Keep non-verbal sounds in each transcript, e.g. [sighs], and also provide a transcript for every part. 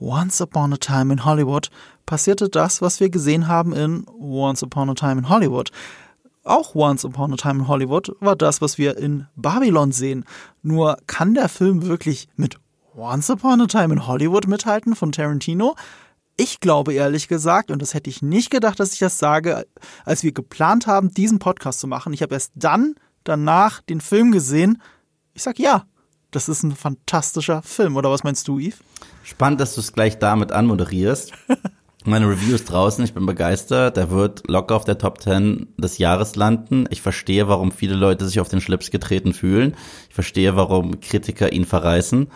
Once Upon a Time in Hollywood passierte das, was wir gesehen haben in Once Upon a Time in Hollywood. Auch Once Upon a Time in Hollywood war das, was wir in Babylon sehen. Nur kann der Film wirklich mit Once Upon a Time in Hollywood mithalten von Tarantino? Ich glaube ehrlich gesagt, und das hätte ich nicht gedacht, dass ich das sage, als wir geplant haben, diesen Podcast zu machen. Ich habe erst dann danach den Film gesehen. Ich sag ja, das ist ein fantastischer Film. Oder was meinst du, Yves? Spannend, dass du es gleich damit anmoderierst. [laughs] Meine Review ist draußen, ich bin begeistert. Der wird locker auf der Top 10 des Jahres landen. Ich verstehe, warum viele Leute sich auf den Schlips getreten fühlen. Ich verstehe, warum Kritiker ihn verreißen.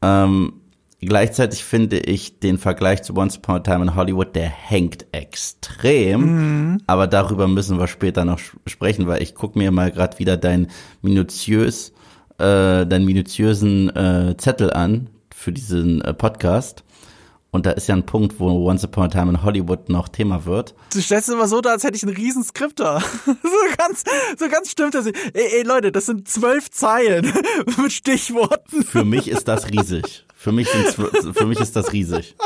Ähm, gleichzeitig finde ich den Vergleich zu Once Upon a Time in Hollywood, der hängt extrem. Mhm. Aber darüber müssen wir später noch sprechen, weil ich gucke mir mal gerade wieder dein minutiös, äh, deinen minutiösen äh, Zettel an für diesen äh, Podcast. Und da ist ja ein Punkt, wo Once Upon a Time in Hollywood noch Thema wird. Du stellst es immer so da, als hätte ich einen riesen Skript da. [laughs] so ganz, so ganz stimmt das. Ey, ey Leute, das sind zwölf Zeilen [laughs] mit Stichworten. Für mich ist das riesig. Für mich, für mich ist das riesig.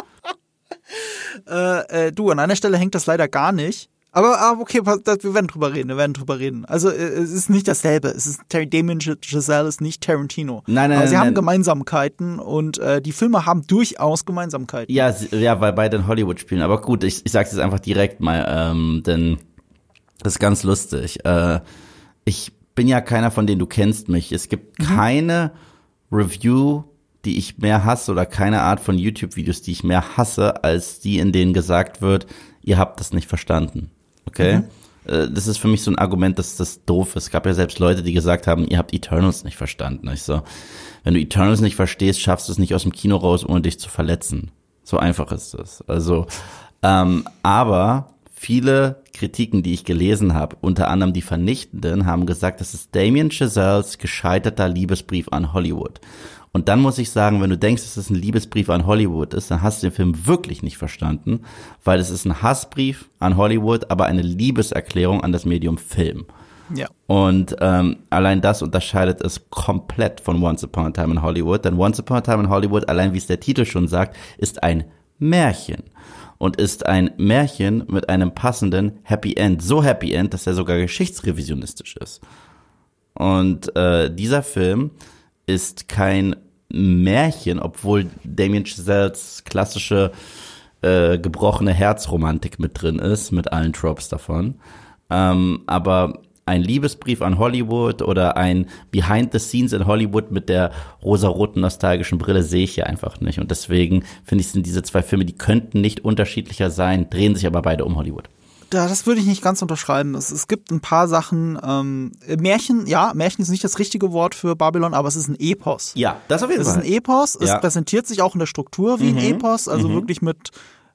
Äh, äh, du, an einer Stelle hängt das leider gar nicht. Aber, aber okay, wir werden drüber reden, wir werden drüber reden. Also äh, es ist nicht dasselbe. Es ist Damien Giselle ist nicht Tarantino. Nein, nein, Aber sie nein, haben nein. Gemeinsamkeiten und äh, die Filme haben durchaus Gemeinsamkeiten. Ja, ja, weil beide in Hollywood spielen. Aber gut, ich, ich sag's jetzt einfach direkt mal, ähm, denn das ist ganz lustig. Äh, ich bin ja keiner von denen, du kennst mich. Es gibt mhm. keine Review, die ich mehr hasse oder keine Art von YouTube-Videos, die ich mehr hasse, als die, in denen gesagt wird, ihr habt das nicht verstanden. Okay? Mhm. Das ist für mich so ein Argument, dass das doof ist. Es gab ja selbst Leute, die gesagt haben, ihr habt Eternals nicht verstanden. Ich so, wenn du Eternals nicht verstehst, schaffst du es nicht aus dem Kino raus, ohne dich zu verletzen. So einfach ist es. Also, ähm, aber viele Kritiken, die ich gelesen habe, unter anderem die vernichtenden, haben gesagt, das ist Damien Chazelles gescheiterter Liebesbrief an Hollywood. Und dann muss ich sagen, wenn du denkst, dass es ein Liebesbrief an Hollywood ist, dann hast du den Film wirklich nicht verstanden, weil es ist ein Hassbrief an Hollywood, aber eine Liebeserklärung an das Medium Film. Ja. Und ähm, allein das unterscheidet es komplett von Once Upon a Time in Hollywood. Denn Once Upon a Time in Hollywood, allein wie es der Titel schon sagt, ist ein Märchen. Und ist ein Märchen mit einem passenden Happy End. So Happy End, dass er sogar geschichtsrevisionistisch ist. Und äh, dieser Film ist kein Märchen, obwohl Damien Chazelles klassische äh, gebrochene Herzromantik mit drin ist, mit allen Tropes davon. Ähm, aber ein Liebesbrief an Hollywood oder ein Behind the Scenes in Hollywood mit der rosaroten nostalgischen Brille sehe ich hier einfach nicht. Und deswegen finde ich, sind diese zwei Filme, die könnten nicht unterschiedlicher sein, drehen sich aber beide um Hollywood. Ja, das würde ich nicht ganz unterschreiben. Es, es gibt ein paar Sachen. Ähm, Märchen, ja, Märchen ist nicht das richtige Wort für Babylon, aber es ist ein Epos. Ja, das auf jeden Fall. Es ist ein Epos. Es Ja. präsentiert sich auch in der Struktur wie ein Epos, also wirklich mit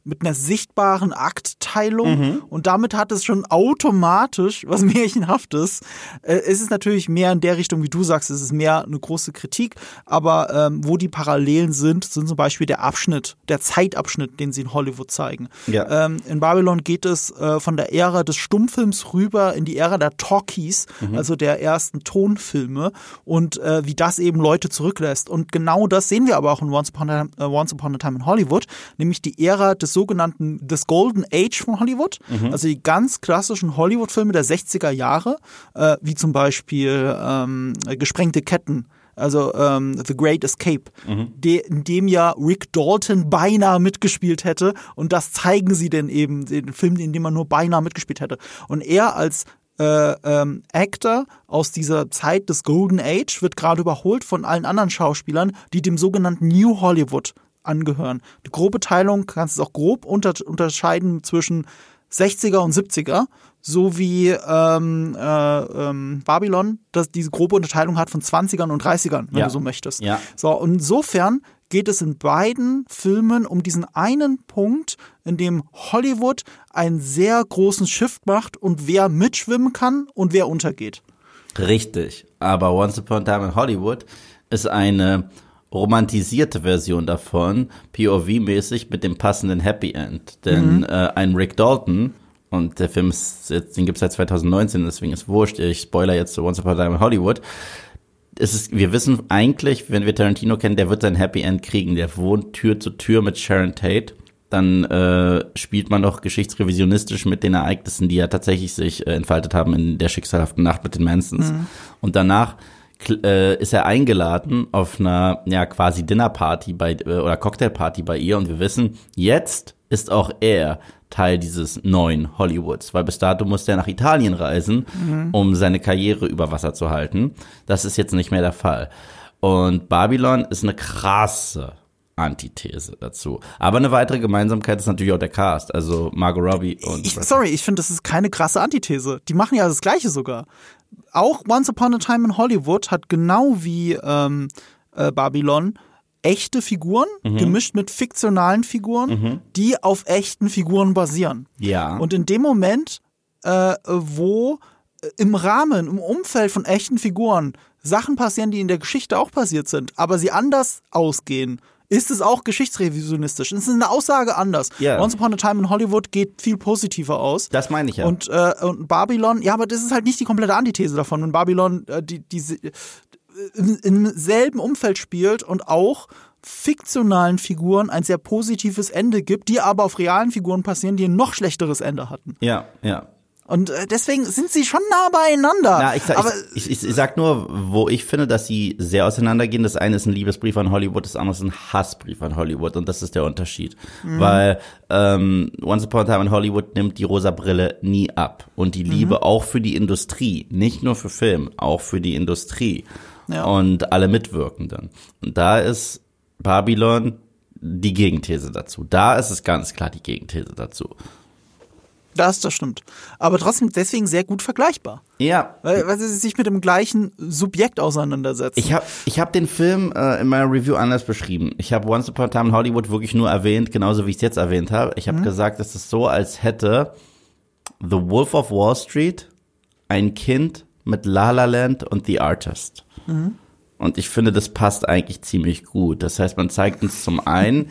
mit einer sichtbaren Aktteilung und damit hat es schon automatisch was [laughs] Märchenhaftes. Äh, es ist natürlich mehr in der Richtung, wie du sagst, es ist mehr eine große Kritik, aber ähm, wo die Parallelen sind, sind zum Beispiel der Abschnitt, der Zeitabschnitt, den sie in Hollywood zeigen. Ja. Ähm, in Babylon geht es äh, von der Ära des Stummfilms rüber in die Ära der Talkies, also der ersten Tonfilme und äh, wie das eben Leute zurücklässt. Und genau das sehen wir aber auch in Once Upon a, äh, Once Upon a Time in Hollywood, nämlich die Ära des sogenannten des Golden Age von Hollywood, also die ganz klassischen Hollywood-Filme der 60er Jahre, äh, wie zum Beispiel ähm, Gesprengte Ketten. Also ähm, The Great Escape, de, in dem ja Rick Dalton beinahe mitgespielt hätte. Und das zeigen sie denn eben, den Film, in dem er nur beinahe mitgespielt hätte. Und er als äh, ähm, Actor aus dieser Zeit des Golden Age wird gerade überholt von allen anderen Schauspielern, die dem sogenannten New Hollywood angehören. Die grobe Teilung kannst du auch grob unter, unterscheiden zwischen 60er und 70er, so wie ähm, äh, ähm, Babylon, das diese grobe Unterteilung hat von 20ern und 30ern, wenn Ja. du so möchtest. Ja. So, und insofern geht es in beiden Filmen um diesen einen Punkt, in dem Hollywood einen sehr großen Shift macht und wer mitschwimmen kann und wer untergeht. Richtig. Aber Once Upon a Time in Hollywood ist eine romantisierte Version davon, POV-mäßig mit dem passenden Happy End. Denn äh, ein Rick Dalton, und der Film ist jetzt, den gibt's seit 2019, deswegen ist wurscht, ich spoiler jetzt zu Once Upon a Time in Hollywood, es ist, wir wissen eigentlich, wenn wir Tarantino kennen, der wird sein Happy End kriegen. Der wohnt Tür zu Tür mit Sharon Tate. Dann äh, spielt man doch geschichtsrevisionistisch mit den Ereignissen, die ja tatsächlich sich äh, entfaltet haben in der schicksalhaften Nacht mit den Mansons. Mhm. Und danach äh, ist er eingeladen auf einer ja quasi Dinnerparty bei äh, oder Cocktailparty bei ihr und wir wissen, jetzt ist auch er Teil dieses neuen Hollywoods, weil bis dato musste er nach Italien reisen, mhm. um seine Karriere über Wasser zu halten. Das ist jetzt nicht mehr der Fall. Und Babylon ist eine krasse Antithese dazu. Aber eine weitere Gemeinsamkeit ist natürlich auch der Cast, also Margot Robbie und. Ich, sorry, ich finde, das ist keine krasse Antithese. Die machen ja das Gleiche sogar. Auch Once Upon a Time in Hollywood hat genau wie ähm, äh, Babylon echte Figuren mhm. gemischt mit fiktionalen Figuren, mhm. die auf echten Figuren basieren. Ja. Und in dem Moment, äh, wo äh, im Rahmen, im Umfeld von echten Figuren Sachen passieren, die in der Geschichte auch passiert sind, aber sie anders ausgehen, ist es auch geschichtsrevisionistisch. Es ist eine Aussage anders. Yeah. Once Upon a Time in Hollywood geht viel positiver aus. Das meine ich ja. Und, äh, und Babylon, ja, aber das ist halt nicht die komplette Antithese davon. Und Babylon, äh, die, die, im, im selben Umfeld spielt und auch fiktionalen Figuren ein sehr positives Ende gibt, die aber auf realen Figuren passieren, die ein noch schlechteres Ende hatten. Ja, ja. Und äh, deswegen sind sie schon nah beieinander. Na, ich, sag, aber ich, ich, ich, sag nur, wo ich finde, dass sie sehr auseinandergehen. Das eine ist ein Liebesbrief an Hollywood, das andere ist ein Hassbrief an Hollywood. Und das ist der Unterschied. Mhm. Weil ähm, Once Upon a Time in Hollywood nimmt die rosa Brille nie ab. Und die Liebe mhm. auch für die Industrie, nicht nur für Film, auch für die Industrie. Ja. Und alle Mitwirkenden. Und da ist Babylon die Gegenthese dazu. Da ist es ganz klar die Gegenthese dazu. Das, das stimmt. Aber trotzdem deswegen sehr gut vergleichbar. Ja. Weil, weil sie sich mit dem gleichen Subjekt auseinandersetzen. Ich habe ich hab den Film äh, in meiner Review anders beschrieben. Ich habe Once Upon a Time in Hollywood wirklich nur erwähnt, genauso wie ich es jetzt erwähnt habe. Ich habe mhm. gesagt, es ist so, als hätte The Wolf of Wall Street ein Kind mit La La Land und The Artist. Mhm. Und ich finde, das passt eigentlich ziemlich gut. Das heißt, man zeigt uns zum einen,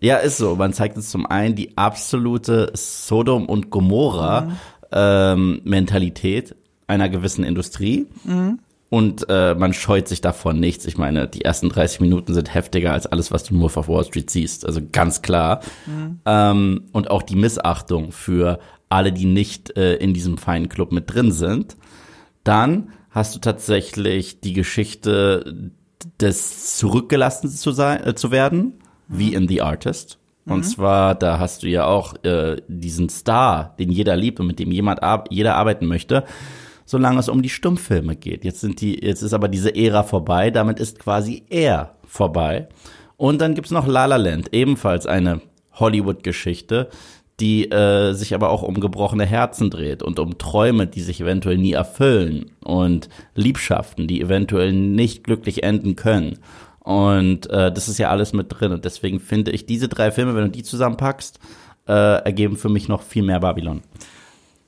ja, ist so, man zeigt uns zum einen die absolute Sodom und Gomorra mhm. ähm, Mentalität einer gewissen Industrie. Mhm. Und äh, man scheut sich davon nichts. Ich meine, die ersten 30 Minuten sind heftiger als alles, was du nur auf Wall Street siehst. Also ganz klar. Mhm. Ähm, und auch die Missachtung für alle, die nicht äh, in diesem feinen Club mit drin sind. Dann hast du tatsächlich die Geschichte des zurückgelassen zu sein äh, zu werden, wie in The Artist. Und mhm. zwar, da hast du ja auch äh, diesen Star, den jeder liebt und mit dem jemand ar jeder arbeiten möchte, solange es um die Stummfilme geht. Jetzt sind die, jetzt ist aber diese Ära vorbei, damit ist quasi er vorbei. Und dann gibt's noch La La Land, ebenfalls eine Hollywood-Geschichte, die äh, sich aber auch um gebrochene Herzen dreht und um Träume, die sich eventuell nie erfüllen und Liebschaften, die eventuell nicht glücklich enden können. Und äh, das ist ja alles mit drin. Und deswegen finde ich, diese drei Filme, wenn du die zusammenpackst, äh, ergeben für mich noch viel mehr Babylon.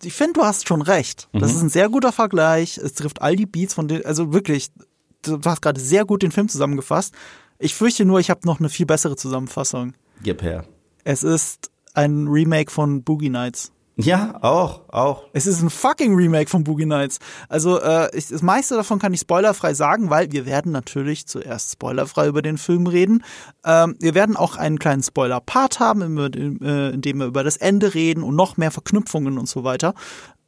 Ich finde, du hast schon recht. Das mhm. ist ein sehr guter Vergleich. Es trifft all die Beats von den, also wirklich, du hast gerade sehr gut den Film zusammengefasst. Ich fürchte nur, ich habe noch eine viel bessere Zusammenfassung. Gib her. Es ist ein Remake von Boogie Nights. Ja, auch, auch. Es ist ein fucking Remake von Boogie Nights. Also äh, ich, das meiste davon kann ich spoilerfrei sagen, weil wir werden natürlich zuerst spoilerfrei über den Film reden. Ähm, wir werden auch einen kleinen Spoiler-Part haben, in, äh, in dem wir über das Ende reden und noch mehr Verknüpfungen und so weiter.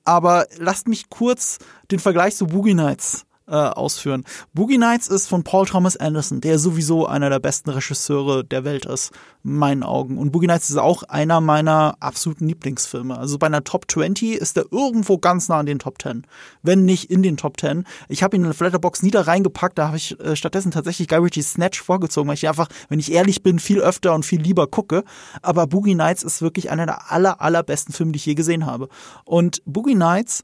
Aber lasst mich kurz den Vergleich zu Boogie Nights äh, ausführen. Boogie Nights ist von Paul Thomas Anderson, der sowieso einer der besten Regisseure der Welt ist, in meinen Augen. Und Boogie Nights ist auch einer meiner absoluten Lieblingsfilme. Also bei einer Top 20 ist er irgendwo ganz nah an den Top 10, wenn nicht in den Top 10. Ich habe ihn in der Flatterbox nie da reingepackt, da habe ich äh, stattdessen tatsächlich Guy Ritchie Snatch vorgezogen, weil ich einfach, wenn ich ehrlich bin, viel öfter und viel lieber gucke. Aber Boogie Nights ist wirklich einer der aller, allerbesten Filme, die ich je gesehen habe. Und Boogie Nights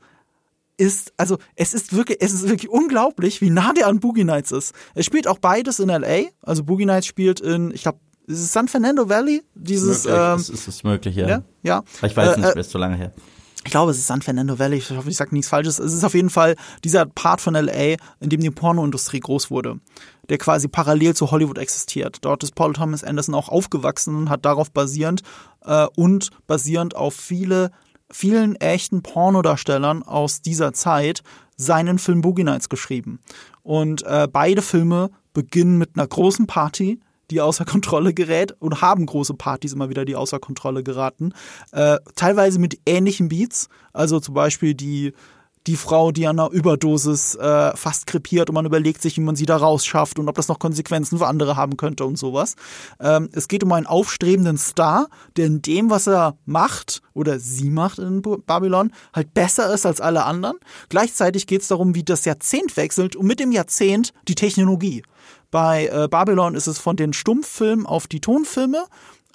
ist, also es ist wirklich, es ist wirklich unglaublich, wie nah der an Boogie Nights ist. Er spielt auch beides in LA. Also Boogie Nights spielt in, ich glaube, ist es San Fernando Valley? Dieses, möglich, ähm, ist, ist es möglich, ja. Ja. ja. Ich weiß äh, nicht, äh, ist zu lange her. Ich glaube, es ist San Fernando Valley. Ich hoffe, ich sage nichts Falsches. Es ist auf jeden Fall dieser Part von LA, in dem die Pornoindustrie groß wurde, der quasi parallel zu Hollywood existiert. Dort ist Paul Thomas Anderson auch aufgewachsen und hat darauf basierend äh, und basierend auf viele vielen echten Pornodarstellern aus dieser Zeit seinen Film Boogie Nights geschrieben. Und äh, beide Filme beginnen mit einer großen Party, die außer Kontrolle gerät und haben große Partys immer wieder, die außer Kontrolle geraten. Äh, teilweise mit ähnlichen Beats, also zum Beispiel die die Frau, die an einer Überdosis äh, fast krepiert und man überlegt sich, wie man sie da rausschafft und ob das noch Konsequenzen für andere haben könnte und sowas. Ähm, es geht um einen aufstrebenden Star, der in dem, was er macht oder sie macht in Babylon, halt besser ist als alle anderen. Gleichzeitig geht es darum, wie das Jahrzehnt wechselt und mit dem Jahrzehnt die Technologie. Bei äh, Babylon ist es von den Stummfilmen auf die Tonfilme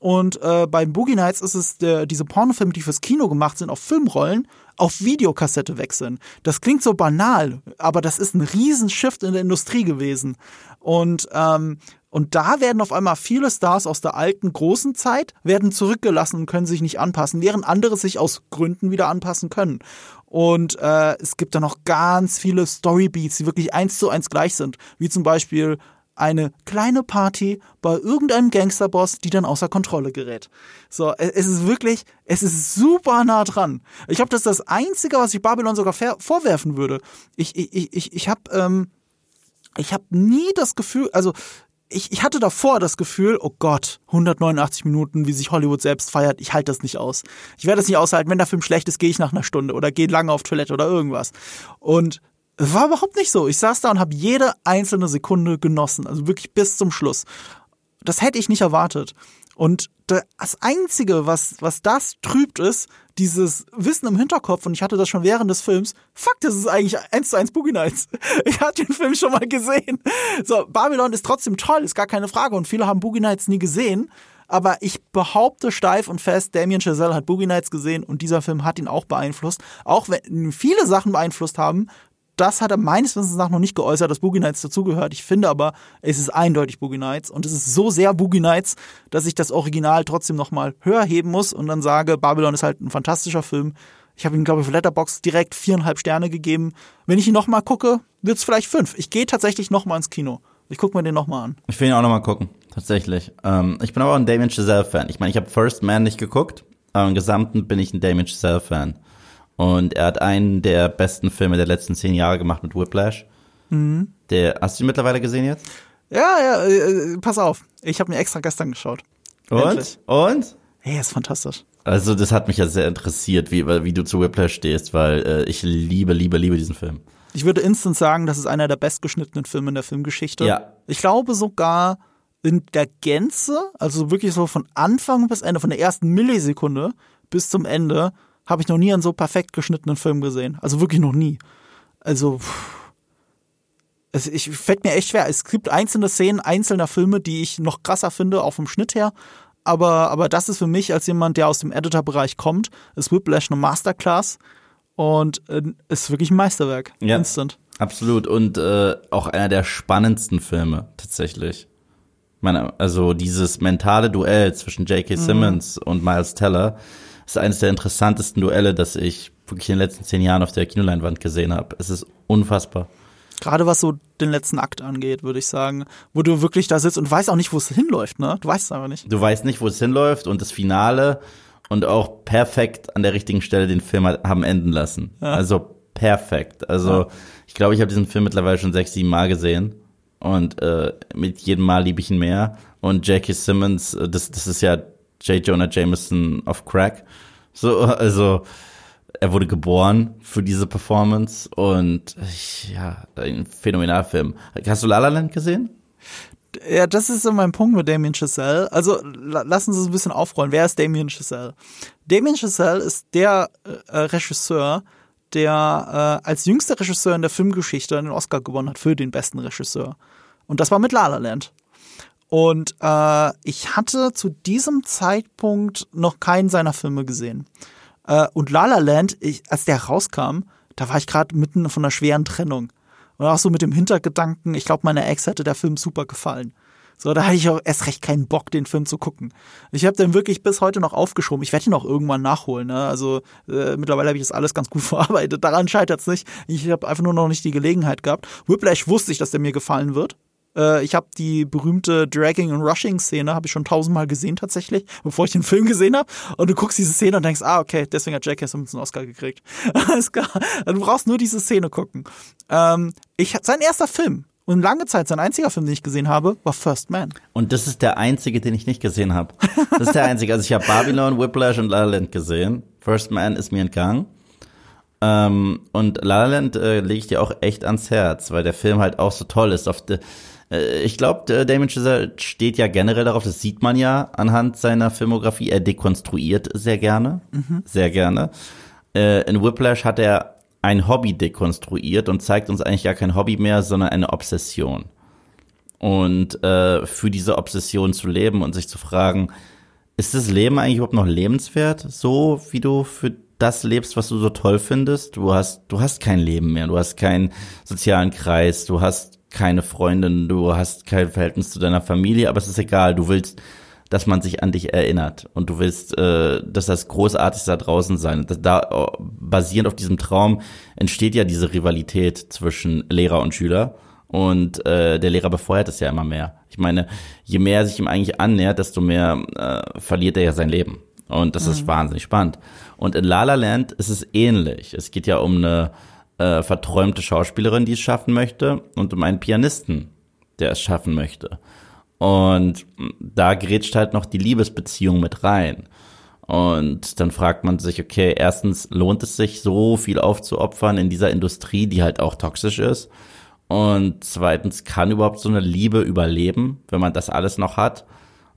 und äh, bei Boogie Nights ist es der, diese Pornofilme, die fürs Kino gemacht sind, auf Filmrollen, auf Videokassette wechseln. Das klingt so banal, aber das ist ein Riesenshift in der Industrie gewesen. Und, ähm, und da werden auf einmal viele Stars aus der alten großen Zeit werden zurückgelassen und können sich nicht anpassen, während andere sich aus Gründen wieder anpassen können. Und äh, es gibt da noch ganz viele Storybeats, die wirklich eins zu eins gleich sind, wie zum Beispiel eine kleine Party bei irgendeinem Gangsterboss, die dann außer Kontrolle gerät. So, es ist wirklich, es ist super nah dran. Ich glaube, das ist das Einzige, was ich Babylon sogar vorwerfen würde. Ich, ich, ich, ich habe ähm, ich habe nie das Gefühl, also ich, ich hatte davor das Gefühl, oh Gott, 189 Minuten, wie sich Hollywood selbst feiert, ich halte das nicht aus. Ich werde das nicht aushalten. Wenn der Film schlecht ist, gehe ich nach einer Stunde oder gehe lange auf Toilette oder irgendwas. Und war überhaupt nicht so. Ich saß da und habe jede einzelne Sekunde genossen, also wirklich bis zum Schluss. Das hätte ich nicht erwartet. Und das Einzige, was, was das trübt, ist dieses Wissen im Hinterkopf, und ich hatte das schon während des Films, fuck, das ist eigentlich eins zu eins Boogie Nights. [laughs] Ich hatte den Film schon mal gesehen. So, Babylon ist trotzdem toll, ist gar keine Frage, und viele haben Boogie Nights nie gesehen. Aber ich behaupte steif und fest, Damien Chazelle hat Boogie Nights gesehen und dieser Film hat ihn auch beeinflusst. Auch wenn viele Sachen beeinflusst haben, das hat er meines Wissens nach noch nicht geäußert, dass Boogie Nights dazugehört. Ich finde aber, es ist eindeutig Boogie Nights und es ist so sehr Boogie Nights, dass ich das Original trotzdem nochmal höher heben muss und dann sage, Babylon ist halt ein fantastischer Film. Ich habe ihm, glaube ich, für Letterbox direkt viereinhalb Sterne gegeben. Wenn ich ihn nochmal gucke, wird es vielleicht fünf. Ich gehe tatsächlich nochmal ins Kino. Ich gucke mir den nochmal an. Ich will ihn auch nochmal gucken, tatsächlich. Ähm, ich bin aber auch ein Damien Chazelle-Fan. Ich meine, ich habe First Man nicht geguckt, aber im Gesamten bin ich ein Damien Chazelle-Fan. Und er hat einen der besten Filme der letzten zehn Jahre gemacht mit Whiplash. Mhm. Der, hast du ihn mittlerweile gesehen jetzt? Ja, ja, äh, pass auf. Ich habe mir extra gestern geschaut. Und? Endlich. Und? Hey, ist fantastisch. Also das hat mich ja sehr interessiert, wie, wie du zu Whiplash stehst, weil äh, ich liebe, liebe, liebe diesen Film. Ich würde instant sagen, das ist einer der bestgeschnittenen Filme in der Filmgeschichte. Ja. Ich glaube sogar in der Gänze, also wirklich so von Anfang bis Ende, von der ersten Millisekunde bis zum Ende, habe ich noch nie einen so perfekt geschnittenen Film gesehen. Also wirklich noch nie. Also, es ich, fällt mir echt schwer. Es gibt einzelne Szenen einzelner Filme, die ich noch krasser finde, auch vom Schnitt her. Aber, aber das ist für mich als jemand, der aus dem Editor-Bereich kommt, ist Whiplash eine Masterclass und äh, ist wirklich ein Meisterwerk. Ja, Instant. Absolut. Und äh, auch einer der spannendsten Filme, tatsächlich. Ich meine, also dieses mentale Duell zwischen J.K. Mhm. Simmons mhm. und Miles Teller ist eines der interessantesten Duelle, das ich wirklich in den letzten zehn Jahren auf der Kinoleinwand gesehen habe. Es ist unfassbar. Gerade was so den letzten Akt angeht, würde ich sagen, wo du wirklich da sitzt und weißt auch nicht, wo es hinläuft, ne? Du weißt es einfach nicht. Du weißt nicht, wo es hinläuft und das Finale und auch perfekt an der richtigen Stelle den Film haben enden lassen. Ja. Also perfekt. Also ja. ich glaube, ich habe diesen Film mittlerweile schon sechs, sieben Mal gesehen und äh, mit jedem Mal liebe ich ihn mehr. Und Jackie Simmons, äh, das, das ist ja J. Jonah Jameson auf Crack. So, also er wurde geboren für diese Performance und ja, ein phänomenaler Film. Hast du La La Land gesehen? Ja, das ist so mein Punkt mit Damien Chazelle. Also lassen Sie es ein bisschen aufrollen. Wer ist Damien Chazelle? Damien Chazelle ist der äh, Regisseur, der äh, als jüngster Regisseur in der Filmgeschichte einen Oscar gewonnen hat für den besten Regisseur. Und das war mit La La Land. Und äh, ich hatte zu diesem Zeitpunkt noch keinen seiner Filme gesehen. Äh, und La La Land, ich, als der rauskam, da war ich gerade mitten von einer schweren Trennung. Und auch so mit dem Hintergedanken, ich glaube, meiner Ex hätte der Film super gefallen. So, da hatte ich auch erst recht keinen Bock, den Film zu gucken. Ich habe den wirklich bis heute noch aufgeschoben. Ich werde ihn auch irgendwann nachholen. Ne? Also äh, mittlerweile habe ich das alles ganz gut [laughs] verarbeitet. Daran scheitert es nicht. Ich habe einfach nur noch nicht die Gelegenheit gehabt. Whiplash wusste ich, dass der mir gefallen wird. Äh, ich habe die berühmte Dragging and Rushing Szene, habe ich schon tausendmal gesehen tatsächlich, [laughs] bevor ich den Film gesehen habe. Und du guckst diese Szene und denkst, ah, okay, deswegen hat Jackass einen Oscar gekriegt. [laughs] Alles klar. Du brauchst nur diese Szene gucken. Ähm, ich, sein erster Film, und lange Zeit sein einziger Film, den ich gesehen habe, war First Man. Und das ist der einzige, den ich nicht gesehen habe. Das ist der einzige. Also ich habe Babylon, Whiplash und La La Land gesehen. First Man ist mir entgangen. Ähm, und La La Land äh, lege ich dir auch echt ans Herz, weil der Film halt auch so toll ist. Auf de, ich glaube, Damien Chazelle steht ja generell darauf, das sieht man ja anhand seiner Filmografie. Er dekonstruiert sehr gerne, mhm. sehr gerne. Äh, in Whiplash hat er ein Hobby dekonstruiert und zeigt uns eigentlich gar kein Hobby mehr, sondern eine Obsession. Und äh, für diese Obsession zu leben und sich zu fragen, ist das Leben eigentlich überhaupt noch lebenswert, so wie du für das lebst, was du so toll findest? Du hast, du hast kein Leben mehr, du hast keinen sozialen Kreis, du hast keine Freundin, du hast kein Verhältnis zu deiner Familie, aber es ist egal, du willst dass man sich an dich erinnert und du willst, äh, dass das Großartigste da draußen sein. Das, da äh, basierend auf diesem Traum entsteht ja diese Rivalität zwischen Lehrer und Schüler und äh, der Lehrer befeuert es ja immer mehr. Ich meine, je mehr er sich ihm eigentlich annähert, desto mehr äh, verliert er ja sein Leben. Und das mhm. ist wahnsinnig spannend. Und in La La Land ist es ähnlich. Es geht ja um eine äh, verträumte Schauspielerin, die es schaffen möchte, und um einen Pianisten, der es schaffen möchte. Und da grätscht halt noch die Liebesbeziehung mit rein. Und dann fragt man sich, okay, erstens lohnt es sich, so viel aufzuopfern in dieser Industrie, die halt auch toxisch ist. Und zweitens, kann überhaupt so eine Liebe überleben, wenn man das alles noch hat?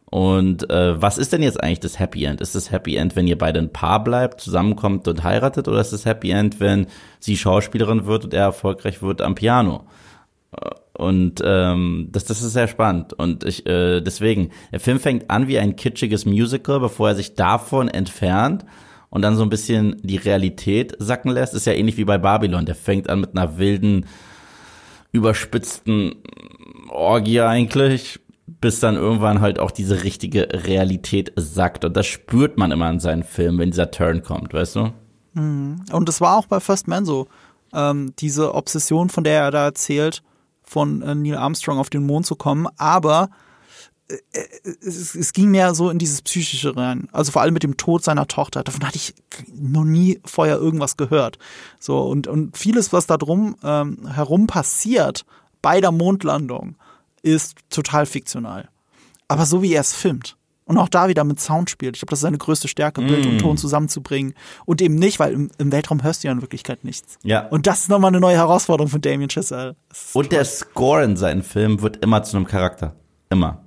Und äh, was ist denn jetzt eigentlich das Happy End? Ist das Happy End, wenn ihr beide ein Paar bleibt, zusammenkommt und heiratet? Oder ist das Happy End, wenn sie Schauspielerin wird und er erfolgreich wird am Piano? Und ähm, das, das ist sehr spannend. Und ich, äh, deswegen, der Film fängt an wie ein kitschiges Musical, bevor er sich davon entfernt und dann so ein bisschen die Realität sacken lässt. Ist ja ähnlich wie bei Babylon. Der fängt an mit einer wilden, überspitzten Orgie eigentlich, bis dann irgendwann halt auch diese richtige Realität sackt. Und das spürt man immer in seinen Filmen, wenn dieser Turn kommt, weißt du? Mhm. Und das war auch bei First Man so. Ähm, diese Obsession, von der er da erzählt, von äh, Neil Armstrong auf den Mond zu kommen, aber äh, es, es, ging mehr so in dieses Psychische rein. Also vor allem mit dem Tod seiner Tochter. Davon hatte ich noch nie vorher irgendwas gehört. So, und, und vieles, was da drum ähm, herum passiert bei der Mondlandung, ist total fiktional. Aber so wie er es filmt, und auch da wieder mit Sound spielt. Ich glaube, das ist seine größte Stärke, Bild mm. und Ton zusammenzubringen. Und eben nicht, weil im, im, Weltraum hörst du ja in Wirklichkeit nichts. Ja. Und das ist nochmal eine neue Herausforderung von Damien Chazelle. Und der Score in seinen Filmen wird immer zu einem Charakter. Immer.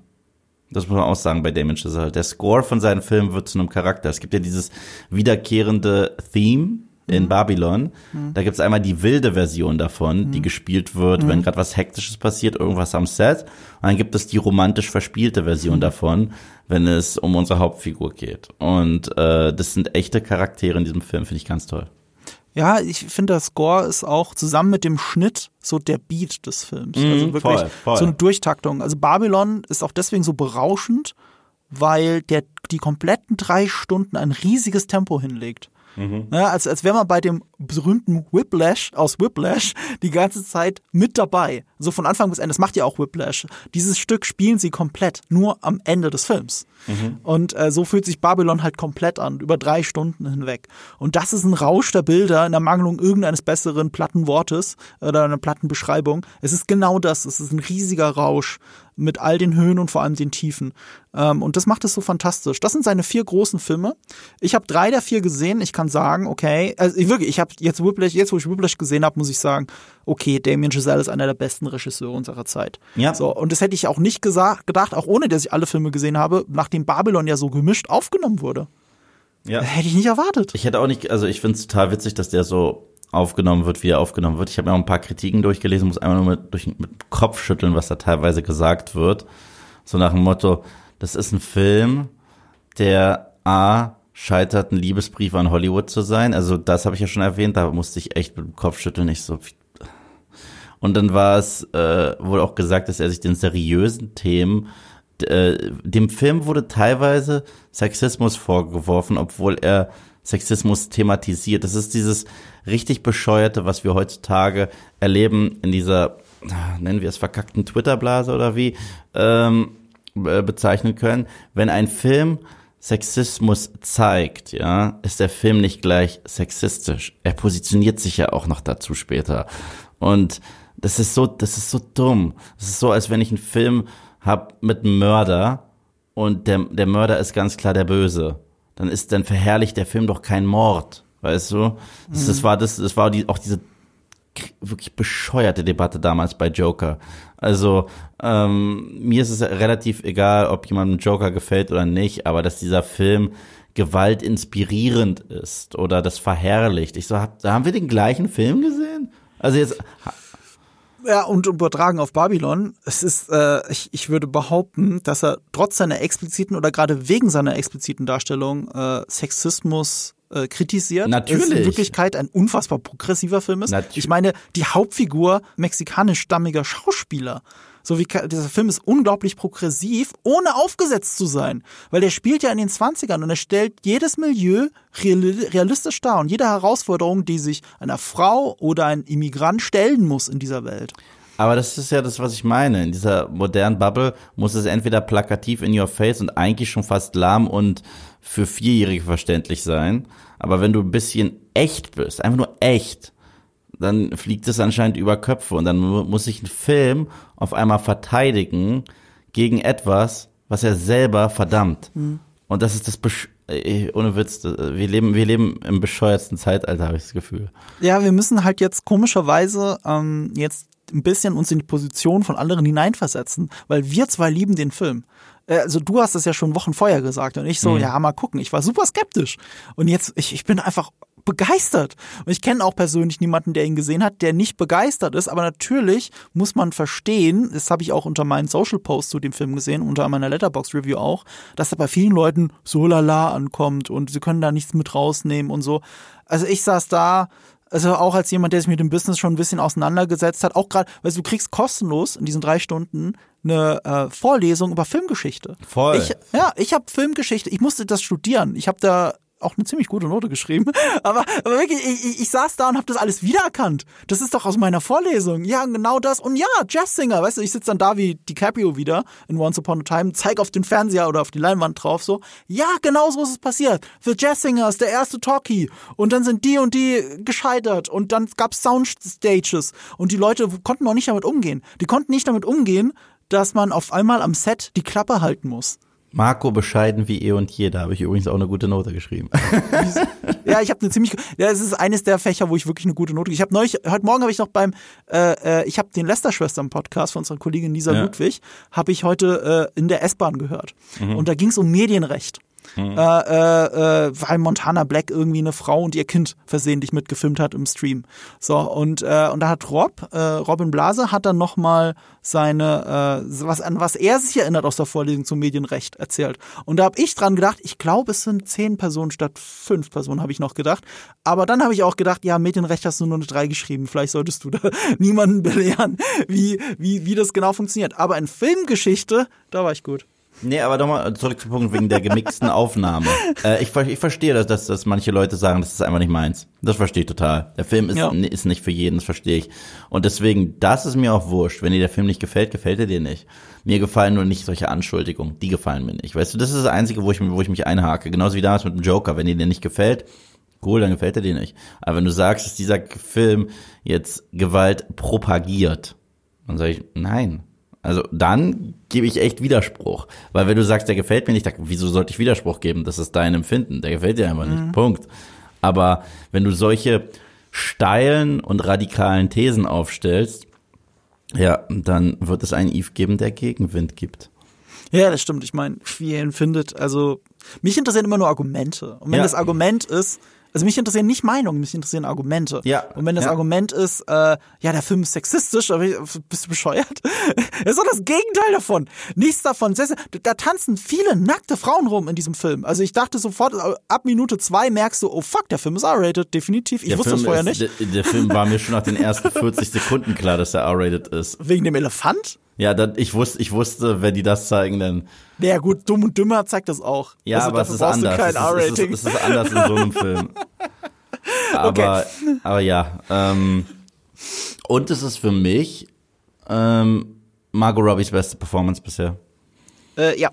Das muss man auch sagen bei Damien Chazelle. Der Score von seinen Filmen wird zu einem Charakter. Es gibt ja dieses wiederkehrende Theme, in mhm. Babylon. Mhm. Da gibt's einmal die wilde Version davon, mhm. die gespielt wird, wenn mhm. gerade was Hektisches passiert, irgendwas am Set. Und dann gibt es die romantisch verspielte Version mhm. davon, wenn es um unsere Hauptfigur geht. Und äh, das sind echte Charaktere in diesem Film, finde ich ganz toll. Ja, ich finde, der Score ist auch zusammen mit dem Schnitt so der Beat des Films. Also wirklich voll, voll. so eine Durchtaktung. Also Babylon ist auch deswegen so berauschend, weil der die kompletten drei Stunden ein riesiges Tempo hinlegt. Mhm. Ja, als, als wäre man bei dem berühmten Whiplash aus Whiplash die ganze Zeit mit dabei. So von Anfang bis Ende. Das macht ja auch Whiplash. Dieses Stück spielen sie komplett, nur am Ende des Films. Mhm. Und äh, so fühlt sich Babylon halt komplett an, über drei Stunden hinweg. Und das ist ein Rausch der Bilder in der Mangelung irgendeines besseren Plattenwortes oder einer Plattenbeschreibung. Es ist genau das. Es ist ein riesiger Rausch mit all den Höhen und vor allem den Tiefen. Ähm, und das macht es so fantastisch. Das sind seine vier großen Filme. Ich habe drei der vier gesehen. Ich kann sagen, okay, also ich wirklich, ich habe jetzt Whiplash, jetzt wo ich Whiplash gesehen habe, muss ich sagen, okay, Damien Giselle ist einer der besten Regisseure unserer Zeit. Ja. So und das hätte ich auch nicht gesagt, gedacht, auch ohne dass ich alle Filme gesehen habe, nachdem Babylon ja so gemischt aufgenommen wurde. Ja. Hätte ich nicht erwartet. Ich hätte auch nicht, also ich finde es total witzig, dass der so aufgenommen wird, wie er aufgenommen wird. Ich habe mir auch ein paar Kritiken durchgelesen, muss einmal nur mit, durch, mit Kopf schütteln, was da teilweise gesagt wird. So nach dem Motto, das ist ein Film, der A scheitert, ein Liebesbrief an Hollywood zu sein. Also das habe ich ja schon erwähnt, da musste ich echt mit dem Kopf schütteln, nicht so. Und dann war es äh, wohl auch gesagt, dass er sich den seriösen Themen äh, dem Film wurde teilweise Sexismus vorgeworfen, obwohl er Sexismus thematisiert. Das ist dieses richtig bescheuerte, was wir heutzutage erleben in dieser nennen wir es verkackten Twitter-Blase oder wie, ähm, äh, bezeichnen können. Wenn ein Film Sexismus zeigt, ja, ist der Film nicht gleich sexistisch. Er positioniert sich ja auch noch dazu später. Und das ist so, das ist so dumm. Das ist so, als wenn ich einen Film hab mit einem Mörder und der, der Mörder ist ganz klar der Böse. Dann ist, dann verherrlicht der Film doch kein Mord. Weißt du? Das, das war das, das war die, auch diese wirklich bescheuerte Debatte damals bei Joker. Also ähm, mir ist es relativ egal, ob jemandem Joker gefällt oder nicht, aber dass dieser Film Gewalt inspirierend ist oder das verherrlicht. Ich so, hab, haben wir den gleichen Film gesehen? Also jetzt ja, und übertragen auf Babylon, es ist, äh, ich, ich würde behaupten, dass er trotz seiner expliziten oder gerade wegen seiner expliziten Darstellung äh, Sexismus äh, kritisiert. Natürlich. In Wirklichkeit ein unfassbar progressiver Film ist. Natürlich. Ich meine, die Hauptfigur mexikanisch-stammiger Schauspieler. So wie dieser Film ist unglaublich progressiv, ohne aufgesetzt zu sein. Weil der spielt ja in den 20ern und er stellt jedes Milieu realistisch dar und jede Herausforderung, die sich einer Frau oder ein Immigrant stellen muss in dieser Welt. Aber das ist ja das, was ich meine. In dieser modernen Bubble muss es entweder plakativ in your face und eigentlich schon fast lahm und für Vierjährige verständlich sein. Aber wenn du ein bisschen echt bist, einfach nur echt, dann fliegt es anscheinend über Köpfe und dann muss sich ein Film auf einmal verteidigen gegen etwas, was er selber verdammt. Mhm. Und das ist das Besch äh, ohne Witz, wir leben, wir leben im bescheuertsten Zeitalter, habe ich das Gefühl. Ja, wir müssen halt jetzt komischerweise ähm, jetzt ein bisschen uns in die Position von anderen hineinversetzen, weil wir zwei lieben den Film. Äh, also du hast es ja schon Wochen vorher gesagt und ich so, mhm. ja, mal gucken. Ich war super skeptisch. Und jetzt, ich, ich bin einfach begeistert. Und ich kenne auch persönlich niemanden, der ihn gesehen hat, der nicht begeistert ist. Aber natürlich muss man verstehen, das habe ich auch unter meinen Social Posts zu dem Film gesehen, unter meiner Letterbox Review auch, dass er bei vielen Leuten so lala ankommt und sie können da nichts mit rausnehmen und so. Also ich saß da, also auch als jemand, der sich mit dem Business schon ein bisschen auseinandergesetzt hat, auch gerade, weil du kriegst kostenlos in diesen drei Stunden eine äh, Vorlesung über Filmgeschichte. Voll. Ich, ja, ich habe Filmgeschichte, ich musste das studieren. Ich habe da auch eine ziemlich gute Note geschrieben. [laughs] Aber, aber wirklich, ich, ich, ich saß da und habe das alles wiedererkannt. Das ist doch aus meiner Vorlesung. Ja, genau das. Und ja, Jazzsinger, weißt du, ich sitze dann da wie DiCaprio wieder in Once Upon a Time, zeig auf den Fernseher oder auf die Leinwand drauf, so, ja, genau so ist es passiert. The Jazzsinger ist der erste Talkie. Und dann sind die und die gescheitert. Und dann gab's Soundstages. Und die Leute konnten auch nicht damit umgehen. Die konnten nicht damit umgehen, dass man auf einmal am Set die Klappe halten muss. Marco bescheiden wie eh und je. Da habe ich übrigens auch eine gute Note geschrieben. ja, ich habe eine ziemlich. Ja, es ist eines der Fächer, wo ich wirklich eine gute Note. Ich habe neulich, heute Morgen habe ich noch beim, äh, äh ich habe den Lester-Schwestern-Podcast von unserer Kollegin Lisa ja. Ludwig, habe ich heute äh, in der S-Bahn gehört. Mhm. Und da ging es um Medienrecht. Mhm. Äh, äh, weil Montana Black irgendwie eine Frau und ihr Kind versehentlich mitgefilmt hat im Stream. So, und, äh, und da hat Rob, äh, Robin Blase, hat dann nochmal seine, äh, was, an was er sich erinnert aus der Vorlesung zum Medienrecht erzählt. Und da habe ich dran gedacht, ich glaube, es sind zehn Personen statt fünf Personen, habe ich noch gedacht. Aber dann habe ich auch gedacht, ja, Medienrecht hast du nur eine drei geschrieben. Vielleicht solltest du da [laughs] niemanden belehren, wie, wie, wie das genau funktioniert. Aber in Filmgeschichte, da war ich gut. Nee, aber nochmal zurück zum Punkt wegen der gemixten [laughs] Aufnahme. Äh, ich, ich verstehe, dass, dass, dass manche Leute sagen, das ist einfach nicht meins. Das verstehe ich total. Der Film ist, ja. ist nicht für jeden, das verstehe ich. Und deswegen, das ist mir auch wurscht. Wenn dir der Film nicht gefällt, gefällt er dir nicht. Mir gefallen nur nicht solche Anschuldigungen. Die gefallen mir nicht. Weißt du, das ist das Einzige, wo ich, wo ich mich einhake. Genauso wie damals mit dem Joker. Wenn dir der nicht gefällt, cool, dann gefällt er dir nicht. Aber wenn du sagst, dass dieser Film jetzt Gewalt propagiert, dann sage ich, nein, also dann gebe ich echt Widerspruch. Weil wenn du sagst, der gefällt mir nicht, dann, wieso sollte ich Widerspruch geben? Das ist dein Empfinden. Der gefällt dir einfach mhm. nicht. Punkt. Aber wenn du solche steilen und radikalen Thesen aufstellst, ja, dann wird es einen Eve geben, der Gegenwind gibt. Ja, das stimmt. Ich meine, wie ihr ihn findet, also mich interessieren immer nur Argumente. Und wenn ja. das Argument ist, also mich interessieren nicht Meinungen, mich interessieren Argumente. Ja. Und wenn das ja. Argument ist, äh, ja, der Film ist sexistisch, aber bist du bescheuert? [laughs] das ist doch das Gegenteil davon. Nichts davon. Da tanzen viele nackte Frauen rum in diesem Film. Also ich dachte sofort, äh, ab Minute zwei merkst du, oh fuck, der Film ist R-rated, definitiv. Ich der wusste Film das vorher ist, nicht. Der, der Film war mir schon nach den ersten [laughs] 40 Sekunden klar, dass er R-rated ist. Wegen dem Elefant? Ja, dann, ich wusste, ich wusste, wenn die das zeigen, dann. Ja gut, dumm und dümmer zeigt das auch. Ja, also, aber es ist anders. Kein es, ist, es, ist, es ist anders in so einem [laughs] Film. Aber, okay. aber ja. Ähm, und es ist für mich ähm, Margot Robbies beste Performance bisher. Äh, ja,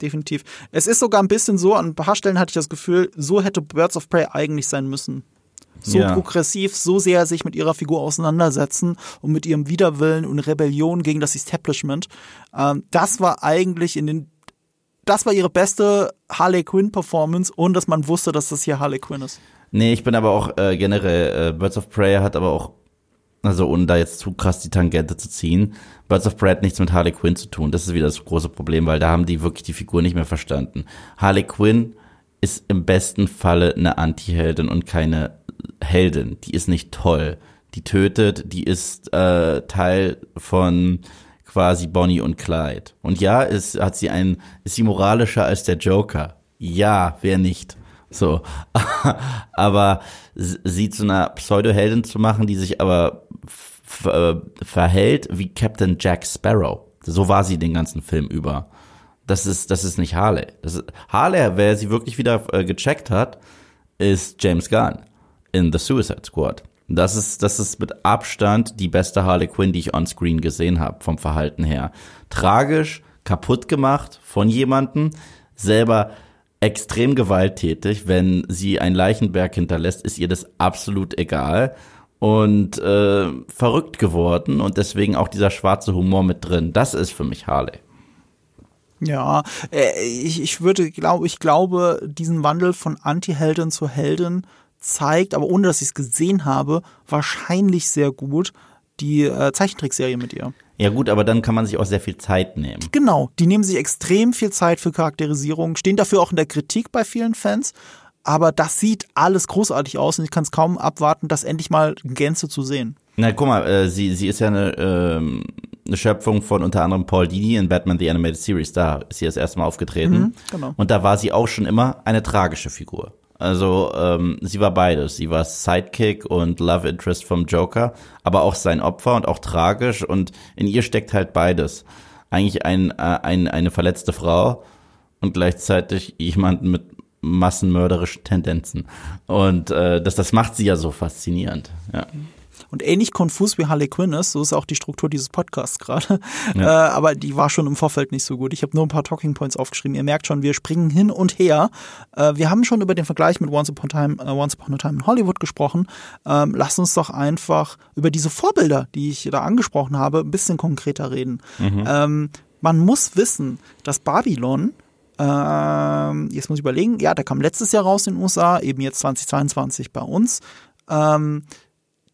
definitiv. Es ist sogar ein bisschen so, an ein paar Stellen hatte ich das Gefühl, so hätte Birds of Prey eigentlich sein müssen. So Ja. progressiv, so sehr sich mit ihrer Figur auseinandersetzen und mit ihrem Widerwillen und Rebellion gegen das Establishment. Ähm, das war eigentlich in den, das war ihre beste Harley Quinn Performance, ohne dass man wusste, dass das hier Harley Quinn ist. Nee, ich bin aber auch äh, generell, äh, Birds of Prey hat aber auch, also ohne da jetzt zu krass die Tangente zu ziehen, Birds of Prey hat nichts mit Harley Quinn zu tun. Das ist wieder das große Problem, weil da haben die wirklich die Figur nicht mehr verstanden. Harley Quinn ist im besten Falle eine Anti-Heldin und keine Heldin. Die ist nicht toll. Die tötet, die ist äh, Teil von quasi Bonnie und Clyde. Und ja, ist, hat sie einen, ist sie moralischer als der Joker. Ja, wer nicht? So. [laughs] aber sie zu einer Pseudo-Heldin zu machen, die sich aber äh, verhält wie Captain Jack Sparrow. So war sie den ganzen Film über. Das ist, das ist nicht Harley. Das ist, Harley, wer sie wirklich wieder äh, gecheckt hat, ist James Gunn in The Suicide Squad. Das ist, das ist mit Abstand die beste Harley Quinn, die ich on Screen gesehen habe, vom Verhalten her. Tragisch, kaputt gemacht von jemandem, selber extrem gewalttätig. Wenn sie einen Leichenberg hinterlässt, ist ihr das absolut egal. Und äh, verrückt geworden und deswegen auch dieser schwarze Humor mit drin. Das ist für mich Harley. Ja, äh, ich, ich würde, glaube, ich glaube, diesen Wandel von Anti-Heldin zu Heldin zeigt, aber ohne dass ich es gesehen habe, wahrscheinlich sehr gut die äh, Zeichentrickserie mit ihr. Ja gut, aber dann kann man sich auch sehr viel Zeit nehmen. Genau, die nehmen sich extrem viel Zeit für Charakterisierung, stehen dafür auch in der Kritik bei vielen Fans, aber das sieht alles großartig aus und ich kann es kaum abwarten, das endlich mal in Gänze zu sehen. Na, guck mal, äh, sie, sie ist ja eine, ähm, eine Schöpfung von unter anderem Paul Dini in Batman The Animated Series. Da ist sie das erste Mal aufgetreten. Mhm, genau. Und da war sie auch schon immer eine tragische Figur. Also ähm, sie war beides. Sie war Sidekick und Love Interest vom Joker, aber auch sein Opfer und auch tragisch. Und in ihr steckt halt beides. Eigentlich ein, äh, ein, eine verletzte Frau und gleichzeitig jemanden mit massenmörderischen Tendenzen. Und äh, das, das macht sie ja so faszinierend. Ja. Und ähnlich konfus wie Harley Quinn ist, so ist auch die Struktur dieses Podcasts gerade. Äh, aber die war schon im Vorfeld nicht so gut. Ich habe nur ein paar Talking Points aufgeschrieben. Ihr merkt schon, wir springen hin und her. Äh, wir haben schon über den Vergleich mit Once Upon a Time, äh, Once Upon a Time in Hollywood gesprochen. Ähm, lasst uns doch einfach über diese Vorbilder, die ich da angesprochen habe, ein bisschen konkreter reden. Ähm, man muss wissen, dass Babylon ähm, jetzt muss ich überlegen, ja, der kam letztes Jahr raus in den USA, eben jetzt 2022 bei uns. Ähm,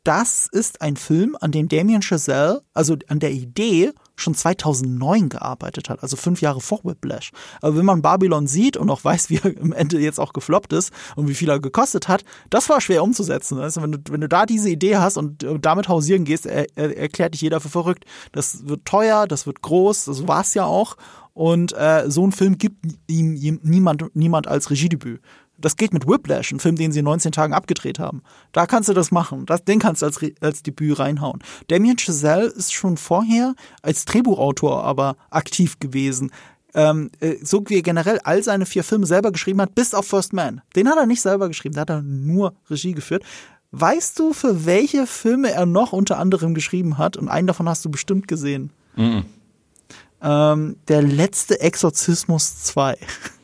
das ist ein Film, an dem Damien Chazelle, also an der Idee, schon 2009 gearbeitet hat, also fünf Jahre vor Whiplash. Aber wenn man Babylon sieht und auch weiß, [laughs] wie er im Ende jetzt auch gefloppt ist und wie viel er gekostet hat, das war schwer umzusetzen. Also wenn du, wenn du da diese Idee hast und äh, damit hausieren gehst, er, er, erklärt dich jeder für verrückt. Das wird teuer, das wird groß, so war es ja auch. Und äh, so ein Film gibt ihm jem- niemand, niemand als Regiedebüt. Das geht mit Whiplash, ein Film, den sie in 19 Tagen abgedreht haben. Da kannst du das machen. Das, den kannst du als, als Debüt reinhauen. Damien Chazelle ist schon vorher als Drehbuchautor aber aktiv gewesen. Ähm, äh, so wie er generell all seine vier Filme selber geschrieben hat, bis auf First Man. Den hat er nicht selber geschrieben, da hat er nur Regie geführt. Weißt du, für welche Filme er noch unter anderem geschrieben hat? Und einen davon hast du bestimmt gesehen. Ähm, der letzte Exorzismus 2. [laughs]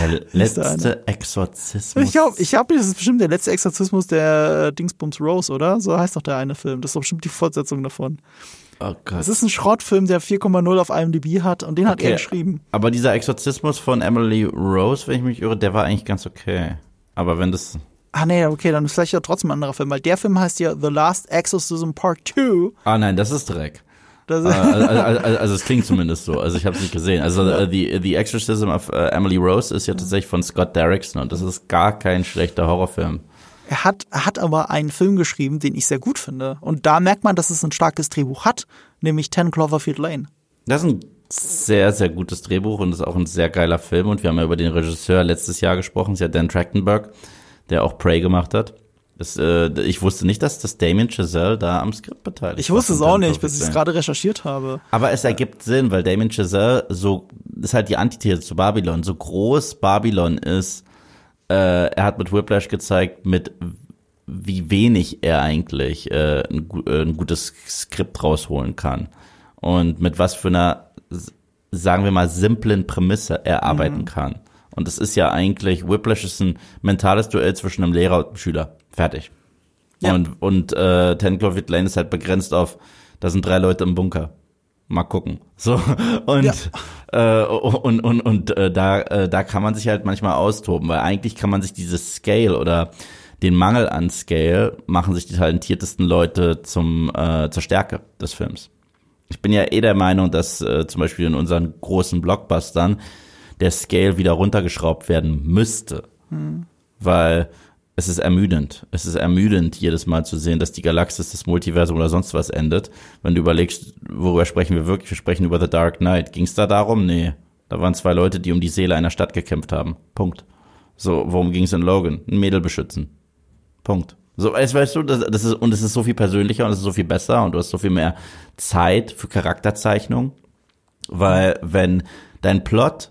Der letzte Exorzismus. Ich glaube, ich hab, das ist bestimmt der letzte Exorzismus der äh, Dingsbums Rose, oder? So heißt doch der eine Film. Das ist doch bestimmt die Fortsetzung davon. oh Gott. Es ist ein Schrottfilm, der 4,0 auf IMDb hat und den hat er Okay. geschrieben. Aber dieser Exorzismus von Emily Rose, wenn ich mich irre, der war eigentlich ganz okay. Aber wenn das. Ah nee, okay, dann ist vielleicht ja trotzdem ein anderer Film, weil der Film heißt ja The Last Exorcism Part 2. Ah nein, das ist Dreck. Also, also, also es klingt zumindest so. Also ich habe es nicht gesehen. Also äh, the, the Exorcism of äh, Emily Rose ist ja tatsächlich von Scott Derrickson und das ist gar kein schlechter Horrorfilm. er hat, er hat aber einen Film geschrieben, den ich sehr gut finde. Und da merkt man, dass es ein starkes Drehbuch hat, nämlich 10 Cloverfield Lane. Das ist ein sehr, sehr gutes Drehbuch und ist auch ein sehr geiler Film. Und wir haben ja über den Regisseur letztes Jahr gesprochen, das ist ja Dan Trachtenberg, der auch Prey gemacht hat. Das, äh, ich wusste nicht, dass das Damien Chazelle da am Skript beteiligt Ich war wusste es auch 10 nicht, bis ich es gerade recherchiert habe. Aber es ergibt Sinn, weil Damien Chazelle so ist halt die Antithese zu Babylon. So groß Babylon ist, äh, er hat mit Whiplash gezeigt, mit wie wenig er eigentlich äh, ein, äh, ein gutes Skript rausholen kann und mit was für einer, sagen wir mal, simplen Prämisse er arbeiten mhm. kann. Und es ist ja eigentlich, Whiplash ist ein mentales Duell zwischen einem Lehrer und einem Schüler. Fertig. Ja. Und, und äh, Ten Cloverfield Lane ist halt begrenzt auf, da sind drei Leute im Bunker. Mal gucken. [laughs] So und ja. äh, und und und äh, da äh, da kann man sich halt manchmal austoben, weil eigentlich kann man sich dieses Scale oder den Mangel an Scale machen sich die talentiertesten Leute zum äh, zur Stärke des Films. Ich bin ja eh der Meinung, dass äh, zum Beispiel in unseren großen Blockbustern der Scale wieder runtergeschraubt werden müsste, hm. weil es ist ermüdend. Es ist ermüdend, jedes Mal zu sehen, dass die Galaxis, das Multiversum oder sonst was endet. Wenn du überlegst, worüber sprechen wir wirklich? Wir sprechen über The Dark Knight. Ging es da darum? Nee. Da waren zwei Leute, die um die Seele einer Stadt gekämpft haben. Punkt. So, worum ging es in Logan? Ein Mädel beschützen. Punkt. So, weißt, du, das, das ist, und es ist so viel persönlicher und es ist so viel besser und du hast so viel mehr Zeit für Charakterzeichnung. Weil, wenn dein Plot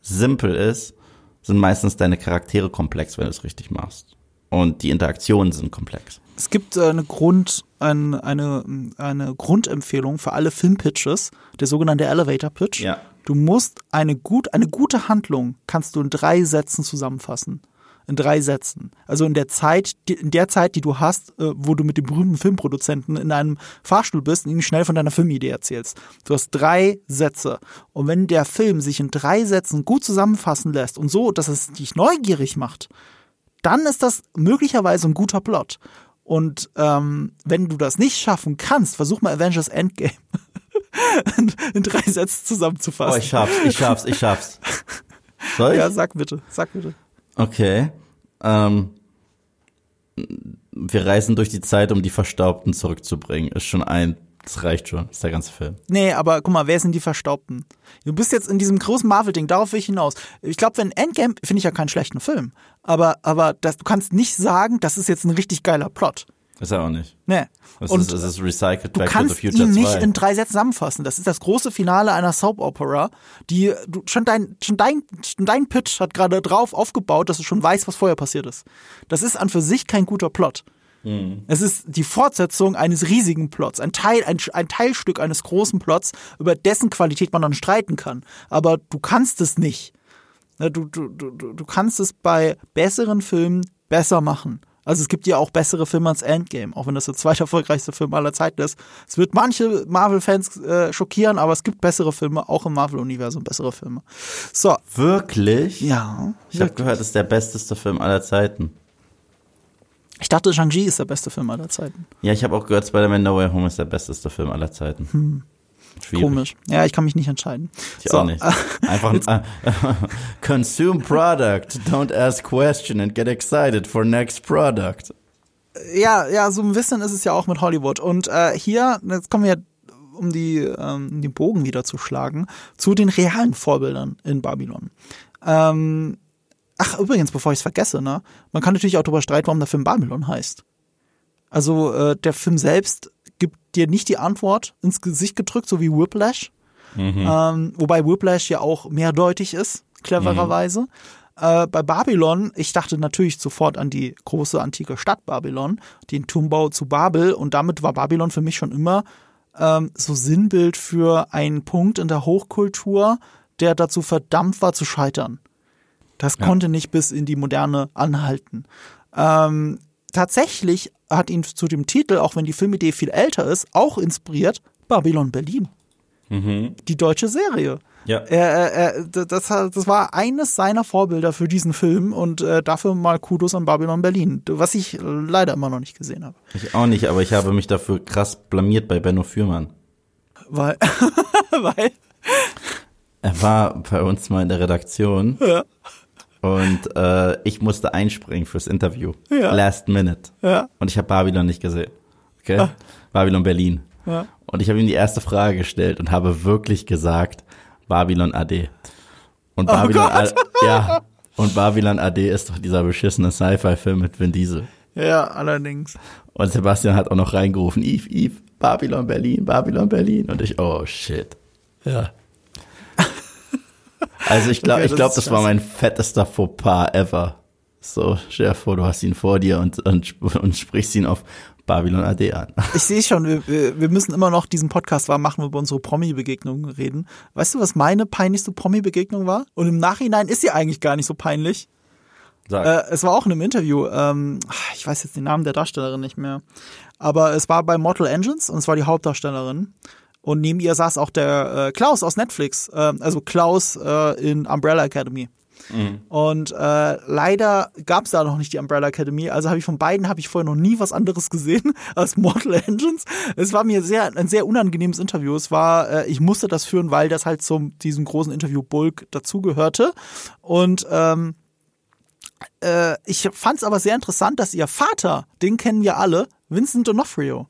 simpel ist, sind meistens deine Charaktere komplex, wenn du es richtig machst und die Interaktionen sind komplex. Es gibt äh, eine Grund, ein, eine, eine Grundempfehlung für alle Filmpitches, der sogenannte Elevator Pitch. Ja. Du musst eine gut, eine gute Handlung kannst du in drei Sätzen zusammenfassen. In drei Sätzen. Also in der Zeit, in der Zeit, die du hast, äh, wo du mit dem berühmten Filmproduzenten in einem Fahrstuhl bist und ihm schnell von deiner Filmidee erzählst. Du hast drei Sätze. Und wenn der Film sich in drei Sätzen gut zusammenfassen lässt und so, dass es dich neugierig macht, dann ist das möglicherweise ein guter Plot. Und ähm, wenn du das nicht schaffen kannst, versuch mal Avengers Endgame [laughs] in drei Sätzen zusammenzufassen. Oh, ich schaff's, ich schaff's, ich schaff's. Soll ich? Ja, sag bitte, sag bitte. Okay. Ähm, wir reisen durch die Zeit, um die Verstaubten zurückzubringen. Ist schon ein das reicht schon, das ist der ganze Film. Nee, aber guck mal, wer sind die Verstaubten? Du bist jetzt in diesem großen Marvel-Ding, darauf will ich hinaus. Ich glaube, wenn Endgame, finde ich ja keinen schlechten Film, aber, aber das, du kannst nicht sagen, das ist jetzt ein richtig geiler Plot. Ist er auch nicht. Nee. Das und ist, das ist recycled Back to the Future 2. Du kannst ihn nicht in drei Sätzen zusammenfassen. Das ist das große Finale einer Soap Opera, die du, schon dein schon dein schon dein Pitch hat gerade drauf aufgebaut, dass du schon weißt, was vorher passiert ist. Das ist an für sich kein guter Plot. Mhm. Es ist die Fortsetzung eines riesigen Plots, ein Teil, ein, ein Teilstück eines großen Plots, über dessen Qualität man dann streiten kann. Aber du kannst es nicht. Du, du, du, du kannst es bei besseren Filmen besser machen. Also es gibt ja auch bessere Filme als Endgame, auch wenn das der zweiterfolgreichste Film aller Zeiten ist. Es wird manche Marvel-Fans äh, schockieren, aber es gibt bessere Filme, auch im Marvel-Universum bessere Filme. So. Wirklich? Ja. Ich habe gehört, es ist der besteste Film aller Zeiten. Ich dachte, Shang-Chi ist der beste Film aller Zeiten. Ja, ich habe auch gehört, Spider-Man No Way Home ist der besteste Film aller Zeiten. Hm. Komisch. Ja, ich kann mich nicht entscheiden. Ich so. auch nicht. Einfach [laughs] äh, [laughs] consume product, don't ask question and get excited for next product. Ja, ja, so ein bisschen ist es ja auch mit Hollywood. Und äh, hier, jetzt kommen wir um die, ähm, den Bogen wieder zu schlagen, zu den realen Vorbildern in Babylon. Ähm, Ach, übrigens, bevor ich es vergesse, ne? Man kann natürlich auch darüber streiten, warum der Film Babylon heißt. Also äh, der Film selbst gibt dir nicht die Antwort ins Gesicht gedrückt, so wie Whiplash. Mhm. Ähm, wobei Whiplash ja auch mehrdeutig ist, clevererweise. Mhm. Äh, bei Babylon, ich dachte natürlich sofort an die große antike Stadt Babylon, den Turmbau zu Babel und damit war Babylon für mich schon immer ähm, so Sinnbild für einen Punkt in der Hochkultur, der dazu verdammt war zu scheitern. Das ja. konnte nicht bis in die Moderne anhalten. Ähm, tatsächlich hat ihn zu dem Titel, auch wenn die Filmidee viel älter ist, auch inspiriert Babylon Berlin. Mhm. Die deutsche Serie. Ja. Er, er, er, das, das war eines seiner Vorbilder für diesen Film und äh, dafür mal Kudos an Babylon Berlin, was ich leider immer noch nicht gesehen habe. Ich auch nicht, aber ich habe mich dafür krass blamiert bei Benno Fürmann. Weil, [laughs] weil? Er war bei uns mal in der Redaktion. Ja. Und äh, ich musste einspringen fürs Interview. Ja. Last minute. Ja. Und ich habe Babylon nicht gesehen. Okay? Ah. Babylon Berlin. Ja. Und ich habe ihm die erste Frage gestellt und habe wirklich gesagt, Babylon AD. Und oh Babylon AD, ja. Und Babylon AD ist doch dieser beschissene Sci-Fi-Film mit Vin Diesel. Ja, allerdings. Und Sebastian hat auch noch reingerufen, Eve, Eve, Babylon Berlin, Babylon Berlin. Und ich, oh shit. Ja. Also ich glaube, okay, ich glaube, das, das war mein fettester Fauxpas ever. So, stell dir vor, du hast ihn vor dir und, und, und sprichst ihn auf Babylon AD an. Ich sehe schon, wir, wir müssen immer noch diesen Podcast warm machen, wo wir über unsere Promi-Begegnungen reden. Weißt du, was meine peinlichste Promi-Begegnung war? Und im Nachhinein ist sie eigentlich gar nicht so peinlich. Sag. Äh, es war auch in einem Interview. Ähm, ich weiß jetzt den Namen der Darstellerin nicht mehr. Aber es war bei Mortal Engines und es war die Hauptdarstellerin. Und neben ihr saß auch der äh, Klaus aus Netflix, äh, also Klaus äh, in Umbrella Academy. Und äh, leider gab es da noch nicht die Umbrella Academy, also habe ich von beiden habe ich vorher noch nie was anderes gesehen [laughs] als Mortal Engines. Es war mir sehr ein sehr unangenehmes Interview. Es war, äh, ich musste das führen, weil das halt zum diesem großen Interview Bulk dazugehörte. Und ähm, äh, ich fand es aber sehr interessant, dass ihr Vater, den kennen wir alle, Vincent D'Onofrio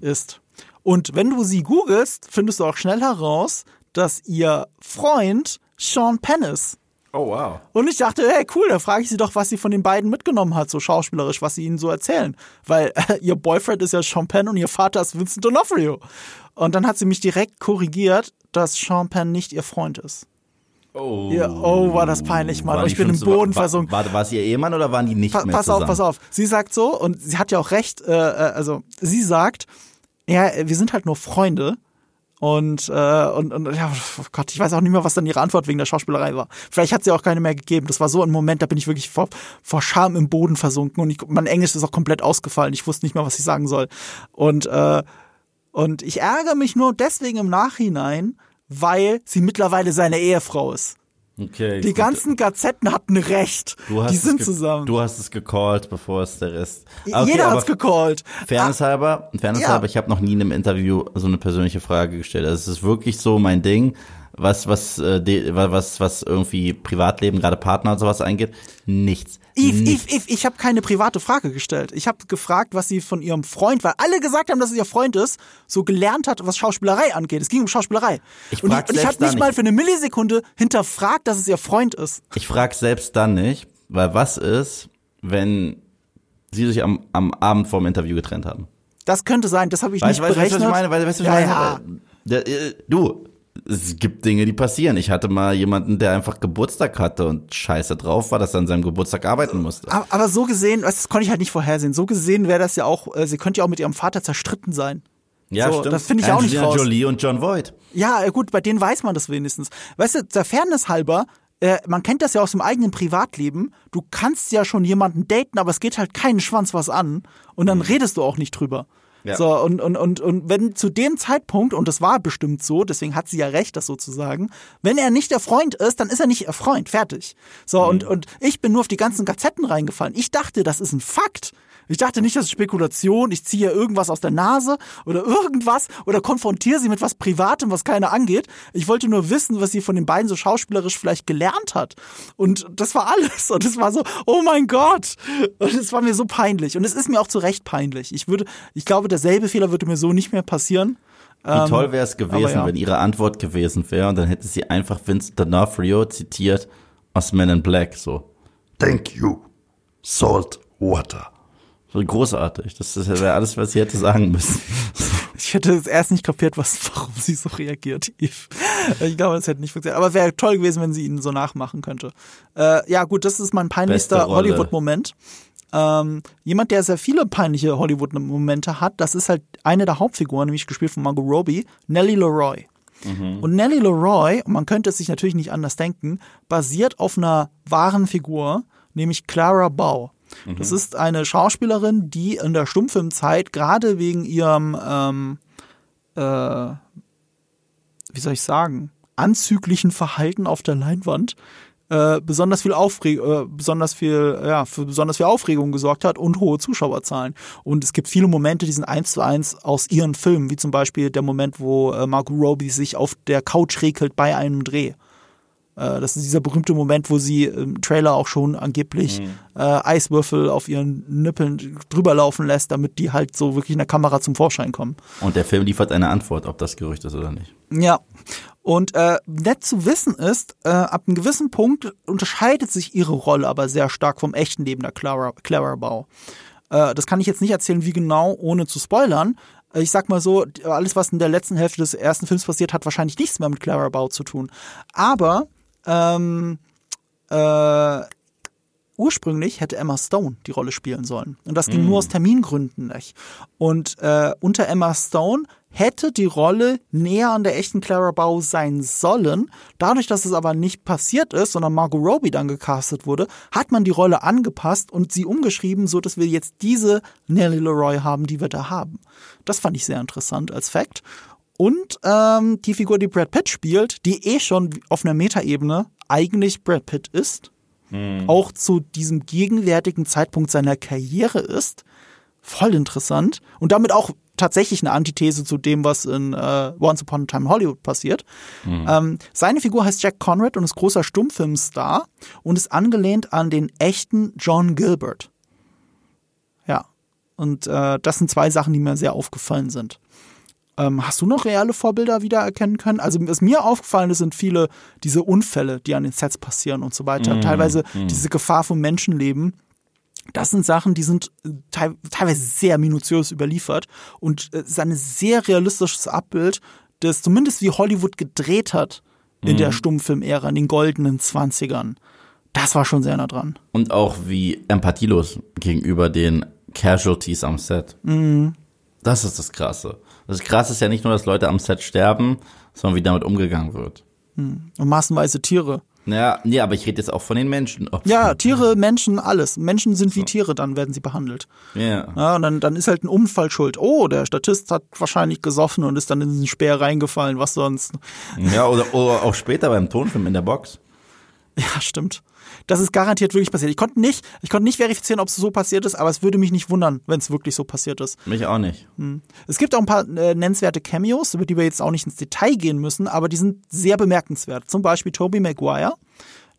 ist. Und wenn du sie googelst, findest du auch schnell heraus, dass ihr Freund Sean Penn ist. Oh, wow. Und ich dachte, hey, cool, da frage ich sie doch, was sie von den beiden mitgenommen hat, so schauspielerisch, was sie ihnen so erzählen. Weil äh, [laughs] ihr Boyfriend ist ja Sean Penn und ihr Vater ist Vincent D'Onofrio. Und dann hat sie mich direkt korrigiert, dass Sean Penn nicht ihr Freund ist. Oh. Ja, oh, war das peinlich, Mann. Die ich bin im so- Boden war, versunken. War, war es ihr Ehemann oder waren die nicht Pa mehr pass zusammen? auf, pass auf. Sie sagt so, und sie hat ja auch recht, äh, äh, also sie sagt, ja, wir sind halt nur Freunde. Und, äh, und, und ja, oh Gott, ich weiß auch nicht mehr, was dann ihre Antwort wegen der Schauspielerei war. Vielleicht hat sie auch keine mehr gegeben. Das war so ein Moment, da bin ich wirklich vor, vor Scham im Boden versunken und ich, mein Englisch ist auch komplett ausgefallen. Ich wusste nicht mehr, was ich sagen soll. Und, äh, und ich ärgere mich nur deswegen im Nachhinein, weil sie mittlerweile seine Ehefrau ist. Okay, Die gut. ganzen Gazetten hatten recht. Die es sind zusammen. Du hast es gecallt, bevor es der Rest. Okay, Jeder aber hat's gecallt. Fairness halber, Fairness Ja. halber, ich habe noch nie in einem Interview so eine persönliche Frage gestellt. Also es ist wirklich so mein Ding, was was äh, was was irgendwie Privatleben, gerade Partner und sowas angeht, nichts. Eve, nichts. Eve, Eve, ich habe keine private Frage gestellt. Ich habe gefragt, was sie von ihrem Freund, weil alle gesagt haben, dass es ihr Freund ist, so gelernt hat, was Schauspielerei angeht. Es ging um Schauspielerei. Ich und ich, und ich habe nicht mal für eine Millisekunde hinterfragt, dass es ihr Freund ist. Ich frage selbst dann nicht, weil was ist, wenn sie sich am, am Abend vorm Interview getrennt haben? Das könnte sein, das habe ich Weißt nicht du, weißt, du, was berechnet. ich meine? Weißt, du, was ich ja, meine? ja. Äh, du, es gibt Dinge, die passieren. Ich hatte mal jemanden, der einfach Geburtstag hatte und scheiße drauf war, dass er an seinem Geburtstag arbeiten musste. Aber, so gesehen, das konnte ich halt nicht vorhersehen. So gesehen wäre das ja auch, äh, sie könnte ja auch mit ihrem Vater zerstritten sein. Ja, so, stimmt. das finde ich auch nicht Angelina raus. Jolie und John Voight. Ja, äh, gut, bei denen weiß man das wenigstens. Weißt du, der Fairness halber, äh, man kennt das ja aus dem eigenen Privatleben. Du kannst ja schon jemanden daten, aber es geht halt keinen Schwanz was an. Und dann redest du auch nicht drüber. Ja. So, und, und, und, und wenn zu dem Zeitpunkt, und das war bestimmt so, deswegen hat sie ja recht, das so zu sagen, wenn er nicht der Freund ist, dann ist er nicht ihr Freund, fertig. So, und, und ich bin nur auf die ganzen Gazetten reingefallen. Ich dachte, das ist ein Fakt. Ich dachte nicht, das ist Spekulation, ich ziehe irgendwas aus der Nase oder irgendwas oder konfrontiere sie mit was Privatem, was keiner angeht. Ich wollte nur wissen, was sie von den beiden so schauspielerisch vielleicht gelernt hat. Und das war alles. Und es war so, oh mein Gott. Und es war mir so peinlich. Und es ist mir auch zu Recht peinlich. Ich würde, ich glaube, derselbe Fehler würde mir so nicht mehr passieren. Wie toll wäre es gewesen, ja. wenn ihre Antwort gewesen wäre und dann hätte sie einfach Vince D'Onofrio zitiert aus Men in Black, so. Thank you. Salt water. Großartig. Das wäre alles, was sie hätte sagen müssen. [laughs] Ich hätte es erst nicht kapiert, was, warum sie so reagiert, Eve. Ich glaube, das hätte nicht funktioniert. Aber wäre toll gewesen, wenn sie ihn so nachmachen könnte. Äh, ja, gut, das ist mein peinlichster. Hollywood-Moment. Ähm, jemand, der sehr viele peinliche Hollywood-Momente hat, das ist halt eine der Hauptfiguren, nämlich gespielt von Margot Robbie, Nellie Leroy. Und Nellie Leroy, und man könnte es sich natürlich nicht anders denken, basiert auf einer wahren Figur, nämlich Clara Bow. Das ist eine Schauspielerin, die in der Stummfilmzeit gerade wegen ihrem, ähm, äh, wie soll ich sagen, anzüglichen Verhalten auf der Leinwand äh, besonders viel Aufregung, äh, besonders viel, ja, für besonders viel Aufregung gesorgt hat und hohe Zuschauerzahlen. Und es gibt viele Momente, die sind eins zu eins aus ihren Filmen, wie zum Beispiel der Moment, wo äh, Margot Robbie sich auf der Couch regelt bei einem Dreh. Äh, Das ist dieser berühmte Moment, wo sie im Trailer auch schon angeblich äh, Eiswürfel auf ihren Nippeln drüber laufen lässt, damit die halt so wirklich in der Kamera zum Vorschein kommen. Und der Film liefert eine Antwort, ob das Gerücht ist oder nicht. Ja. Und äh, nett zu wissen ist, äh, ab einem gewissen Punkt unterscheidet sich ihre Rolle aber sehr stark vom echten Leben der Clara, Clara Bow. Äh, das kann ich jetzt nicht erzählen, wie genau, ohne zu spoilern. Äh, Ich sag mal so, alles, was in der letzten Hälfte des ersten Films passiert, hat wahrscheinlich nichts mehr mit Clara Bow zu tun. Aber ähm, äh, ursprünglich hätte Emma Stone die Rolle spielen sollen. Und das ging nur aus Termingründen nicht. Und äh, unter Emma Stone hätte die Rolle näher an der echten Clara Bow sein sollen. Dadurch, dass es aber nicht passiert ist, sondern Margot Robbie dann gecastet wurde, hat man die Rolle angepasst und sie umgeschrieben, so dass wir jetzt diese Nellie Leroy haben, die wir da haben. Das fand ich sehr interessant als Fact. Und ähm, die Figur, die Brad Pitt spielt, die eh schon auf einer Metaebene eigentlich Brad Pitt ist, auch zu diesem gegenwärtigen Zeitpunkt seiner Karriere ist, voll interessant und damit auch tatsächlich eine Antithese zu dem, was in äh, Once Upon a Time in Hollywood passiert. Ähm, seine Figur heißt Jack Conrad und ist großer Stummfilmstar und ist angelehnt an den echten John Gilbert. Ja, und äh, das sind zwei Sachen, die mir sehr aufgefallen sind. Ähm, hast du noch reale Vorbilder wiedererkennen können? Also was mir aufgefallen ist, sind viele diese Unfälle, die an den Sets passieren und so weiter. Teilweise diese Gefahr vom Menschenleben. Das sind Sachen, die sind äh, teil teilweise sehr minutiös überliefert und äh, es ist ein sehr realistisches Abbild, das zumindest wie Hollywood gedreht hat in der Stummfilmära, in den goldenen Zwanzigern. Das war schon sehr nah dran. Und auch wie empathielos gegenüber den Casualties am Set. Das ist das Krasse. Das Krasse ist ja nicht nur, dass Leute am Set sterben, sondern wie damit umgegangen wird. Und massenweise Tiere. Naja, nee, aber ich rede jetzt auch von den Menschen. Ja, [laughs] Tiere, Menschen, alles. Menschen sind wie Tiere, dann werden sie behandelt. Ja. Ja, und dann, dann ist halt ein Unfall schuld. Oh, der Statist hat wahrscheinlich gesoffen und ist dann in diesen Speer reingefallen, was sonst. Ja, oder, oder auch später beim Tonfilm in der Box. Ja, stimmt. Das ist garantiert wirklich passiert. Ich konnte nicht, ich konnte nicht verifizieren, ob es so passiert ist, aber es würde mich nicht wundern, wenn es wirklich so passiert ist. Mich auch nicht. Es gibt auch ein paar äh, nennenswerte Cameos, über die wir jetzt auch nicht ins Detail gehen müssen, aber die sind sehr bemerkenswert. Zum Beispiel Tobey Maguire,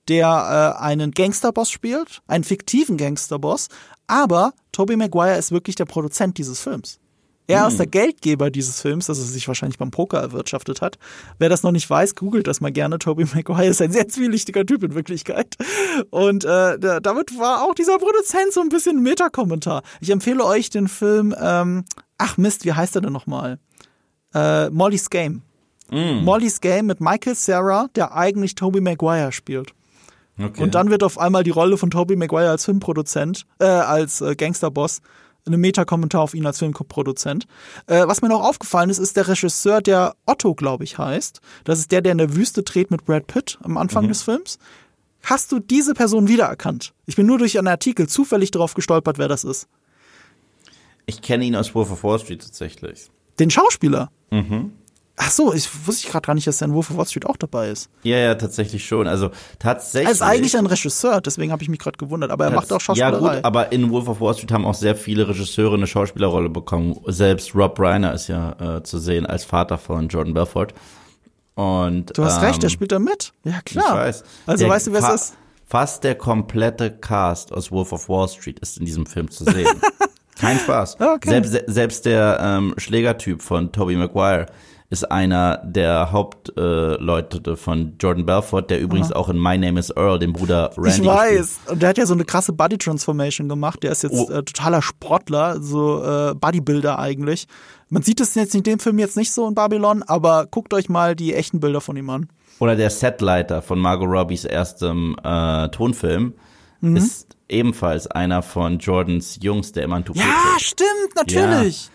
der äh, einen Gangsterboss spielt, einen fiktiven Gangsterboss, aber Tobey Maguire ist wirklich der Produzent dieses Films. Er ist der Geldgeber dieses Films, das er sich wahrscheinlich beim Poker erwirtschaftet hat. Wer das noch nicht weiß, googelt das mal gerne. Tobey Maguire ist ein sehr zwielichtiger Typ in Wirklichkeit. Und äh, da- damit war auch dieser Produzent so ein bisschen ein Meta-Kommentar. Ich empfehle euch den Film, ähm, ach Mist, wie heißt er denn nochmal? Äh, Molly's Game. Molly's Game mit Michael Sarah, der eigentlich Tobey Maguire spielt. Okay. Und dann wird auf einmal die Rolle von Tobey Maguire als Filmproduzent, äh, als äh, Gangsterboss, eine Meta-Kommentar auf ihn als Filmproduzent. Äh, was mir noch aufgefallen ist, ist der Regisseur, der Otto, glaube ich, heißt. Das ist der, der in der Wüste dreht mit Brad Pitt am Anfang des Films. Hast du diese Person wiedererkannt? Ich bin nur durch einen Artikel zufällig darauf gestolpert, wer das ist. ich kenne ihn aus Wolf of Wall Street tatsächlich. Den Schauspieler. Ach so, ich wusste gerade gar nicht, dass der in Wolf of Wall Street auch dabei ist. Ja, ja, tatsächlich schon. Also tatsächlich. Er ist eigentlich ein Regisseur, deswegen habe ich mich gerade gewundert, aber er macht auch Ja Schauspielerei. gut, aber in Wolf of Wall Street haben auch sehr viele Regisseure eine Schauspielerrolle bekommen. Selbst Rob Reiner ist ja äh, zu sehen als Vater von Jordan Belfort. Und du hast ähm, recht, der spielt da mit. Ja, klar. Ich weiß. Also Der weißt du, wer es ist? Fast der komplette Cast aus Wolf of Wall Street ist in diesem Film zu sehen. [laughs] Kein Spaß. Okay. Selbst, se- selbst der ähm, Schlägertyp von Tobey Maguire ist einer der Hauptleute äh, von Jordan Belfort, der übrigens auch in My Name is Earl, dem Bruder Randy Ich weiß. Und der hat ja so eine krasse Body Transformation gemacht. Der ist jetzt Oh. äh, totaler Sportler, so äh, Bodybuilder eigentlich. Man sieht es jetzt in dem Film jetzt nicht so in Babylon, aber guckt euch mal die echten Bilder von ihm an. Oder der Setleiter von Margot Robbies erstem äh, Tonfilm ist ebenfalls einer von Jordans Jungs, der immer ein Toupet Ja, trägt. stimmt, natürlich. Ja,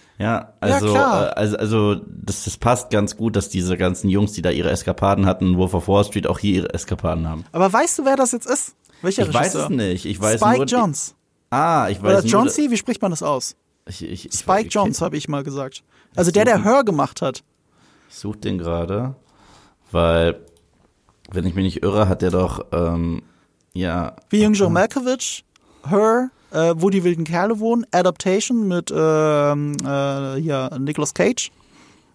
also, klar. äh, also, also das, das passt ganz gut, dass diese ganzen Jungs, die da ihre Eskapaden hatten, Wolf of Wall Street auch hier ihre Eskapaden haben. Aber weißt du, wer das jetzt ist? Welcher Ich weiß Regisseur? es nicht. Ich weiß Spike nur, Jones. Ah, ich Oder weiß nur. John C., wie spricht man das aus? Ich, ich, ich, Spike Jones, habe ich mal gesagt. Also der, der Hör gemacht hat. Ich suche den gerade, weil, wenn ich mich nicht irre, hat der doch, ähm, ja, Wie Jung Joe Malkovich, Her, äh, wo die wilden Kerle wohnen, Adaptation mit ähm, äh, hier, Nicolas Cage.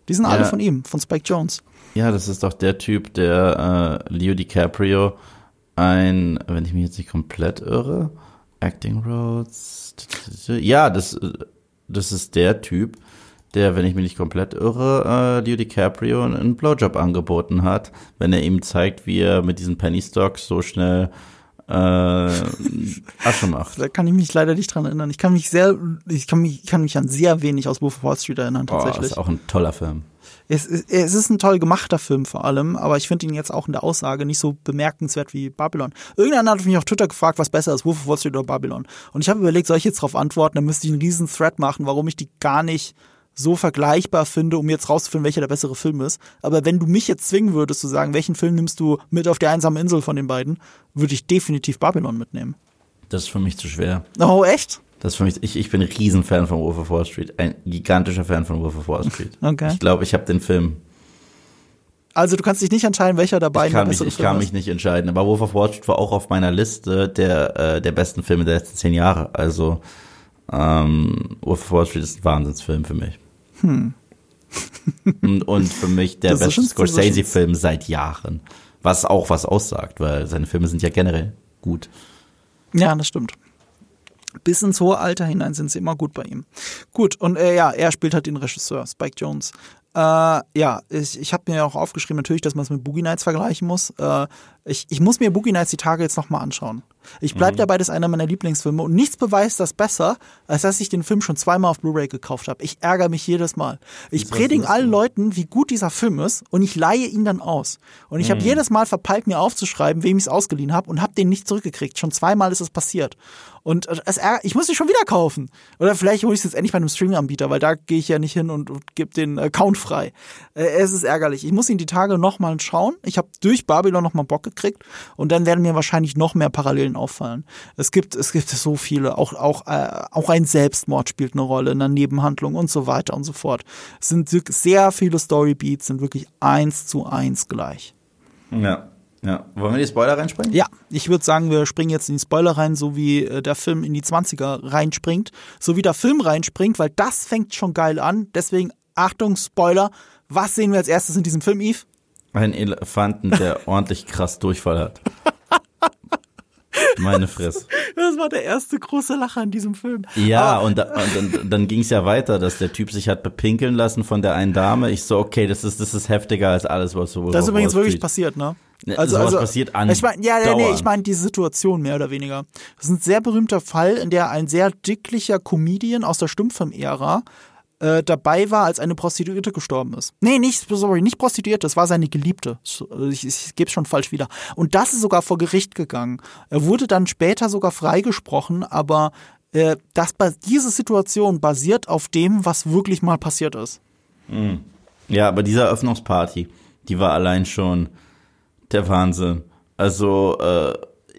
Die sind alle Ja. von ihm, von Spike Jones. ja, das ist doch der Typ, der äh, Leo DiCaprio ein, wenn ich mich jetzt nicht komplett irre, Acting Roads, ja, das, das ist der Typ, der, wenn ich mich nicht komplett irre, äh, Leo DiCaprio einen Blowjob angeboten hat, wenn er ihm zeigt, wie er mit diesen Penny Stocks so schnell äh, Asche macht. Da kann ich mich leider nicht dran erinnern. Ich kann mich sehr, ich kann mich, ich kann mich an sehr wenig aus Wolf of Wall Street erinnern, tatsächlich. ist auch ein toller Film. es, es es ist ein toll gemachter Film vor allem, aber ich finde ihn jetzt auch in der Aussage nicht so bemerkenswert wie Babylon. Irgendeiner hat mich auf Twitter gefragt, was besser ist, Wolf of Wall Street oder Babylon. Und ich habe überlegt, soll ich jetzt darauf antworten, dann müsste ich einen riesen Thread machen, warum ich die gar nicht so vergleichbar finde, um jetzt rauszufinden, welcher der bessere Film ist. Aber wenn du mich jetzt zwingen würdest zu sagen, welchen Film nimmst du mit auf die einsame Insel von den beiden, würde ich definitiv Babylon mitnehmen. Das ist für mich zu schwer. Oh, echt? Das ist für mich, ich, ich bin ein Riesenfan von Wolf of Wall Street. Ein gigantischer Fan von Wolf of Wall Street. [laughs] Okay. Ich glaube, ich habe den Film. Also du kannst dich nicht entscheiden, welcher der Ich beiden kann, der mich, ich Film kann ist. mich nicht entscheiden. Aber Wolf of Wall Street war auch auf meiner Liste der, äh, der besten Filme der letzten zehn Jahre. Also ähm, Wolf of Wall Street ist ein Wahnsinnsfilm für mich. Und, und für mich der beste Scorsese-Film seit Jahren. Was auch was aussagt, weil seine Filme sind ja generell gut. Ja, das stimmt. Bis ins hohe Alter hinein sind sie immer gut bei ihm. Gut, und äh, ja, er spielt halt den Regisseur, Spike Jones. Äh, ja, ich, ich habe mir auch aufgeschrieben, natürlich, dass man es mit Boogie Nights vergleichen muss. Äh, ich, ich muss mir Boogie Nights die Tage jetzt nochmal anschauen. Ich bleib dabei, das ist einer meiner Lieblingsfilme und nichts beweist das besser, als dass ich den Film schon zweimal auf Blu-ray gekauft habe. Ich ärgere mich jedes Mal. Ich predige allen Leuten, wie gut dieser Film ist und ich leihe ihn dann aus. Und ich habe jedes Mal verpeilt, mir aufzuschreiben, wem ich es ausgeliehen habe und habe den nicht zurückgekriegt. Schon zweimal ist es passiert. Und äh, ich muss ihn schon wieder kaufen. Oder vielleicht hole ich es jetzt endlich bei einem Streaming-Anbieter, weil da gehe ich ja nicht hin und, und gebe den Account frei. Äh, es ist ärgerlich. Ich muss ihn die Tage nochmal schauen. Ich habe durch Babylon nochmal Bock gekriegt und dann werden mir wahrscheinlich noch mehr Parallelen auffallen. Es gibt, es gibt so viele. Auch, auch, äh, auch ein Selbstmord spielt eine Rolle in der Nebenhandlung und so weiter und so fort. Es sind sehr viele Storybeats, sind wirklich eins zu eins gleich. Ja. Ja. Wollen wir die Spoiler reinspringen? Ja, ich würde sagen, wir springen jetzt in die Spoiler rein, so wie äh, der Film in die 20er reinspringt, so wie der Film reinspringt, weil das fängt schon geil an. Deswegen, Achtung, Spoiler. Was sehen wir als erstes in diesem Film, Eve? Ein Elefanten, der [laughs] ordentlich krass Durchfall hat. Meine Fresse. Das war der erste große Lacher in diesem Film. Ja, Aber, und, da, und dann, dann ging es ja weiter, dass der Typ sich hat bepinkeln lassen von der einen Dame. Ich so, okay, das ist, das ist heftiger als alles, was so das ist übrigens wirklich passiert, ne? Ja, sowas passiert an Ich meine, ja, ja, nee, ich meine diese Situation mehr oder weniger. Das ist ein sehr berühmter Fall, in der ein sehr dicklicher Comedian aus der Stummfilm-Ära äh, dabei war, als eine Prostituierte gestorben ist. Nee, nicht, sorry, nicht Prostituierte, das war seine Geliebte. Ich, ich, ich gebe es schon falsch wieder. Und das ist sogar vor Gericht gegangen. Er wurde dann später sogar freigesprochen, aber äh, das, diese Situation basiert auf dem, was wirklich mal passiert ist. Ja, aber diese Eröffnungsparty, die war allein schon der Wahnsinn. Also, äh,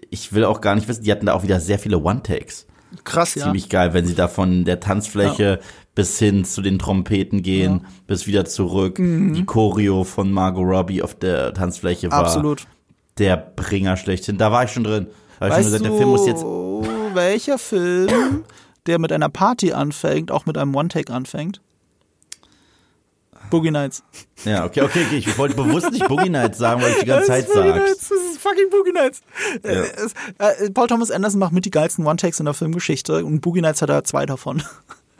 ich will auch gar nicht wissen, die hatten da auch wieder sehr viele One-Takes. Krass, ja. Ziemlich geil, wenn sie da von der Tanzfläche bis hin zu den Trompeten gehen, bis wieder zurück. Die Choreo von Margot Robbie auf der Tanzfläche war Absolut. der Bringer schlechthin. Da war ich schon drin. Da hab ich schon Weißt gesagt, du, der Film muss jetzt welcher Film, der mit einer Party anfängt, auch mit einem One-Take anfängt? Boogie Nights. Ja, okay, okay, okay. Ich wollte bewusst nicht Boogie Nights sagen, weil ich die ganze Zeit. Nights, das ist fucking Boogie Nights. Es, äh, Paul Thomas Anderson macht mit die geilsten One-Takes in der Filmgeschichte und Boogie Nights hat er zwei davon.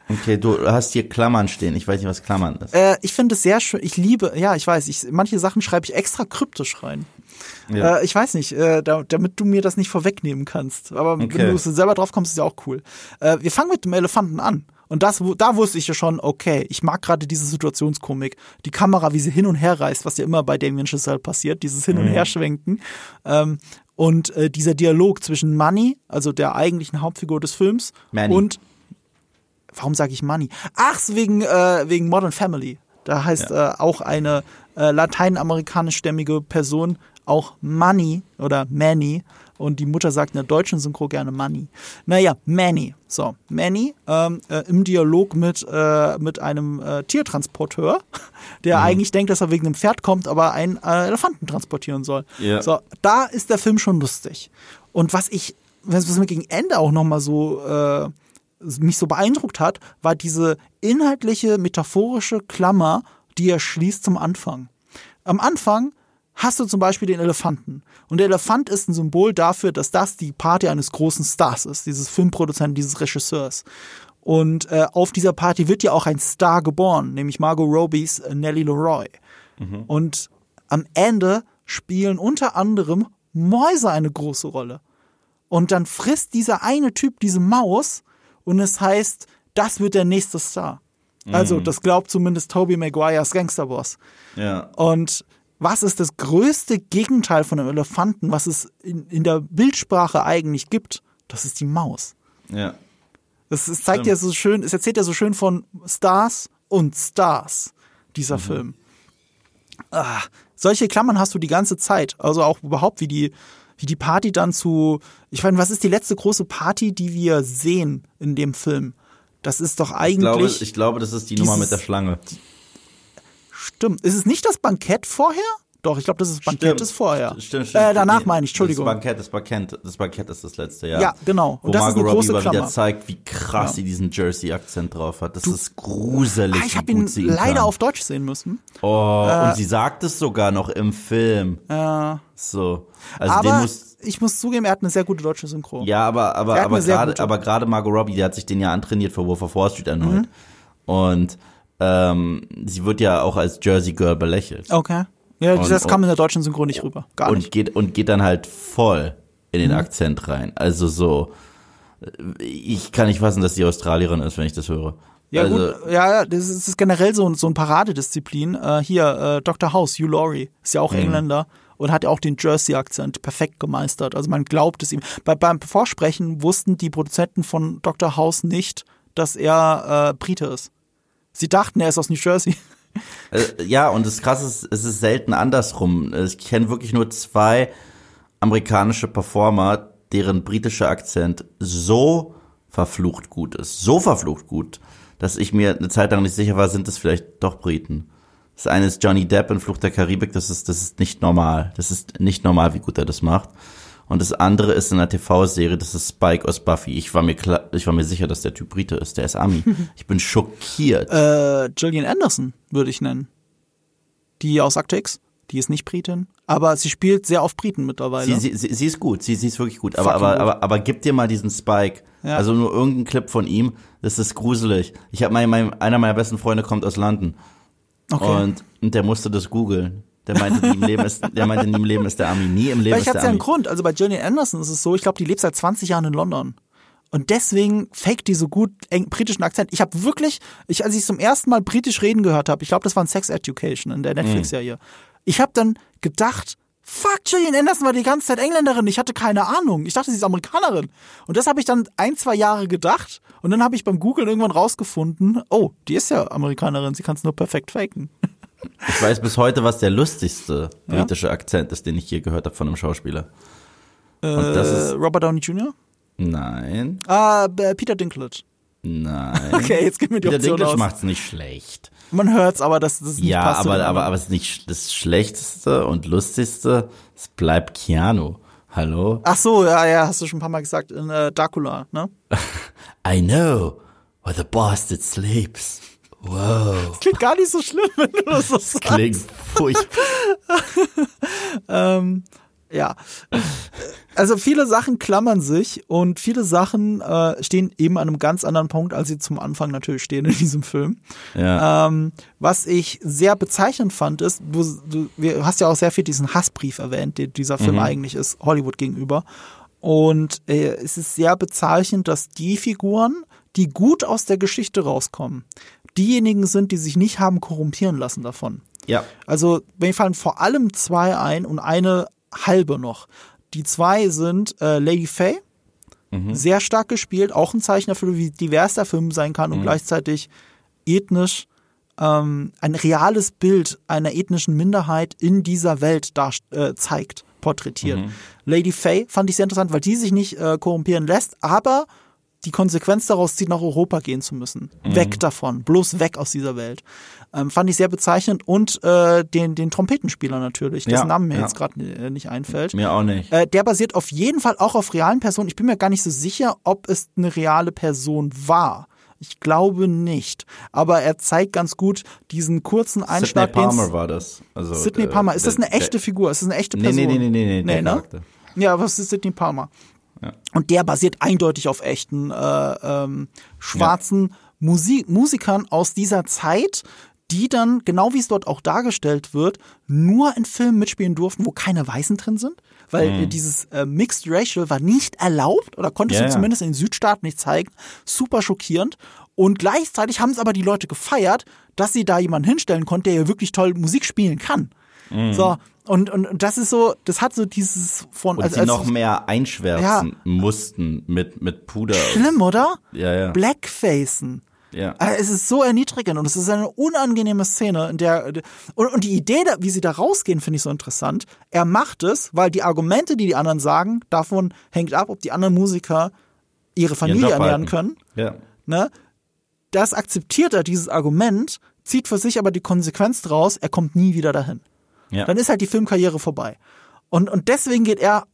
Okay, du hast hier Klammern stehen. Ich weiß nicht, was Klammern ist. Äh, ich finde es sehr schön. Ich liebe, ja, ich weiß, ich, manche Sachen schreibe ich extra kryptisch rein. Ja. Äh, ich weiß nicht, äh, da, damit du mir das nicht vorwegnehmen kannst. Aber Okay. wenn du selber drauf kommst, ist ja auch cool. Äh, wir fangen mit dem Elefanten an. Und das, da wusste ich ja schon, okay, ich mag gerade diese Situationskomik. Die Kamera, wie sie hin und her reißt, was ja immer bei Damien Chazelle passiert, dieses Hin- und Herschwenken. Ähm, und äh, dieser Dialog zwischen Money, also der eigentlichen Hauptfigur des Films, Manny. und warum sage ich Money? Ach, wegen, äh, wegen Modern Family. Da heißt äh, auch eine äh, lateinamerikanischstämmige Person auch Money oder Manny. Und die Mutter sagt in der deutschen Synchro gerne Money. Naja, Manny. So, Manny ähm, äh, im Dialog mit, äh, mit einem äh, Tiertransporteur, [laughs] der eigentlich denkt, dass er wegen einem Pferd kommt, aber einen äh, Elefanten transportieren soll. Ja. So, da ist der Film schon lustig. Und was ich, was was mir gegen Ende auch nochmal so äh, mich so beeindruckt hat, war diese inhaltliche, metaphorische Klammer, die er schließt zum Anfang. Am Anfang hast du zum Beispiel den Elefanten. Und der Elefant ist ein Symbol dafür, dass das die Party eines großen Stars ist, dieses Filmproduzenten, dieses Regisseurs. Und äh, auf dieser Party wird ja auch ein Star geboren, nämlich Margot Robbys äh, Nellie Leroy. Und am Ende spielen unter anderem Mäuse eine große Rolle. Und dann frisst dieser eine Typ diese Maus und es heißt, das wird der nächste Star. Also, das glaubt zumindest Toby Maguires Gangsterboss. Ja. Und was ist das größte Gegenteil von einem Elefanten, was es in, in der Bildsprache eigentlich gibt? Das ist die Maus. Ja. Das, es zeigt ja so schön, es erzählt ja so schön von Stars und Stars, dieser Film. Ah, solche Klammern hast du die ganze Zeit. Also auch überhaupt, wie die, wie die Party dann zu. Ich meine, was ist die letzte große Party, die wir sehen in dem Film? Das ist doch Ich eigentlich. glaube, ich glaube, das ist die Nummer mit der dieses- Schlange. stimmt. Ist es nicht das Bankett vorher? Doch, ich glaube, das ist Bankett Stimmt. ist vorher. Stimmt, stimmt. Äh, danach meine ich, Entschuldigung. Das Bankett, das Bankett, das Bankett ist das letzte, ja. Ja, genau. Wo Und das ist Margot eine Robbie große wieder Klammer. zeigt, wie krass sie diesen Jersey-Akzent drauf hat. Das ist gruselig, Ah, ich habe ihn leider kann. auf Deutsch sehen müssen. Oh, und sie sagt es sogar noch im Film. Ja. So. Also den aber muss, ich muss zugeben, er hat eine sehr gute deutsche Synchro. ja, aber, aber, Er aber eine gerade, aber gerade Margot Robbie, die hat sich den ja antrainiert für Wolf of Wall Street erneut. Mhm. Und, ähm, sie wird ja auch als Jersey Girl belächelt. Okay. Ja, Und- das kam in der deutschen Synchro nicht rüber. Gar und nicht. Mhm. geht und geht dann halt voll in den Akzent rein. Also so ich kann nicht fassen, dass die Australierin ist, wenn ich das höre. Ja, also, gut, ja, ja, das ist, das ist generell so, so ein Paradedisziplin. Äh, hier, äh, Dr. House, Hugh Laurie, ist ja auch Mhm. Engländer und hat ja auch den Jersey-Akzent perfekt gemeistert. Also man glaubt es ihm. Bei, beim Vorsprechen wussten die Produzenten von Dr. House nicht, dass er äh, Brite ist. Sie dachten, er ist aus New Jersey. [laughs] Äh, ja, und das Krasse ist, es ist selten andersrum. Ich kenne wirklich nur zwei amerikanische Performer, deren britischer Akzent so verflucht gut ist. So verflucht gut, dass ich mir eine Zeit lang nicht sicher war, sind es vielleicht doch Briten. Das eine ist Johnny Depp in Flucht der Karibik, das ist, das ist nicht normal. Das ist nicht normal, wie gut er das macht. Und das andere ist in einer TV-Serie, das ist Spike aus Buffy. Ich war mir klar, ich war mir sicher, dass der Typ Brite ist. Der ist Ami. [laughs] Ich bin schockiert. Äh, Gillian Anderson würde ich nennen. Die aus Akte X. Die ist nicht Britin, aber sie spielt sehr oft Briten mittlerweile. Sie, sie, sie, ist gut, sie, sie ist wirklich gut. Aber, aber, gut. aber, aber gib dir mal diesen Spike. Ja. Also nur irgendeinen Clip von ihm. Das ist gruselig. Ich habe mein, mein, einer meiner besten Freunde kommt aus London. okay. Und, und der musste das googeln. Der meinte, nie im Leben ist, der meinte, nie im Leben ist der Ami. Nie im Leben Vielleicht ist der es ja einen Ami. Grund. Also bei Gillian Anderson ist es so, ich glaube, die lebt seit 20 Jahren in London. Und deswegen faked die so gut eng, britischen Akzent. Ich habe wirklich, ich, als ich zum ersten Mal britisch reden gehört habe, ich glaube, das war ein Sex Education in der Mhm. Netflix-Serie. Ich habe dann gedacht, fuck, Gillian Anderson war die ganze Zeit Engländerin. Ich hatte keine Ahnung. Ich dachte, sie ist Amerikanerin. Und das habe ich dann ein, zwei Jahre gedacht. Und dann habe ich beim Googlen irgendwann rausgefunden, oh, die ist ja Amerikanerin. Sie kann es nur perfekt faken. Ich weiß bis heute, was der lustigste britische Akzent ist, den ich je gehört habe von einem Schauspieler. Und das Äh, ist, Robert Downey Jr.? nein, Ah, Peter Dinklage. nein. [laughs] Okay, jetzt gib mir die Peter Option Dinklage macht's nicht schlecht. Man hört's, aber das, das nicht Ja, aber, aber, anderen. aber es ist nicht das Schlechteste und Lustigste. Es bleibt Keanu. Hallo? Ach so, ja, ja, hast du schon ein paar Mal gesagt in äh, Dracula, ne? [laughs] I know where the bastard sleeps. Wow. Klingt gar nicht so schlimm, wenn du das so sagst. Klingt furchtbar. [laughs] Ähm, ja. Also viele Sachen klammern sich und viele Sachen äh, stehen eben an einem ganz anderen Punkt, als sie zum Anfang natürlich stehen in diesem Film. Ja. Ähm, was ich sehr bezeichnend fand, ist, du, du wir, hast ja auch sehr viel diesen Hassbrief erwähnt, den dieser Film eigentlich ist, Hollywood gegenüber. Und äh, es ist sehr bezeichnend, dass die Figuren, die gut aus der Geschichte rauskommen, diejenigen sind, die sich nicht haben korrumpieren lassen davon. ja. Also mir fallen vor allem zwei ein und eine halbe noch. Die zwei sind äh, Lady Faye, sehr stark gespielt, auch ein Zeichen dafür, wie divers der Film sein kann und gleichzeitig ethnisch ähm, ein reales Bild einer ethnischen Minderheit in dieser Welt äh, zeigt, porträtiert. Lady Faye fand ich sehr interessant, weil die sich nicht äh, korrumpieren lässt, aber die Konsequenz daraus zieht, nach Europa gehen zu müssen. Weg davon, bloß weg aus dieser Welt. Ähm, fand ich sehr bezeichnend. Und äh, den, den Trompetenspieler natürlich, dessen Ja, Namen mir ja. jetzt gerade äh, nicht einfällt. Mir auch nicht. Äh, der basiert auf jeden Fall auch auf realen Personen. Ich bin mir gar nicht so sicher, ob es eine reale Person war. Ich glaube nicht. Aber er zeigt ganz gut diesen kurzen Sidney Einschlag. den's- Palmer war das. Also, Sidney äh, Palmer. Ist das eine echte Figur? Ist das eine echte Nee, Person? nee, nee, nee, nee, der ne? Ja, was ist Sidney Palmer? Ja. Und der basiert eindeutig auf echten äh, ähm, schwarzen Musik Musikern aus dieser Zeit, die dann, genau wie es dort auch dargestellt wird, nur in Filmen mitspielen durften, wo keine Weißen drin sind, weil äh, dieses äh, Mixed Racial war nicht erlaubt oder konntest Ja, du ja. zumindest in den Südstaaten nicht zeigen. Super schockierend. Und gleichzeitig haben es aber die Leute gefeiert, dass sie da jemanden hinstellen konnte, der ja wirklich toll Musik spielen kann. Mhm. So, und, und, und das ist so, das hat so dieses von, Und also, sie noch mehr einschwärzen Ja. mussten mit, mit Puder. schlimm, oder? Ja, ja. Blackfacen. Ja. Also es ist so erniedrigend und es ist eine unangenehme Szene, in der und, und die Idee, wie sie da rausgehen, finde ich so interessant. Er macht es, weil die Argumente, die die anderen sagen, davon hängt ab, ob die anderen Musiker ihre Familie ernähren können. Ja. Ne? Das akzeptiert er, dieses Argument, zieht für sich aber die Konsequenz draus, er kommt nie wieder dahin. Ja. Dann ist halt die Filmkarriere vorbei. Und, und deswegen geht er,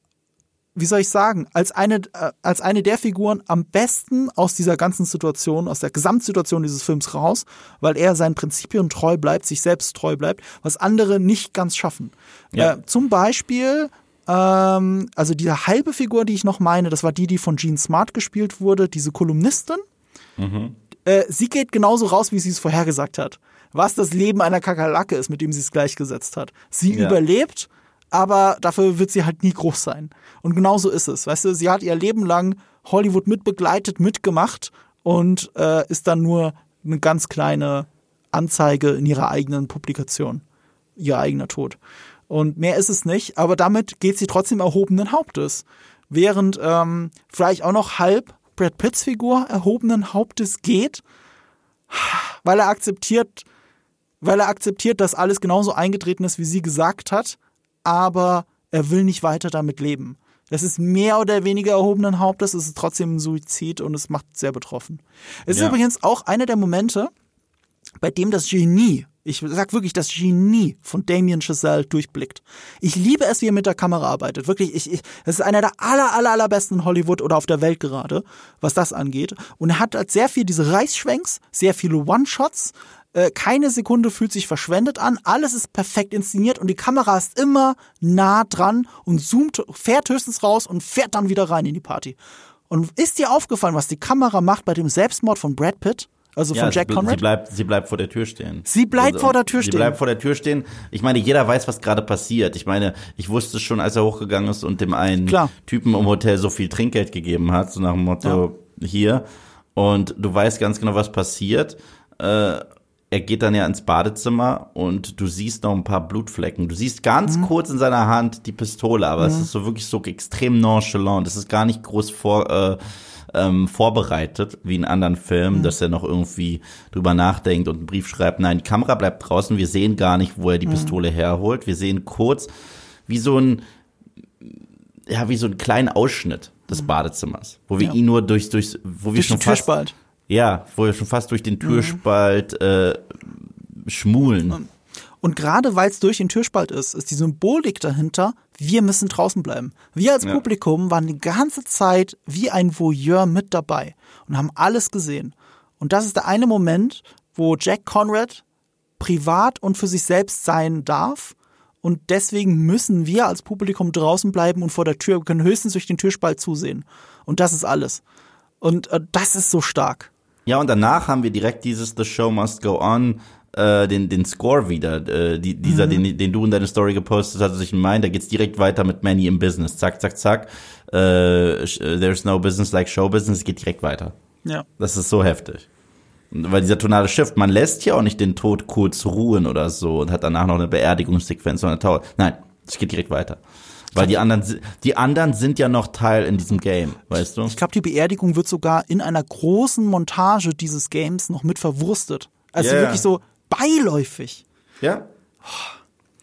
wie soll ich sagen, als eine, äh, als eine der Figuren am besten aus dieser ganzen Situation, aus der Gesamtsituation dieses Films raus, weil er seinen Prinzipien treu bleibt, sich selbst treu bleibt, was andere nicht ganz schaffen. Ja. Äh, zum Beispiel, ähm, also diese halbe Figur, die ich noch meine, das war die, die von Gene Smart gespielt wurde, diese Kolumnistin. Äh, sie geht genauso raus, wie sie es vorhergesagt hat. Was das Leben einer Kakerlake ist, mit dem sie es gleichgesetzt hat. Sie Ja. überlebt, aber dafür wird sie halt nie groß sein. Und genauso ist es. Weißt du, sie hat ihr Leben lang Hollywood mitbegleitet, mitgemacht und äh, ist dann nur eine ganz kleine Anzeige in ihrer eigenen Publikation. Ihr eigener Tod. Und mehr ist es nicht, aber damit geht sie trotzdem erhobenen Hauptes. Während ähm, vielleicht auch noch halb Brad Pitts Figur erhobenen Hauptes geht, [sighs] weil er akzeptiert, weil er akzeptiert, dass alles genauso eingetreten ist, wie sie gesagt hat, aber er will nicht weiter damit leben. Das ist mehr oder weniger erhobenen Hauptes, es ist trotzdem ein Suizid und es macht sehr betroffen. Es Ja. ist übrigens auch einer der Momente, bei dem das Genie, ich sag wirklich das Genie von Damien Chazelle durchblickt. Ich liebe es, wie er mit der Kamera arbeitet. Wirklich, ich, ich, es ist einer der aller, aller, allerbesten in Hollywood oder auf der Welt gerade, was das angeht. Und er hat halt sehr viel diese Reißschwenks, sehr viele One-Shots. Äh, keine Sekunde fühlt sich verschwendet an. Alles ist perfekt inszeniert und die Kamera ist immer nah dran und zoomt, fährt höchstens raus und fährt dann wieder rein in die Party. Und ist dir aufgefallen, was die Kamera macht bei dem Selbstmord von Brad Pitt? Also von Ja, Jack sie, Conrad? sie bleibt, sie bleibt vor der Tür stehen. Sie bleibt vor der Tür sie stehen. bleibt vor der Tür stehen. Ich meine, jeder weiß, was gerade passiert. Ich meine, ich wusste schon, als er hochgegangen ist und dem einen Klar. Typen im Hotel so viel Trinkgeld gegeben hat, so nach dem Motto, hier. Und du weißt ganz genau, was passiert. Äh, er geht dann ja ins Badezimmer und du siehst noch ein paar Blutflecken. Du siehst ganz Mhm. kurz in seiner Hand die Pistole, aber es ist so wirklich so extrem nonchalant. Es ist gar nicht groß vor, äh, ähm, vorbereitet, wie in anderen Filmen, Mhm. dass er noch irgendwie drüber nachdenkt und einen Brief schreibt. Nein, die Kamera bleibt draußen. Wir sehen gar nicht, wo er Mhm. die Pistole herholt. Wir sehen kurz, wie so ein, ja, wie so einen kleinen Ausschnitt des Badezimmers, wo wir Mhm. Ja. ihn nur durch, durch, wo wir Durch schon fast, Türspalt. Ja, wo wir schon fast durch Mhm. den Türspalt äh, schmulen. Und gerade weil es durch den Türspalt ist, ist die Symbolik dahinter, wir müssen draußen bleiben. Wir als Ja. Publikum waren die ganze Zeit wie ein Voyeur mit dabei und haben alles gesehen. Und das ist der eine Moment, wo Jack Conrad privat und für sich selbst sein darf. Und deswegen müssen wir als Publikum draußen bleiben und vor der Tür, wir können höchstens durch den Türspalt zusehen. Und das ist alles. Und äh, das ist so stark. Ja, und danach haben wir direkt dieses The Show Must Go On, äh, den, den Score wieder, äh, die, dieser, den, den du in deine Story gepostet hast, ich meine, da geht's direkt weiter mit Many im Business. Zack, zack, zack. Äh, sh- there's no business like show business, geht direkt weiter. Ja. Das ist so heftig. Weil dieser tonale Shift, man lässt ja auch nicht den Tod kurz ruhen oder so und hat danach noch eine Beerdigungssequenz oder Tauer. Nein, es geht direkt weiter. Weil die anderen, die anderen sind ja noch Teil in diesem Game, weißt du? Ich glaube, die Beerdigung wird sogar in einer großen Montage dieses Games noch mit verwurstet. Also ja. wirklich so beiläufig. Ja.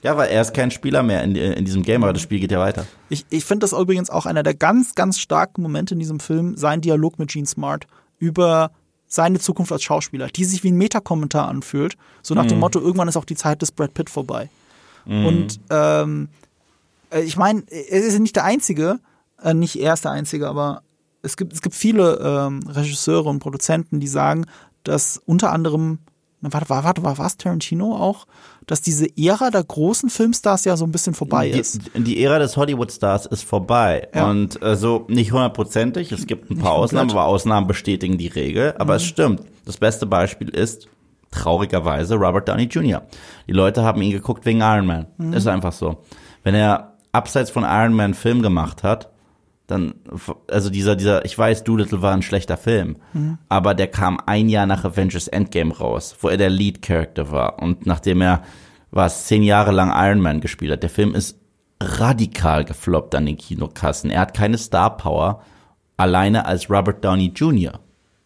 Ja, weil er ist kein Spieler mehr in, in diesem Game, aber das Spiel geht ja weiter. Ich, ich finde das übrigens auch einer der ganz, ganz starken Momente in diesem Film, sein Dialog mit Gene Smart über seine Zukunft als Schauspieler, die sich wie ein Metakommentar anfühlt. So nach dem Mhm. Motto, irgendwann ist auch die Zeit des Brad Pitt vorbei. Und ähm, äh, ich meine, er ist nicht der Einzige, äh, nicht er ist der Einzige, aber es gibt, es gibt viele ähm, Regisseure und Produzenten, die sagen, dass unter anderem, warte, warte, warte, war was Tarantino auch, dass diese Ära der großen Filmstars ja so ein bisschen vorbei ist. Die, die Ära des Hollywood-Stars ist vorbei. Ja. Und äh, so nicht hundertprozentig. Es gibt ein paar. Ausnahmen, aber Ausnahmen bestätigen die Regel. Aber es stimmt. Das beste Beispiel ist traurigerweise Robert Downey Jr. Die Leute haben ihn geguckt wegen Iron Man. Ist einfach so. Wenn er abseits von Iron Man Film gemacht hat, dann, also dieser, dieser, ich weiß, Doolittle war ein schlechter Film, Mhm. aber der kam ein Jahr nach Avengers Endgame raus, wo er der Lead-Character war. Und nachdem er, was, zehn Jahre lang Iron Man gespielt hat, der Film ist radikal gefloppt an den Kinokassen. Er hat keine Star Power, alleine als Robert Downey Jr.,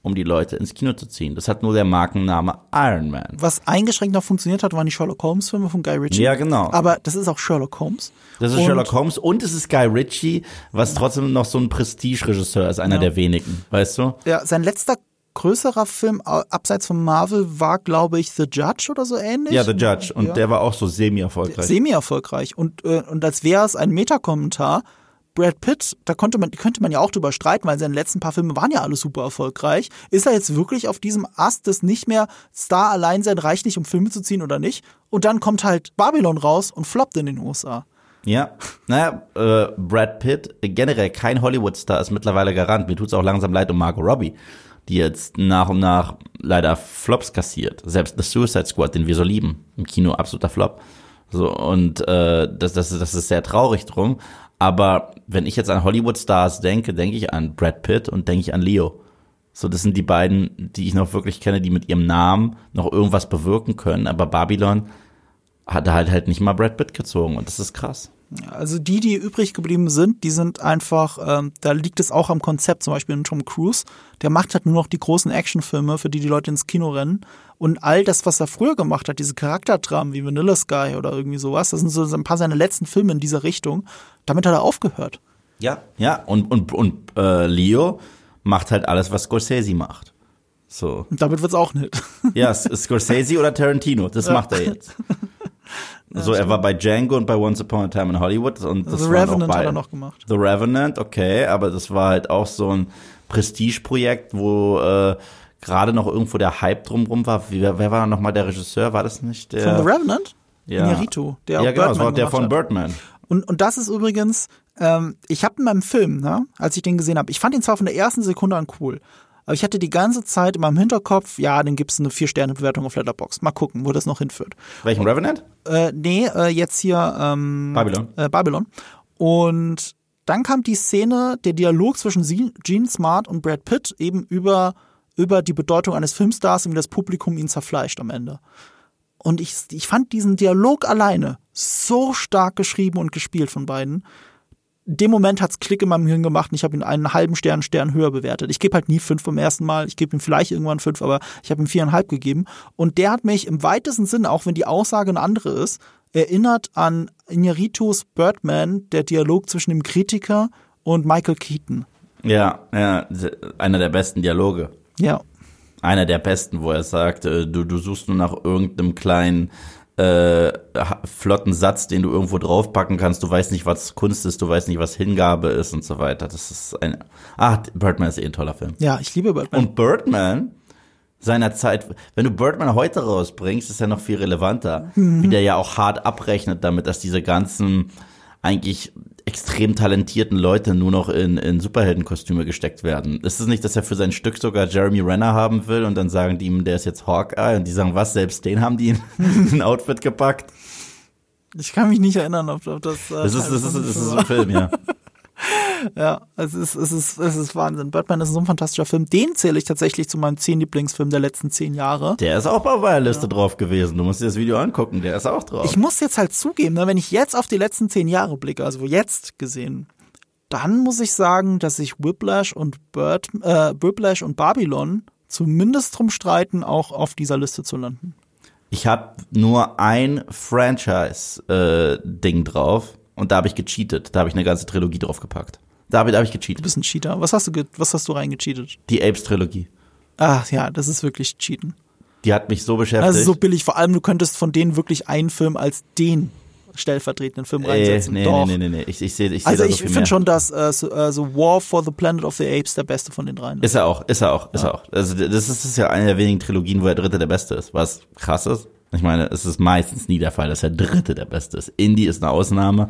um die Leute ins Kino zu ziehen. Das hat nur der Markenname Iron Man. Was eingeschränkt noch funktioniert hat, waren die Sherlock Holmes Filme von Guy Ritchie. Ja, genau. Aber das ist auch Sherlock Holmes. Das ist Und- Sherlock Holmes und es ist Guy Ritchie, was trotzdem noch so ein Prestige-Regisseur ist, einer Ja. der wenigen, weißt du? Ja, sein letzter größerer Film abseits von Marvel war, glaube ich, The Judge oder so ähnlich. Ja, The Judge. Und Ja. der war auch so semi-erfolgreich. Semi-erfolgreich. Und, äh, und als wäre es ein Metakommentar, Brad Pitt, da konnte man, könnte man ja auch drüber streiten, weil seine letzten paar Filme waren ja alle super erfolgreich. Ist er jetzt wirklich auf diesem Ast des nicht mehr Star allein sein reicht nicht, um Filme zu ziehen oder nicht? Und dann kommt halt Babylon raus und floppt in den USA. Ja, naja, äh, Brad Pitt, generell kein Hollywood-Star, ist mittlerweile Garant. Mir tut's auch langsam leid um Margot Robbie, die jetzt nach und nach leider Flops kassiert. Selbst The Suicide Squad, den wir so lieben, im Kino absoluter Flop. So, und äh, das, das, das ist sehr traurig drum. Aber wenn ich jetzt an Hollywood-Stars denke, denke ich an Brad Pitt und denke ich an Leo. So, das sind die beiden, die ich noch wirklich kenne, die mit ihrem Namen noch irgendwas bewirken können. Aber Babylon hat halt halt nicht mal Brad Pitt gezogen und das ist krass. Also die, die übrig geblieben sind, die sind einfach, ähm, da liegt es auch am Konzept, zum Beispiel in Tom Cruise, der macht halt nur noch die großen Actionfilme, für die die Leute ins Kino rennen. Und all das, was er früher gemacht hat, diese Charakterdramen wie Vanilla Sky oder irgendwie sowas, das sind so ein paar seiner letzten Filme in dieser Richtung. Damit hat er aufgehört. Ja, ja, und, und, und äh, Leo macht halt alles, was Scorsese macht. So. Und damit wird's auch nicht. Ja, Scorsese oder Tarantino, das macht er jetzt. [laughs] So, er war bei Django und bei Once Upon a Time in Hollywood und das The auch Revenant hat beide. er noch gemacht. The Revenant, okay, aber das war halt auch so ein Prestigeprojekt, wo äh, gerade noch irgendwo der Hype drumrum war. Wer, wer war noch mal der Regisseur? War das nicht der? Von The Revenant? Ja. Inarritu, der auch ja, genau, das war der von hat. Birdman. Und, und das ist übrigens, ähm, ich habe in meinem Film, ne, als ich den gesehen habe, ich fand ihn zwar von der ersten Sekunde an cool, aber ich hatte die ganze Zeit in meinem Hinterkopf, ja, dann gibt's eine Vier-Sterne-Bewertung auf Letterboxd. Mal gucken, wo das noch hinführt. Welchen Revenant? Äh, nee, äh, jetzt hier ähm, Babylon. Äh, Babylon. Und dann kam die Szene, der Dialog zwischen Gene Smart und Brad Pitt eben über, über die Bedeutung eines Filmstars und wie das Publikum ihn zerfleischt am Ende. Und ich, ich fand diesen Dialog alleine so stark geschrieben und gespielt von beiden. Dem Moment hat's Klick in meinem Hirn gemacht und ich habe ihn einen halben Stern, Stern höher bewertet. Ich gebe halt nie fünf beim ersten Mal, ich gebe ihm vielleicht irgendwann fünf, aber ich habe ihm viereinhalb gegeben. Und der hat mich im weitesten Sinne, auch wenn die Aussage eine andere ist, erinnert an Iñárritus Birdman, der Dialog zwischen dem Kritiker und Michael Keaton. Ja, ja, einer der besten Dialoge. Ja. Einer der besten, wo er sagt, äh, du, du suchst nur nach irgendeinem kleinen äh, flotten Satz, den du irgendwo draufpacken kannst. Du weißt nicht, was Kunst ist, du weißt nicht, was Hingabe ist und so weiter. Das ist ein. Ah, Birdman ist eh ein toller Film. Ja, ich liebe Birdman. Und Birdman seiner Zeit, wenn du Birdman heute rausbringst, ist er noch viel relevanter, wie der ja auch hart abrechnet damit, dass diese ganzen eigentlich extrem talentierten Leute nur noch in, in Superheldenkostüme gesteckt werden. Ist es nicht, dass er für sein Stück sogar Jeremy Renner haben will und dann sagen die ihm, der ist jetzt Hawkeye und die sagen, was, selbst den haben die in [laughs] ein Outfit gepackt? ich kann mich nicht erinnern, ob, ob das. Äh, Das ist, das ist, das ist ein Film, ja. [laughs] [laughs] Ja, es ist, es ist, es ist Wahnsinn. Birdman ist so ein fantastischer Film. Den zähle ich tatsächlich zu meinem zehn Lieblingsfilm der letzten zehn Jahre. Der ist auch auf meiner Liste drauf gewesen. Du musst dir das Video angucken, der ist auch drauf. Ich muss jetzt halt zugeben, ne, wenn ich jetzt auf die letzten zehn Jahre blicke, also jetzt gesehen, dann muss ich sagen, dass sich Whiplash und Bird, äh, Whiplash und Babylon zumindest drum streiten, auch auf dieser Liste zu landen. Ich habe nur ein Franchise-Ding drauf und da habe ich gecheatet. Da habe ich eine ganze Trilogie draufgepackt. Da habe ich Du gecheatet. bist ein Cheater. Was hast du, was hast du reingecheatet? Die Apes-Trilogie. Ach ja, das ist wirklich Cheaten. Die hat mich so beschäftigt. Das ist so billig. Vor allem, du könntest von denen wirklich einen Film als den stellvertretenden Film äh, reinsetzen. nee, Doch. nee, nee, nee, nee. Ich, ich sehe ich seh Also ich finde schon, dass äh, so, äh, so War for the Planet of the Apes der beste von den dreien ist. Ist er auch, ist er auch, ist er auch. Also das ist, das ist ja eine der wenigen Trilogien, wo der dritte der beste ist, was krass ist. Ich meine, es ist meistens nie der Fall, dass der dritte der beste ist. Indie ist eine Ausnahme.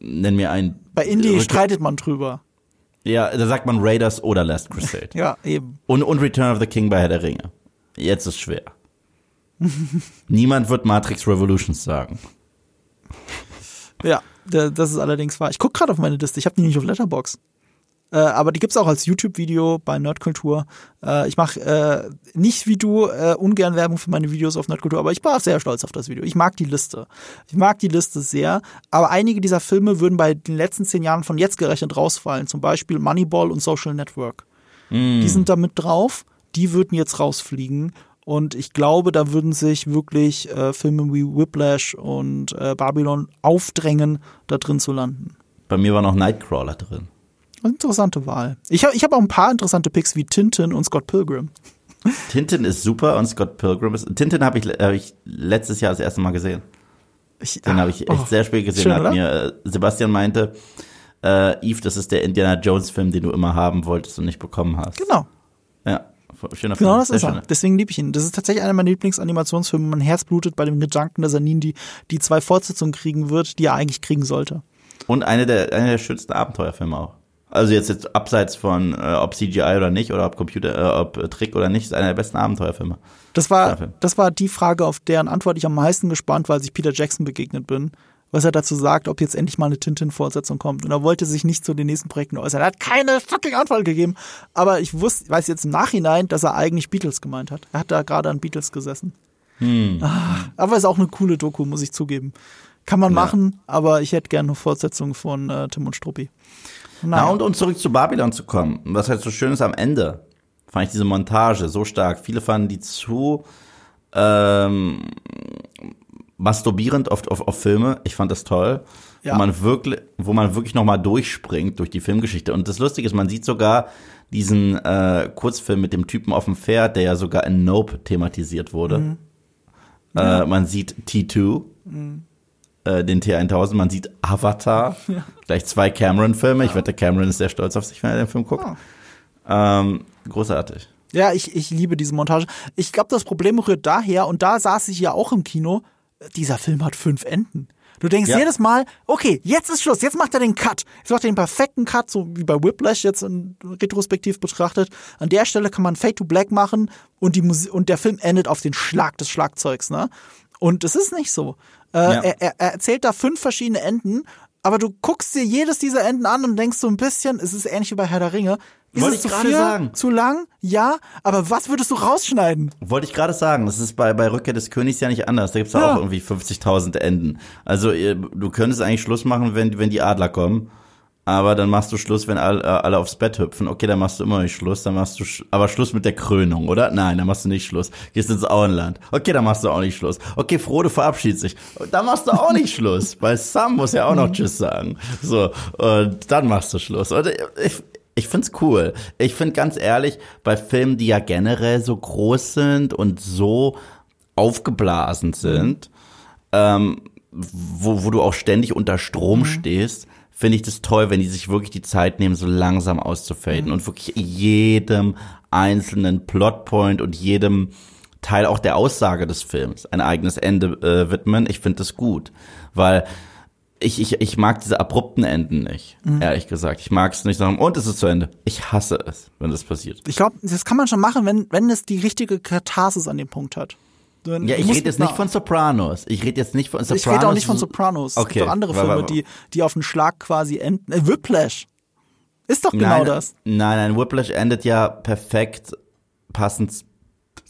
Nenn mir einen. Bei Indie Rück- streitet man drüber. Ja, da sagt man Raiders oder Last Crusade. [laughs] Ja, eben. Und, und Return of the King bei Herr der Ringe. Jetzt ist schwer. [laughs] Niemand wird Matrix Revolutions sagen. Ja, Da- Das ist allerdings wahr. Ich gucke gerade auf meine Liste. Ich habe die nicht auf Letterbox. Äh, aber die gibt's auch als YouTube-Video bei Nerdkultur. Äh, ich mache äh, nicht wie du äh, ungern Werbung für meine Videos auf Nerdkultur, aber ich war sehr stolz auf das Video. Ich mag die Liste. Ich mag die Liste sehr. Aber einige dieser Filme würden bei den letzten zehn Jahren von jetzt gerechnet rausfallen. Zum Beispiel Moneyball und Social Network. Die sind da mit drauf. Die würden jetzt rausfliegen. Und ich glaube, da würden sich wirklich äh, Filme wie Whiplash und äh, Babylon aufdrängen, da drin zu landen. Bei mir war noch Nightcrawler drin. Interessante Wahl. Ich habe ich hab auch ein paar interessante Picks wie Tintin und Scott Pilgrim. Tintin ist super und Scott Pilgrim ist. Tintin habe ich, hab ich letztes Jahr das erste Mal gesehen. Ich, Den habe ich echt oh, sehr spät gesehen. schön, hat mir äh, Sebastian meinte, äh, Eve, das ist der Indiana Jones Film, den du immer haben wolltest und nicht bekommen hast. Genau, Ja, schöner Film. genau das sehr ist er. Deswegen liebe ich ihn. Das ist tatsächlich einer meiner Lieblingsanimationsfilme. Mein Herz blutet bei dem Gedanken, dass er nie die, die zwei Fortsetzungen kriegen wird, die er eigentlich kriegen sollte. Und eine der, eine der schönsten Abenteuerfilme auch. Also jetzt, jetzt abseits von, äh, ob CGI oder nicht, oder ob Computer, äh, ob äh, Trick oder nicht, ist einer der besten Abenteuerfilme. Das war, das war die Frage, auf deren Antwort ich am meisten gespannt war, als ich Peter Jackson begegnet bin. Was er dazu sagt, ob jetzt endlich mal eine Tintin-Fortsetzung kommt. Und er wollte sich nicht zu den nächsten Projekten äußern. Er hat keine fucking Antwort gegeben. Aber ich wusste, weiß jetzt im Nachhinein, dass er eigentlich Beatles gemeint hat. Er hat da gerade an Beatles gesessen. Ah, aber ist auch eine coole Doku, muss ich zugeben. Kann man Ja. machen, aber ich hätte gerne eine Fortsetzung von äh, Tim und Struppi. Na, Naja. und um zurück zu Babylon zu kommen, was halt so schön ist am Ende, fand ich diese Montage so stark. Viele fanden die zu ähm, masturbierend auf, auf, auf Filme. Ich fand das toll. Ja. Wo man wirklich, wo man wirklich nochmal durchspringt durch die Filmgeschichte. Und das Lustige ist, man sieht sogar diesen äh, Kurzfilm mit dem Typen auf dem Pferd, der ja sogar in Nope thematisiert wurde. Äh, man sieht T2, äh, den T1000, man sieht Avatar, [laughs] gleich zwei Cameron-Filme. Ich wette, Cameron ist sehr stolz auf sich, wenn er den Film guckt. Ähm, großartig. Ja, ich, ich liebe diese Montage. Ich glaube, das Problem rührt daher, und da saß ich ja auch im Kino, dieser Film hat fünf Enden. Du denkst Ja. jedes Mal, okay, jetzt ist Schluss, jetzt macht er den Cut. Jetzt macht er den perfekten Cut, so wie bei Whiplash jetzt in retrospektiv betrachtet. An der Stelle kann man Fade to Black machen und, die und der Film endet auf den Schlag des Schlagzeugs, ne? Und es ist nicht so. Äh, Ja. er, er, er erzählt da fünf verschiedene Enden, aber du guckst dir jedes dieser Enden an und denkst so ein bisschen, es ist ähnlich wie bei Herr der Ringe. Ist Wollte es ich zu gerade viel? sagen. Zu lang? Ja, aber was würdest du rausschneiden? Wollte ich gerade sagen, das ist bei, bei Rückkehr des Königs ja nicht anders. Da gibt's ja Ja. auch irgendwie 50.000 Enden. Also du könntest eigentlich Schluss machen, wenn, wenn die Adler kommen. Aber dann machst du Schluss, wenn alle, alle aufs Bett hüpfen. Okay, dann machst du immer nicht Schluss. Dann machst du sch aber Schluss mit der Krönung, oder? Nein, dann machst du nicht Schluss. Gehst ins Auenland. Okay, dann machst du auch nicht Schluss. Okay, Frodo verabschiedet sich. Dann machst du auch nicht Schluss. [laughs] Weil Sam muss ja auch noch Tschüss sagen. So, und dann machst du Schluss. Und ich, ich find's cool. Ich find ganz ehrlich, bei Filmen, die ja generell so groß sind und so aufgeblasen sind, ähm, wo, wo du auch ständig unter Strom stehst, finde ich das toll, wenn die sich wirklich die Zeit nehmen, so langsam auszufaden und wirklich jedem einzelnen Plotpoint und jedem Teil auch der Aussage des Films ein eigenes Ende äh, widmen. Ich finde das gut, weil ich, ich, ich mag diese abrupten Enden nicht, ehrlich gesagt. Ich mag es nicht sagen, und es ist zu Ende. Ich hasse es, wenn das passiert. Ich glaube, das kann man schon machen, wenn, wenn es die richtige Katharsis an dem Punkt hat. Du- Ja, ich rede jetzt nicht von Sopranos. Ich rede jetzt nicht von Sopranos. Ich rede auch nicht von Sopranos. Es Okay. gibt doch andere Filme, die, die auf einen Schlag quasi enden. Äh, Whiplash. Ist doch genau nein, das. Nein, nein, Whiplash endet ja perfekt passend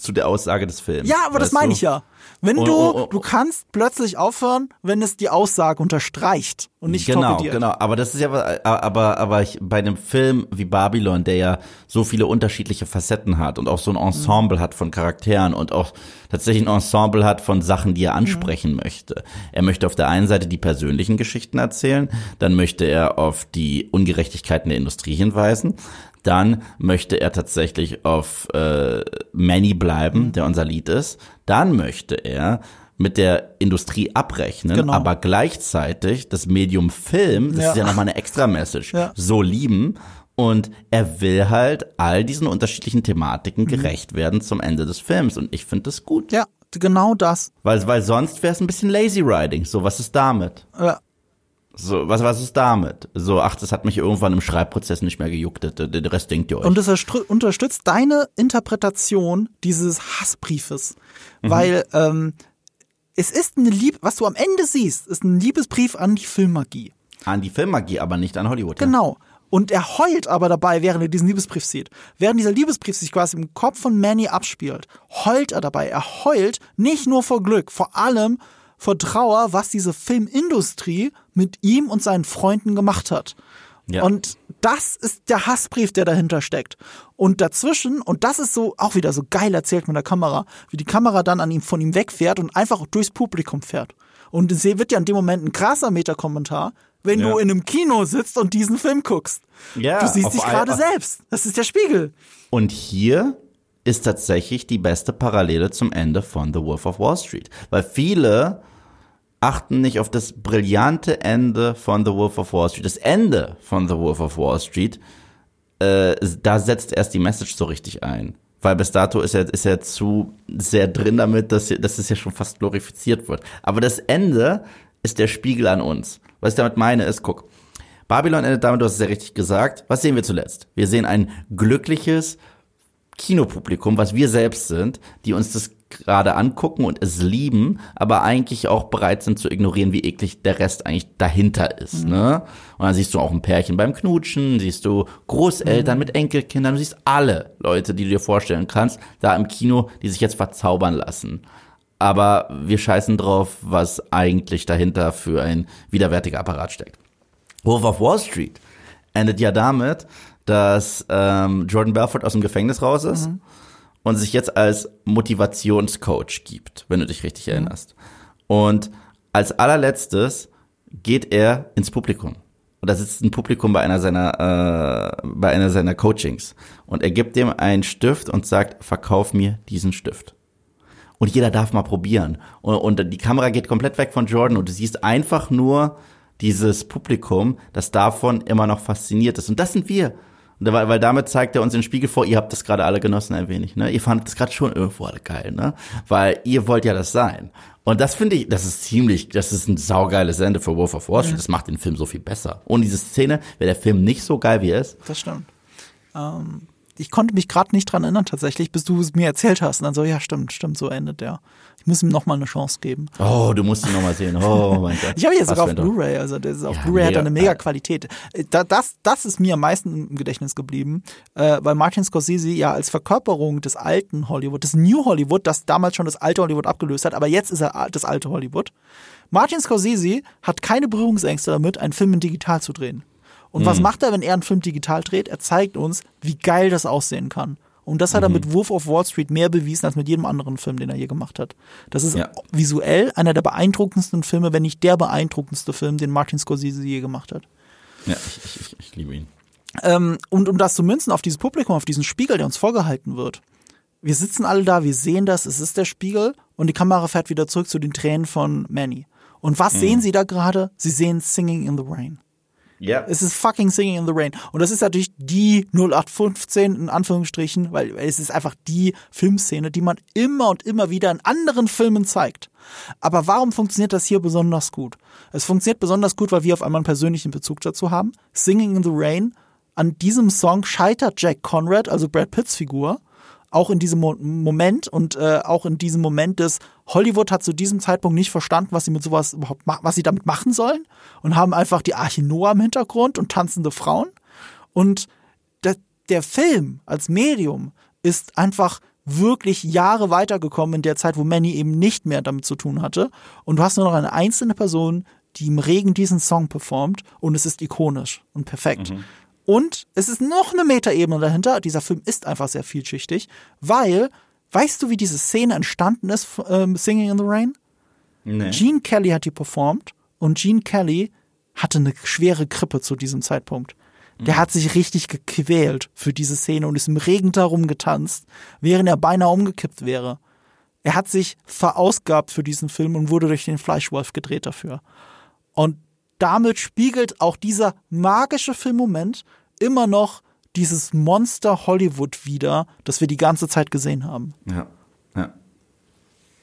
zu der Aussage des Films. Ja, aber das meine ich ja. Wenn Oh, du, oh, oh. du kannst plötzlich aufhören, wenn es die Aussage unterstreicht und nicht Genau, torpediert. genau. Aber das ist ja, aber, aber ich, bei einem Film wie Babylon, der ja so viele unterschiedliche Facetten hat und auch so ein Ensemble hat von Charakteren und auch tatsächlich ein Ensemble hat von Sachen, die er ansprechen möchte. Er möchte auf der einen Seite die persönlichen Geschichten erzählen, dann möchte er auf die Ungerechtigkeiten der Industrie hinweisen, dann möchte er tatsächlich auf äh, Manny bleiben, der unser Lied ist. Dann möchte er mit der Industrie abrechnen, Genau. aber gleichzeitig das Medium Film, das Ja. ist ja nochmal eine extra Message, Ja. so lieben. Und er will halt all diesen unterschiedlichen Thematiken Mhm. gerecht werden zum Ende des Films. Und ich finde das gut. Ja, genau das. Weil, weil sonst wäre es ein bisschen lazy writing. So, was ist damit? Ja. So, was, was ist damit? So, ach, das hat mich irgendwann im Schreibprozess nicht mehr gejuckt. Der Rest denkt ihr euch. Und erstr- unterstützt deine Interpretation dieses Hassbriefes. Mhm. Weil ähm, es ist eine Liebe, was du am Ende siehst, ist ein Liebesbrief an die Filmmagie. An die Filmmagie, aber nicht an Hollywood. Genau. Und er heult aber dabei, während er diesen Liebesbrief sieht. Während dieser Liebesbrief sich quasi im Kopf von Manny abspielt, heult er dabei. Er heult nicht nur vor Glück, vor allem vor Trauer, was diese Filmindustrie mit ihm und seinen Freunden gemacht hat. Ja. Und das ist der Hassbrief, der dahinter steckt. Und dazwischen, und das ist so auch wieder so geil erzählt mit der Kamera, wie die Kamera dann an ihm von ihm wegfährt und einfach durchs Publikum fährt. Und es wird ja in dem Moment ein krasser Metakommentar, wenn Ja. du in einem Kino sitzt und diesen Film guckst. Ja, du siehst dich gerade selbst. Das ist der Spiegel. Und hier ist tatsächlich die beste Parallele zum Ende von The Wolf of Wall Street. Weil viele achten nicht auf das brillante Ende von The Wolf of Wall Street. Das Ende von The Wolf of Wall Street, äh, da setzt erst die Message so richtig ein. Weil bis dato ist er, ist er zu sehr drin damit, dass, dass es ja schon fast glorifiziert wird. Aber das Ende ist der Spiegel an uns. Was ich damit meine ist, guck, Babylon endet damit, du hast es ja richtig gesagt. Was sehen wir zuletzt? Wir sehen ein glückliches Kinopublikum, was wir selbst sind, die uns das gerade angucken und es lieben, aber eigentlich auch bereit sind zu ignorieren, wie eklig der Rest eigentlich dahinter ist. Ne? Und dann siehst du auch ein Pärchen beim Knutschen, siehst du Großeltern mit Enkelkindern, du siehst alle Leute, die du dir vorstellen kannst, da im Kino, die sich jetzt verzaubern lassen. Aber wir scheißen drauf, was eigentlich dahinter für ein widerwärtiger Apparat steckt. Wolf of Wall Street endet ja damit, dass ähm, Jordan Belfort aus dem Gefängnis raus ist und sich jetzt als Motivationscoach gibt, wenn du dich richtig erinnerst. Und als allerletztes geht er ins Publikum. Und da sitzt ein Publikum bei einer seiner, äh, bei einer seiner Coachings. Und er gibt dem einen Stift und sagt, verkauf mir diesen Stift. Und jeder darf mal probieren. Und, und die Kamera geht komplett weg von Jordan und du siehst einfach nur dieses Publikum, das davon immer noch fasziniert ist. Und das sind wir. Weil, weil damit zeigt er uns den Spiegel vor, ihr habt das gerade alle genossen ein wenig, ne? Ihr fandet das gerade schon irgendwo alle geil, ne? Weil ihr wollt ja das sein. Und das finde ich, das ist ziemlich, das ist ein saugeiles Ende für Wolf of Wall Street. Das macht den Film so viel besser. Ohne diese Szene wäre der Film nicht so geil, wie er ist. Das stimmt. Ähm, ich konnte mich gerade nicht dran erinnern tatsächlich, bis du es mir erzählt hast. Und dann so, ja, stimmt, stimmt, so endet der. Ich muss ihm noch mal eine Chance geben. Oh, du musst ihn nochmal sehen. Oh mein Gott. Ich habe ihn jetzt sogar auf. Blu-ray, also das ist auf Ja, Blu-ray hat er eine mega Qualität. Äh, Da, das, das ist mir am meisten im Gedächtnis geblieben, äh, weil Martin Scorsese ja als Verkörperung des alten Hollywood, des New Hollywood, das damals schon das alte Hollywood abgelöst hat, aber jetzt ist er das alte Hollywood. Martin Scorsese hat keine Berührungsängste damit, einen Film in digital zu drehen. Und Mhm. was macht er, wenn er einen Film digital dreht? Er zeigt uns, wie geil das aussehen kann. Und das hat Mhm. er mit Wolf of Wall Street mehr bewiesen als mit jedem anderen Film, den er je gemacht hat. Das ist Ja. visuell einer der beeindruckendsten Filme, wenn nicht der beeindruckendste Film, den Martin Scorsese je gemacht hat. Ja, ich, ich, ich, liebe ihn. Ähm, und um das zu münzen auf dieses Publikum, auf diesen Spiegel, der uns vorgehalten wird. Wir sitzen alle da, wir sehen das, es ist der Spiegel und die Kamera fährt wieder zurück zu den Tränen von Manny. Und was sehen Sie da gerade? Sie sehen Singing in the Rain. Ja. Es ist fucking Singing in the Rain. Und das ist natürlich die 0815 in Anführungsstrichen, weil es ist einfach die Filmszene, die man immer und immer wieder in anderen Filmen zeigt. Aber warum funktioniert das hier besonders gut? Es funktioniert besonders gut, weil wir auf einmal einen persönlichen Bezug dazu haben. Singing in the Rain. An diesem Song scheitert Jack Conrad, also Brad Pitts Figur, auch in diesem Mo Moment und äh, auch in diesem Moment des Hollywood hat zu diesem Zeitpunkt nicht verstanden, was sie mit sowas überhaupt, was sie damit machen sollen und haben einfach die Arche Noah im Hintergrund und tanzende Frauen. Und der, der Film als Medium ist einfach wirklich Jahre weitergekommen in der Zeit, wo Manny eben nicht mehr damit zu tun hatte. Und du hast nur noch eine einzelne Person, die im Regen diesen Song performt und es ist ikonisch und perfekt. Und es ist noch eine Metaebene dahinter. Dieser Film ist einfach sehr vielschichtig, weil, weißt du, wie diese Szene entstanden ist, ähm, Singing in the Rain? Nee. Gene Kelly hat die performt und Gene Kelly hatte eine schwere Grippe zu diesem Zeitpunkt. Der hat sich richtig gequält für diese Szene und ist im Regen darum getanzt, während er beinahe umgekippt wäre. Er hat sich verausgabt für diesen Film und wurde durch den Fleischwolf gedreht dafür. Und damit spiegelt auch dieser magische Filmmoment immer noch dieses Monster Hollywood wider, das wir die ganze Zeit gesehen haben. Ja. Ja.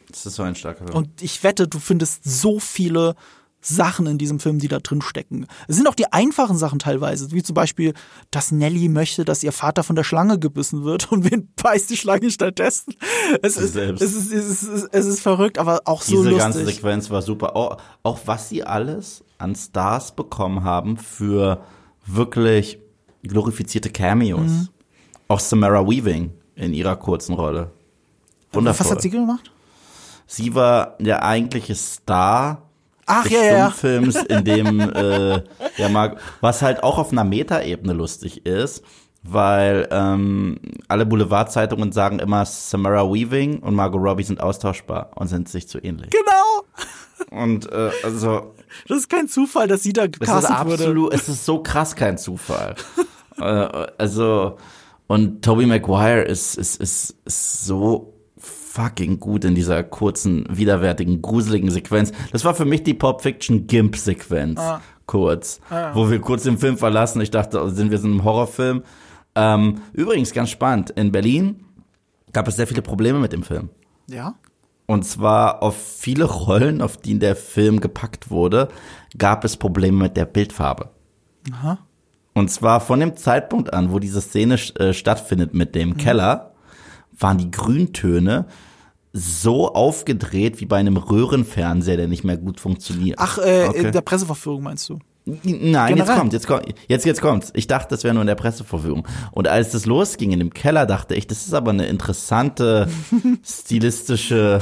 Das ist so ein starker Film. Und ich wette, du findest so viele Sachen in diesem Film, die da drin stecken. Es sind auch die einfachen Sachen teilweise, wie zum Beispiel, dass Nelly möchte, dass ihr Vater von der Schlange gebissen wird [laughs] und wen beißt die Schlange stattdessen. Es ist, selbst. es ist, es ist, es ist verrückt, aber auch so Diese lustig. ganze Sequenz war super. Auch, auch was sie alles an Stars bekommen haben für wirklich glorifizierte Cameos. Mhm. Auch Samara Weaving in ihrer kurzen Rolle. Wundervoll. Was hat sie gemacht? Sie war der eigentliche Star Ach, des ja, ja. Stummfilms, in dem [laughs] äh, der Mar was halt auch auf einer Metaebene lustig ist, weil ähm, alle Boulevardzeitungen sagen immer, Samara Weaving und Margot Robbie sind austauschbar und sind sich zu ähnlich. Genau. Und äh, also Das ist kein Zufall, dass sie da gecastet wurde. absolut, es ist so krass kein Zufall. [laughs] äh, also und Toby Maguire ist, ist, ist, ist so fucking gut in dieser kurzen, widerwärtigen, gruseligen Sequenz. Das war für mich die Pop Fiction Gimp Sequenz. Ah. Kurz. Wo wir kurz den Film verlassen. Ich dachte, oh, sind wir so in einem Horrorfilm. Ähm, übrigens, ganz spannend. In Berlin gab es sehr viele Probleme mit dem Film. Ja. Und zwar auf viele Rollen, auf die der Film gepackt wurde, gab es Probleme mit der Bildfarbe. Aha. Und zwar von dem Zeitpunkt an, wo diese Szene äh, stattfindet mit dem Keller, waren die Grüntöne so aufgedreht wie bei einem Röhrenfernseher, der nicht mehr gut funktioniert. Ach, äh, Okay. in der Presseverführung meinst du? Nein, jetzt Generell? kommt, jetzt kommt, jetzt, jetzt kommt's. Ich dachte, das wäre nur in der Presseverführung. Und als das losging in dem Keller, dachte ich, das ist aber eine interessante [laughs] stilistische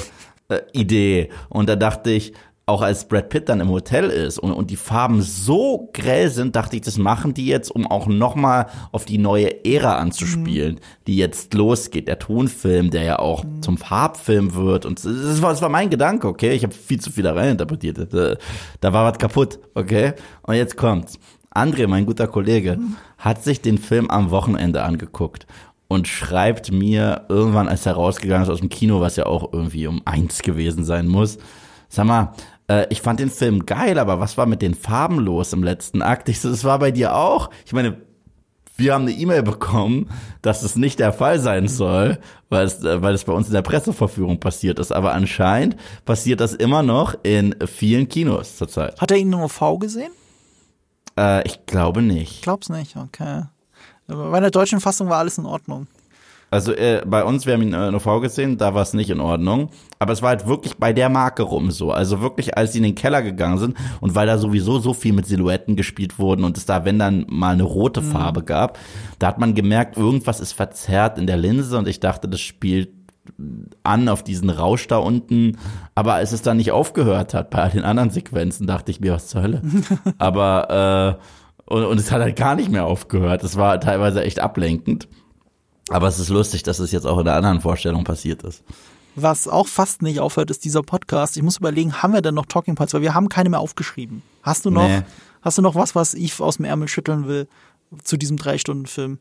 äh, Idee. Und da dachte ich, auch als Brad Pitt dann im Hotel ist und, und die Farben so grell sind, dachte ich, das machen die jetzt, um auch nochmal auf die neue Ära anzuspielen, die jetzt losgeht. Der Tonfilm, der ja auch zum Farbfilm wird. Und das war, das war mein Gedanke, okay? Ich habe viel zu viel da reininterpretiert. Da, da war was kaputt, okay? Und jetzt kommt's. André, mein guter Kollege, hat sich den Film am Wochenende angeguckt und schreibt mir irgendwann, als er rausgegangen ist aus dem Kino, was ja auch irgendwie um eins gewesen sein muss, sag mal, äh, ich fand den Film geil, aber was war mit den Farben los im letzten Akt? Ich so, das war bei dir auch? Ich meine, wir haben eine E-Mail bekommen, dass es nicht der Fall sein soll, weil es, äh, weil es bei uns in der Presseverführung passiert ist. Aber anscheinend passiert das immer noch in vielen Kinos zurzeit. Hat er ihn nur V gesehen? Äh, ich glaube nicht. Glaub's nicht, okay. Bei der deutschen Fassung war alles in Ordnung. Also äh, bei uns, wir haben ihn äh, in OV gesehen, da war es nicht in Ordnung. Aber es war halt wirklich bei der Marke rum so. Also wirklich, als sie in den Keller gegangen sind und weil da sowieso so viel mit Silhouetten gespielt wurden und es da, wenn dann mal eine rote Farbe gab, da hat man gemerkt, irgendwas ist verzerrt in der Linse und ich dachte, das spielt an auf diesen Rausch da unten. Aber als es dann nicht aufgehört hat bei all den anderen Sequenzen, dachte ich mir, was zur Hölle. [laughs] Aber äh, und, und es hat halt gar nicht mehr aufgehört. Es war teilweise echt ablenkend. Aber es ist lustig, dass es jetzt auch in der anderen Vorstellung passiert ist. Was auch fast nicht aufhört, ist dieser Podcast. Ich muss überlegen, haben wir denn noch Talking Points? Weil wir haben keine mehr aufgeschrieben. Hast du noch, Nee. hast du noch was, was ich aus dem Ärmel schütteln will zu diesem Drei-Stunden-Film?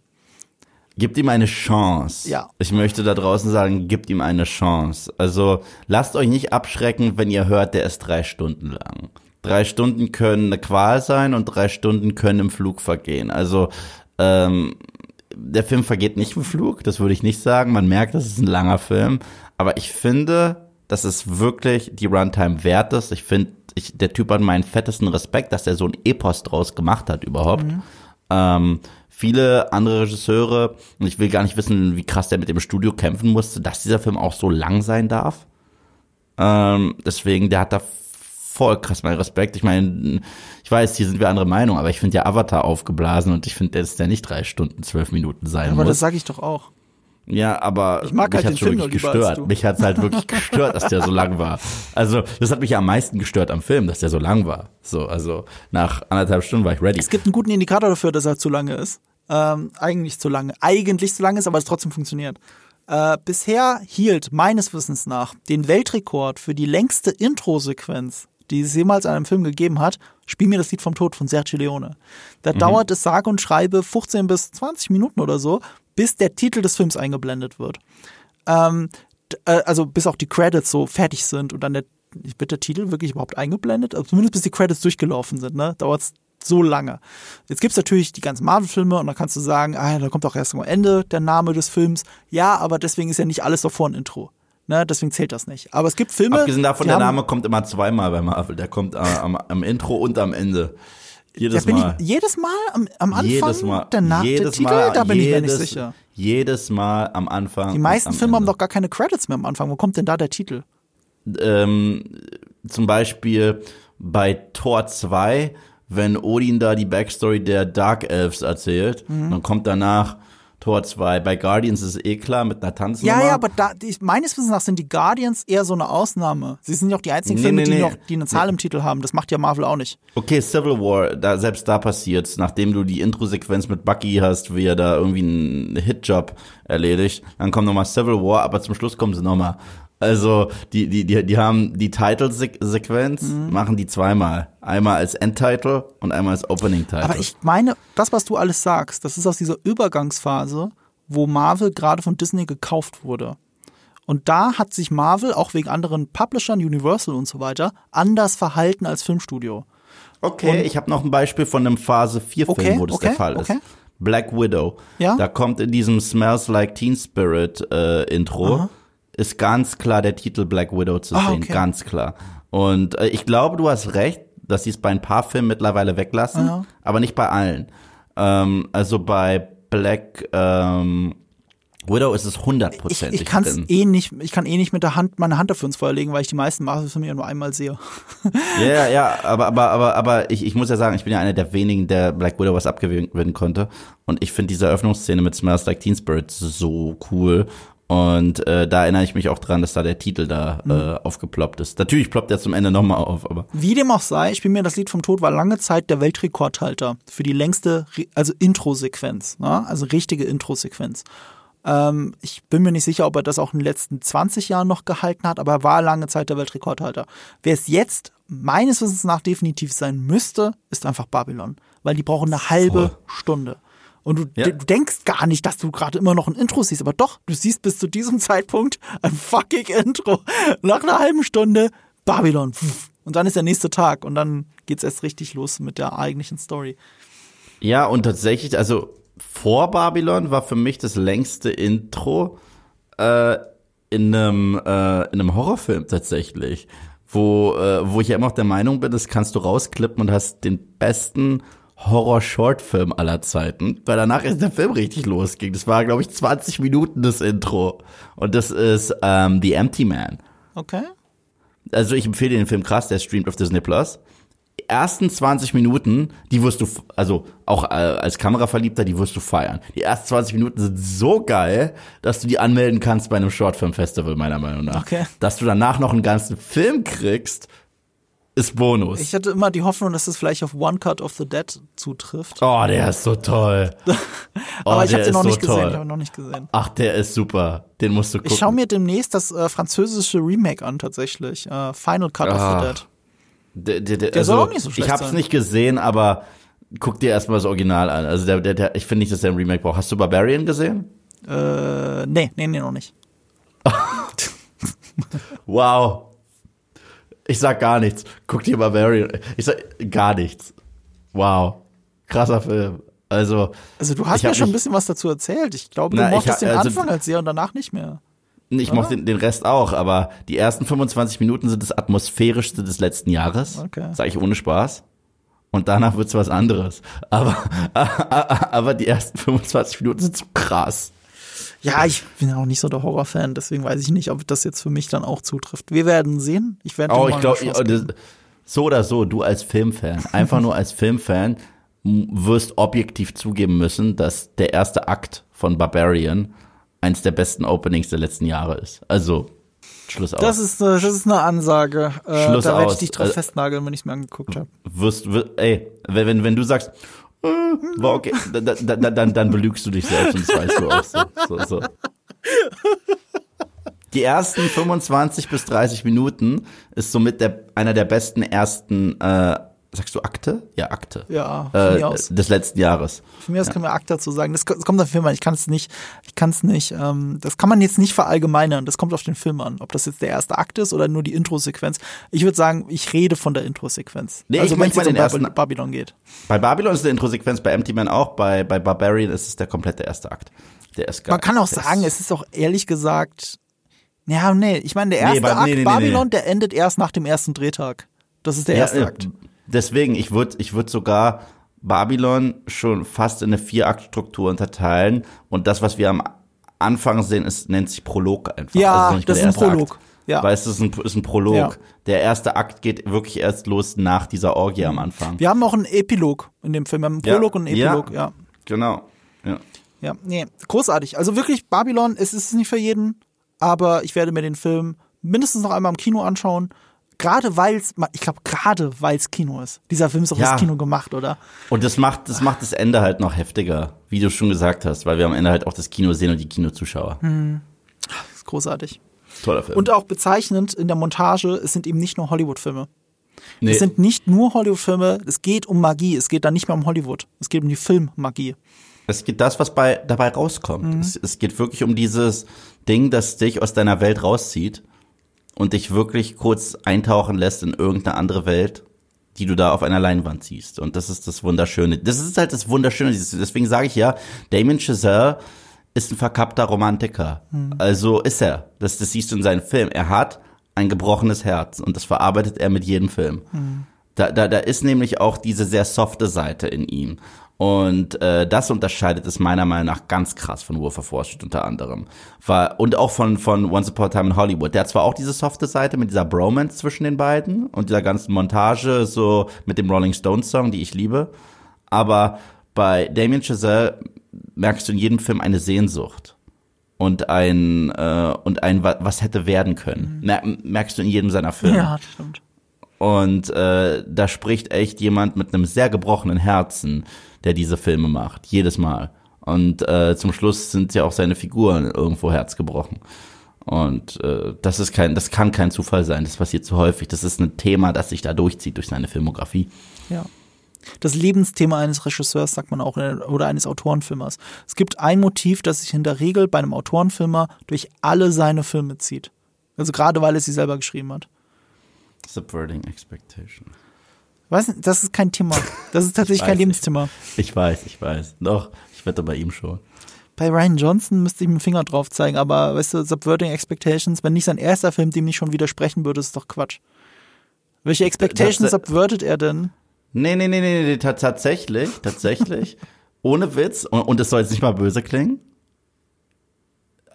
Gibt ihm eine Chance. Ja. Ich möchte da draußen sagen, gibt ihm eine Chance. Also lasst euch nicht abschrecken, wenn ihr hört, der ist drei Stunden lang. Drei Stunden können eine Qual sein und drei Stunden können im Flug vergehen. Also ähm, der Film vergeht nicht im Flug, das würde ich nicht sagen. Man merkt, das ist ein langer Film. Aber ich finde, dass es wirklich die Runtime wert ist. Ich finde, ich, der Typ hat meinen fettesten Respekt, dass er so ein Epos draus gemacht hat überhaupt. Ähm, viele andere Regisseure, und ich will gar nicht wissen, wie krass der mit dem Studio kämpfen musste, dass dieser Film auch so lang sein darf. Ähm, deswegen, der hat da voll krass meinen Respekt. Ich meine, ich weiß, hier sind wir andere Meinung, aber ich finde ja Avatar aufgeblasen und ich finde, dass der nicht drei Stunden, zwölf Minuten sein Aber das muss. sage ich doch auch. Ja, aber Ich mag mich halt hat's schon wirklich gestört. Mich hat's halt wirklich [laughs] gestört, dass der so lang war. Also, das hat mich ja am meisten gestört am Film, dass der so lang war. So, also nach anderthalb Stunden war ich ready. Es gibt einen guten Indikator dafür, dass er zu lange ist. Ähm, eigentlich zu lange. Eigentlich zu lange ist, aber es trotzdem funktioniert. Äh, bisher hielt meines Wissens nach den Weltrekord für die längste Intro-Sequenz, die es jemals in einem Film gegeben hat. Spiel mir das Lied vom Tod von Sergio Leone. Da dauert es sage und schreibe 15 bis 20 Minuten oder so, bis der Titel des Films eingeblendet wird. Ähm, äh, also bis auch die Credits so fertig sind und dann der, wird der Titel wirklich überhaupt eingeblendet? Also zumindest bis die Credits durchgelaufen sind, ne? Dauert's so lange. Jetzt gibt's natürlich die ganzen Marvel-Filme und dann kannst du sagen, ah, da kommt auch erst am Ende der Name des Films. Ja, aber deswegen ist ja nicht alles davor ein Intro. Ne? Deswegen zählt das nicht. Aber es gibt Filme. Abgesehen davon, der haben- Name kommt immer zweimal bei Marvel. Der kommt äh, am, am Intro und am Ende. Jedes Mal. ich jedes Mal am, am Anfang jedes Mal. der, Na jedes der Titel, Mal, da bin ich mir nicht jedes- sicher. Jedes Mal am Anfang. Die meisten Filme haben Ende. doch gar keine Credits mehr am Anfang. Wo kommt denn da der Titel? ähm, zum Beispiel bei Tor 2, wenn Odin da die Backstory der Dark Elves erzählt. Mhm. Dann kommt danach Tor 2. Bei Guardians ist es eh klar mit einer Tanznummer. Ja, ja, aber da, die, meines Wissens nach sind die Guardians eher so eine Ausnahme. Sie sind ja auch die einzigen Nee, Filme, nee, die, nee. noch, die eine Zahl im Titel haben. Das macht ja Marvel auch nicht. Okay, Civil War, da, selbst da passiert's, nachdem du die Intro-Sequenz mit Bucky hast, wie er da irgendwie einen Hitjob erledigt, dann kommt nochmal Civil War, aber zum Schluss kommen sie nochmal. Also, die, die, die, die haben die Title-Sequenz, Mhm. machen die zweimal. Einmal als Endtitle und einmal als Opening-Title. Aber ich meine, das, was du alles sagst, das ist aus dieser Übergangsphase, wo Marvel gerade von Disney gekauft wurde. Und da hat sich Marvel, auch wegen anderen Publishern, Universal und so weiter, anders verhalten als Filmstudio. Okay, ich habe noch ein Beispiel von einem Phase 4 Film, Okay, wo das okay, der Fall ist. okay. Black Widow. Ja. Da kommt in diesem Smells Like Teen Spirit äh, Intro ist ganz klar der Titel Black Widow zu Ah, sehen, okay. ganz klar. Und äh, ich glaube, du hast recht, dass sie es bei ein paar Filmen mittlerweile weglassen, Ja. aber nicht bei allen. Ähm, also bei Black ähm, Widow ist es Ich, hundertprozentig ich kann es drin. eh nicht, ich kann eh nicht mit der Hand meine Hand dafür ins Feuer legen, weil ich die meisten Marvel-Filme ja nur einmal sehe. Ja, ja, ja, [laughs] aber, aber, aber, aber ich, ich muss ja sagen, ich bin ja einer der wenigen, der Black Widow was abgewinnen konnte. Und ich finde diese Eröffnungsszene mit Smells Like Teen Spirit so cool. Und äh, da erinnere ich mich auch dran, dass da der Titel da äh, aufgeploppt ist. Natürlich ploppt er zum Ende nochmal auf, aber Wie dem auch sei, Spiel mir das Lied vom Tod war lange Zeit der Weltrekordhalter für die längste, Re- also Intro-Sequenz, ne? also richtige Intro-Sequenz. Ähm, ich bin mir nicht sicher, ob er das auch in den letzten 20 Jahren noch gehalten hat, aber er war lange Zeit der Weltrekordhalter. Wer es jetzt meines Wissens nach definitiv sein müsste, ist einfach Babylon, weil die brauchen eine halbe Voll. Stunde. Und du, Ja. du denkst gar nicht, dass du gerade immer noch ein Intro siehst, aber doch, du siehst bis zu diesem Zeitpunkt ein fucking Intro. Nach einer halben Stunde Babylon. Und dann ist der nächste Tag und dann geht's erst richtig los mit der eigentlichen Story. ja, und tatsächlich, also vor Babylon war für mich das längste Intro äh, in einem äh, in einem Horrorfilm tatsächlich, wo äh, wo ich ja immer noch der Meinung bin, das kannst du rausklippen und hast den besten Horror-Short-Film aller Zeiten, weil danach ist der Film richtig losging. Das war, glaube ich, 20 Minuten das Intro. Und das ist ähm, The Empty Man. Okay. Also ich empfehle den Film krass, der streamt auf Disney Plus. Die ersten 20 Minuten, die wirst du, also auch äh, als Kameraverliebter, die wirst du feiern. Die ersten 20 Minuten sind so geil, dass du die anmelden kannst bei einem Shortfilm-Festival, meiner Meinung nach. Okay. Dass du danach noch einen ganzen Film kriegst, ist Bonus. Ich hatte immer die Hoffnung, dass es vielleicht auf One Cut of the Dead zutrifft. oh, der ist so toll. [laughs] Oh, aber ich der habe den noch so nicht gesehen. Ich habe ihn noch nicht gesehen. Ach, der ist super. Den musst du gucken. Ich schaue mir demnächst das äh, französische Remake an, tatsächlich. Äh, Final Cut of Ah. the Dead. Der, der, der, Der soll also, auch nicht so schlecht Ich hab's sein. nicht gesehen, aber guck dir erstmal das Original an. Also der, der, der, ich finde nicht, dass der ein Remake braucht. Hast du Barbarian gesehen? Äh, nee, nee, nee, noch nicht. [laughs] Wow. Ich sag gar nichts. Guck dir Barbarian. Ich sag gar nichts. Wow. Krasser Film. Also, Also du hast mir schon ein bisschen was dazu erzählt. Ich glaube, Na, du ich mochtest hab- den also- Anfang als sehr und danach nicht mehr. ich mochte den, den Rest auch, aber die ersten 25 Minuten sind das atmosphärischste des letzten Jahres. Okay. Sag ich ohne Spaß. Und danach wird's was anderes. Aber, [laughs] aber die ersten 25 Minuten sind so krass. Ja, ich bin ja auch nicht so der Horrorfan, deswegen weiß ich nicht, ob das jetzt für mich dann auch zutrifft. Wir werden sehen. Ich werde Oh, ich mal glaube, eine geben. so oder so, du als Filmfan, einfach nur als Filmfan, wirst objektiv zugeben müssen, dass der erste Akt von Barbarian eins der besten Openings der letzten Jahre ist. Also, Schluss aus. Das ist, äh, das ist eine Ansage. Äh, Schluss da werde ich dich drauf Also- festnageln, wenn ich es mir angeguckt habe. wirst, wir- ey, wenn, wenn, du sagst, äh, war okay, dann, dann, dann, dann belügst du dich selbst und das weißt du auch so. so, so. Die ersten 25 bis 30 Minuten ist somit der, einer der besten ersten, äh, sagst du Akte? Ja, Akte. Ja, von äh, mir aus. des letzten Jahres. Von mir aus können wir Akt dazu sagen. Das, das kommt auf den Film an. Ich kann es nicht, ich kann es nicht, ähm, das kann man jetzt nicht verallgemeinern. Das kommt auf den Film an. Ob das jetzt der erste Akt ist oder nur die Intro-Sequenz. Ich würde sagen, ich rede von der Intro-Sequenz. Nee, also wenn es um den ersten- Bab- Babylon geht. Bei Babylon ist eine Introsequenz, bei Empty Man auch, bei, bei Barbarian ist es der komplette erste Akt. Der ist geil. Man kann auch Der sagen, es ist auch ehrlich gesagt, ja, nee, ich meine, der erste ba- Akt nee, nee, nee, Babylon, nee. der endet erst nach dem ersten Drehtag. Das ist der erste äh, Akt. Deswegen, ich würde ich würd sogar Babylon schon fast in eine Vier-Akt-Struktur unterteilen. Und das, was wir am Anfang sehen, ist, nennt sich Prolog einfach. Ja, Also das ist ein Prolog. Akt. Ja. Weißt du, es ist ein, ist ein Prolog. Ja. Der erste Akt geht wirklich erst los nach dieser Orgie am Anfang. Wir haben auch einen Epilog in dem Film. Wir haben einen Ja. Prolog und einen Ja. Epilog, ja. Genau. Ja. Ja, nee, großartig. Also wirklich, Babylon, es ist nicht für jeden, aber ich werde mir den Film mindestens noch einmal im Kino anschauen. Gerade weil es, ich glaube, gerade weil es Kino ist. Dieser Film ist auch Ja. fürs Kino gemacht, oder? Und das macht, das macht das Ende halt noch heftiger, wie du schon gesagt hast, weil wir am Ende halt auch das Kino sehen und die Kinozuschauer. Das ist großartig. Toller Film. Und auch bezeichnend in der Montage, es sind eben nicht nur Hollywood-Filme. nee, Es sind nicht nur Hollywood-Filme, es geht um Magie, es geht dann nicht mehr um Hollywood, es geht um die Filmmagie. es geht das, was bei, dabei rauskommt. Mhm. Es, es geht wirklich um dieses Ding, das dich aus deiner Welt rauszieht und dich wirklich kurz eintauchen lässt in irgendeine andere Welt, die du da auf einer Leinwand siehst. Und das ist das Wunderschöne. Das ist halt das Wunderschöne. Deswegen sage ich ja, Damien Chazelle ist ein verkappter Romantiker. Also ist er. Das, das siehst du in seinen Filmen. Er hat ein gebrochenes Herz und das verarbeitet er mit jedem Film. Da, da, da ist nämlich auch diese sehr softe Seite in ihm. Und äh, das unterscheidet es meiner Meinung nach ganz krass von Wolf of Wall Street unter anderem. War, und auch von, von Once Upon a Time in Hollywood. Der hat zwar auch diese softe Seite mit dieser Bromance zwischen den beiden und dieser ganzen Montage so mit dem Rolling Stones Song, die ich liebe. Aber bei Damien Chazelle merkst du in jedem Film eine Sehnsucht und ein äh, und ein wa- was hätte werden können. Mer merkst du in jedem seiner Filme. Ja, das stimmt. Und äh, da spricht echt jemand mit einem sehr gebrochenen Herzen, der diese Filme macht, jedes Mal. Und äh, zum Schluss sind ja auch seine Figuren irgendwo herzgebrochen. Und äh, das ist kein, das kann kein Zufall sein. Das passiert zu häufig. Das ist ein Thema, das sich da durchzieht durch seine Filmografie. Ja. Das Lebensthema eines Regisseurs, sagt man auch, äh, oder eines Autorenfilmers. Es gibt ein Motiv, das sich in der Regel bei einem Autorenfilmer durch alle seine Filme zieht. Also gerade weil er sie selber geschrieben hat. Subverting Expectation. Nicht, das ist kein Thema. Das ist [laughs] tatsächlich weiß kein. Lebensthema. Ich weiß, ich weiß. Doch, ich wette bei ihm schon. Bei Ryan Johnson müsste ich mit dem Finger drauf zeigen, aber weißt du, Subverting Expectations, wenn nicht sein erster Film dem nicht schon widersprechen würde, ist doch Quatsch. Welche Expectations Das- subvertet er denn? Nee, nee, nee, nee, nee, ta- tatsächlich, tatsächlich. [laughs] ohne Witz. Und, und das soll jetzt nicht mal böse klingen.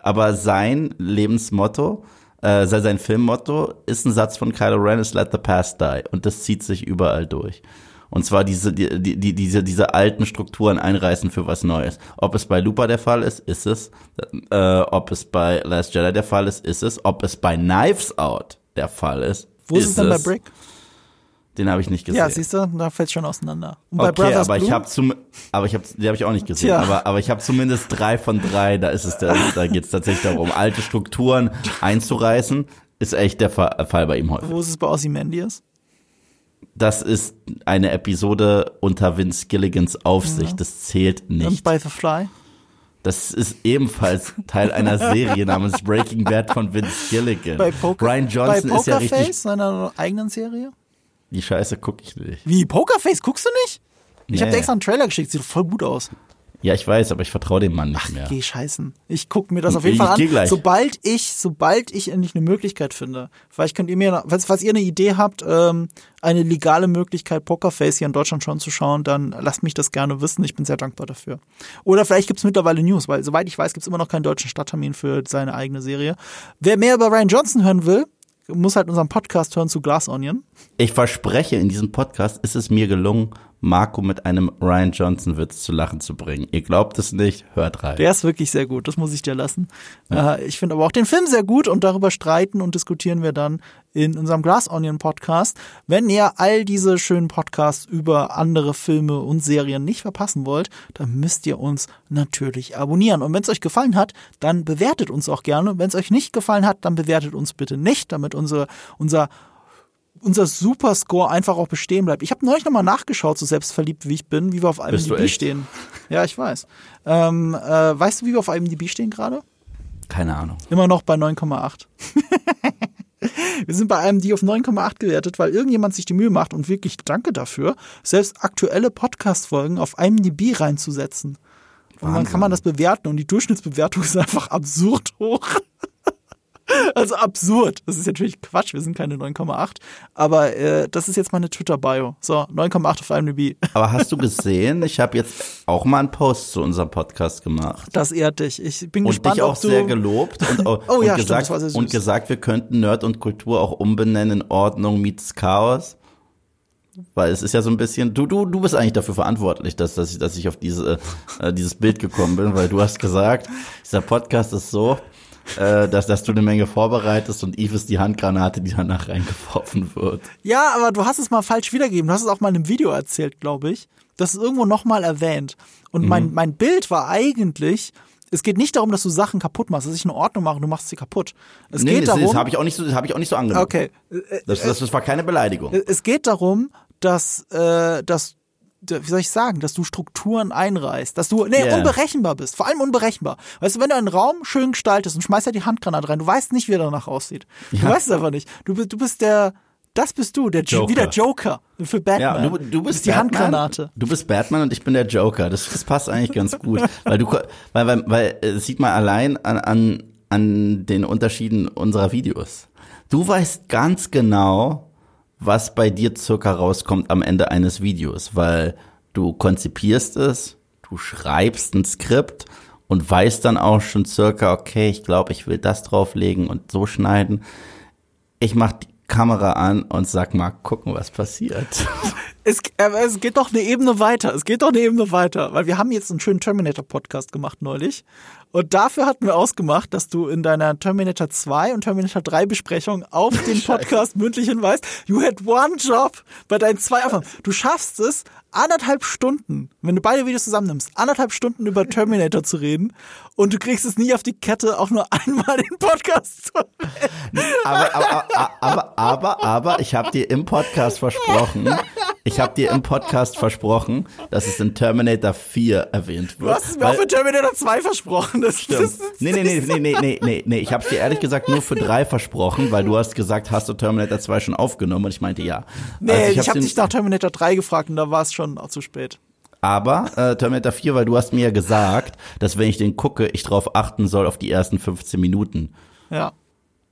Aber sein Lebensmotto, äh, sein Filmmotto ist ein Satz von Kylo Ren, ist Let the Past Die. Und das zieht sich überall durch. Und zwar diese, die, die, die, diese, diese alten Strukturen einreißen für was Neues. Ob es bei Looper der Fall ist, ist es. Äh, ob es bei Last Jedi der Fall ist, ist es. Ob es bei Knives Out der Fall ist, Wo ist, es denn bei Brick? Den habe ich nicht gesehen. Ja, siehst du, da fällt schon auseinander. Und bei Okay, Brothers aber ich Bloom? habe zum, aber ich habe, die habe ich auch nicht gesehen. Tja. Aber, aber ich habe zumindest drei von drei. Da ist es, da, da geht es tatsächlich darum, alte Strukturen einzureißen. Ist echt der Fa- Fall bei ihm häufig. Wo ist es bei Ozymandias? Das ist eine Episode unter Vince Gilligans Aufsicht. Das zählt Und nicht. bei The Fly? Das ist ebenfalls Teil einer Serie namens Breaking Bad von Vince Gilligan. Bei Poker, Ryan Johnson bei ist ja richtig. Pokerface, seiner eigenen Serie? Die Scheiße gucke ich nicht. Wie, Pokerface guckst du nicht? Ich hab Nee. dir extra einen Trailer geschickt, sieht voll gut aus. Ja, ich weiß, aber ich vertraue dem Mann nicht mehr. Geh scheißen. Ich guck mir das auf jeden Ich Fall an, gleich. sobald ich, sobald ich endlich eine Möglichkeit finde. Vielleicht könnt ihr mir, falls, falls ihr eine Idee habt, ähm, eine legale Möglichkeit, Pokerface hier in Deutschland schon zu schauen, dann lasst mich das gerne wissen. Ich bin sehr dankbar dafür. Oder vielleicht gibt's mittlerweile News, weil soweit ich weiß, gibt's immer noch keinen deutschen Starttermin für seine eigene Serie. Wer mehr über Ryan Johnson hören will, muss halt unseren Podcast hören zu Glass Onion. Ich verspreche, in diesem Podcast ist es mir gelungen, Marco mit einem Ryan Johnson-Witz zu lachen zu bringen. Ihr glaubt es nicht, hört rein. Der ist wirklich sehr gut, das muss ich dir lassen. Äh, ich finde aber auch den Film sehr gut und darüber streiten und diskutieren wir dann in unserem Glass Onion Podcast. Wenn ihr all diese schönen Podcasts über andere Filme und Serien nicht verpassen wollt, dann müsst ihr uns natürlich abonnieren. Und wenn es euch gefallen hat, dann bewertet uns auch gerne. Wenn es euch nicht gefallen hat, dann bewertet uns bitte nicht, damit unsere, unser unser Superscore einfach auch bestehen bleibt. Ich habe neulich nochmal nachgeschaut, so selbstverliebt wie ich bin, wie wir auf IMDb stehen. Ja, ich weiß. Ähm, äh, weißt du, wie wir auf IMDb stehen gerade? Keine Ahnung. Immer noch bei 9,8. [laughs] wir sind bei IMDb auf 9,8 gewertet, weil irgendjemand sich die Mühe macht und wirklich danke dafür, selbst aktuelle Podcast-Folgen auf IMDb reinzusetzen. Und dann Wahnsinn. kann man das bewerten und die Durchschnittsbewertung ist einfach absurd hoch. [laughs] Also absurd. Das ist natürlich Quatsch, wir sind keine 9,8. Aber äh, das ist jetzt meine Twitter-Bio. So, 9,8 auf IMDb. [laughs] Aber hast du gesehen, ich habe jetzt auch mal einen Post zu unserem Podcast gemacht. Das ehrt dich. Ich bin Und gespannt, dich auch ob du... sehr gelobt und, [laughs] Oh und, ja, stimmt, gesagt, das war sehr süß. und gesagt, wir könnten Nerd und Kultur auch umbenennen in Ordnung meets Chaos. Weil es ist ja so ein bisschen, du, du, du bist eigentlich dafür verantwortlich, dass, dass, ich, dass ich auf diese, äh, dieses Bild gekommen bin, weil du hast gesagt, dieser Podcast ist so, äh, dass, dass du eine Menge vorbereitest und Eve ist die Handgranate, die danach reingeworfen wird. Ja, aber du hast es mal falsch wiedergegeben. Du hast es auch mal in einem Video erzählt, glaube ich. Das ist irgendwo nochmal erwähnt. Und Mhm. mein, mein Bild war eigentlich, es geht nicht darum, dass du Sachen kaputt machst, dass ich in Ordnung mache und du machst sie kaputt. Es nee, geht das, darum. das habe ich auch nicht so, das habe ich auch nicht so angenommen. okay. Äh, Das, das, das war keine Beleidigung. Es geht darum, dass, äh, dass, wie soll ich sagen, dass du Strukturen einreißt, dass du, nee, Yeah. unberechenbar bist, vor allem unberechenbar. Weißt du, wenn du einen Raum schön gestaltest und schmeißt da die Handgranate rein, du weißt nicht, wie er danach aussieht. Du Ja. weißt es einfach nicht. Du, bist- du bist der, das bist du, der Jo- Joker. wie der Joker für Batman. Ja, du, du bist die Batman, Handgranate. Du bist Batman und ich bin der Joker. Das, das passt eigentlich ganz gut, weil du, weil, weil, weil äh, das sieht man allein an, an, an den Unterschieden unserer Videos. Du weißt ganz genau, was bei dir circa rauskommt am Ende eines Videos, weil du konzipierst es, du schreibst ein Skript und weißt dann auch schon circa, okay, ich glaube, ich will das drauflegen und so schneiden. Ich mach die Kamera an und sag mal, gucken, was passiert. [laughs] Es, es geht doch eine Ebene weiter. Es geht doch eine Ebene weiter. Weil wir haben jetzt einen schönen Terminator-Podcast gemacht neulich. Und dafür hatten wir ausgemacht, dass du in deiner Terminator 2 und Terminator 3 Besprechung auf [laughs] den Podcast mündlich hinweist. You had one job bei deinen zwei Aufnahmen. Du schaffst es, anderthalb Stunden, wenn du beide Videos zusammennimmst, anderthalb Stunden über Terminator zu reden. Und du kriegst es nie auf die Kette, auch nur einmal den Podcast zu aber, aber, aber, aber, aber, aber ich habe dir im Podcast versprochen, [laughs] ich habe dir im Podcast versprochen, dass es in Terminator 4 erwähnt wird. Du hast es mir auch für Terminator 2 versprochen. Das, Stimmt. das, Nee, nee, nee, nee, nee, nee, nee, nee. Ich habe dir ehrlich gesagt nur für drei versprochen, weil du hast gesagt, hast du Terminator 2 schon aufgenommen? Und ich meinte ja. Nee, Also ich, habe den- dich nach Terminator 3 gefragt und da war es schon zu spät. Aber äh, Terminator 4, weil du hast mir ja gesagt, dass wenn ich den gucke, ich drauf achten soll auf die ersten 15 Minuten. Ja.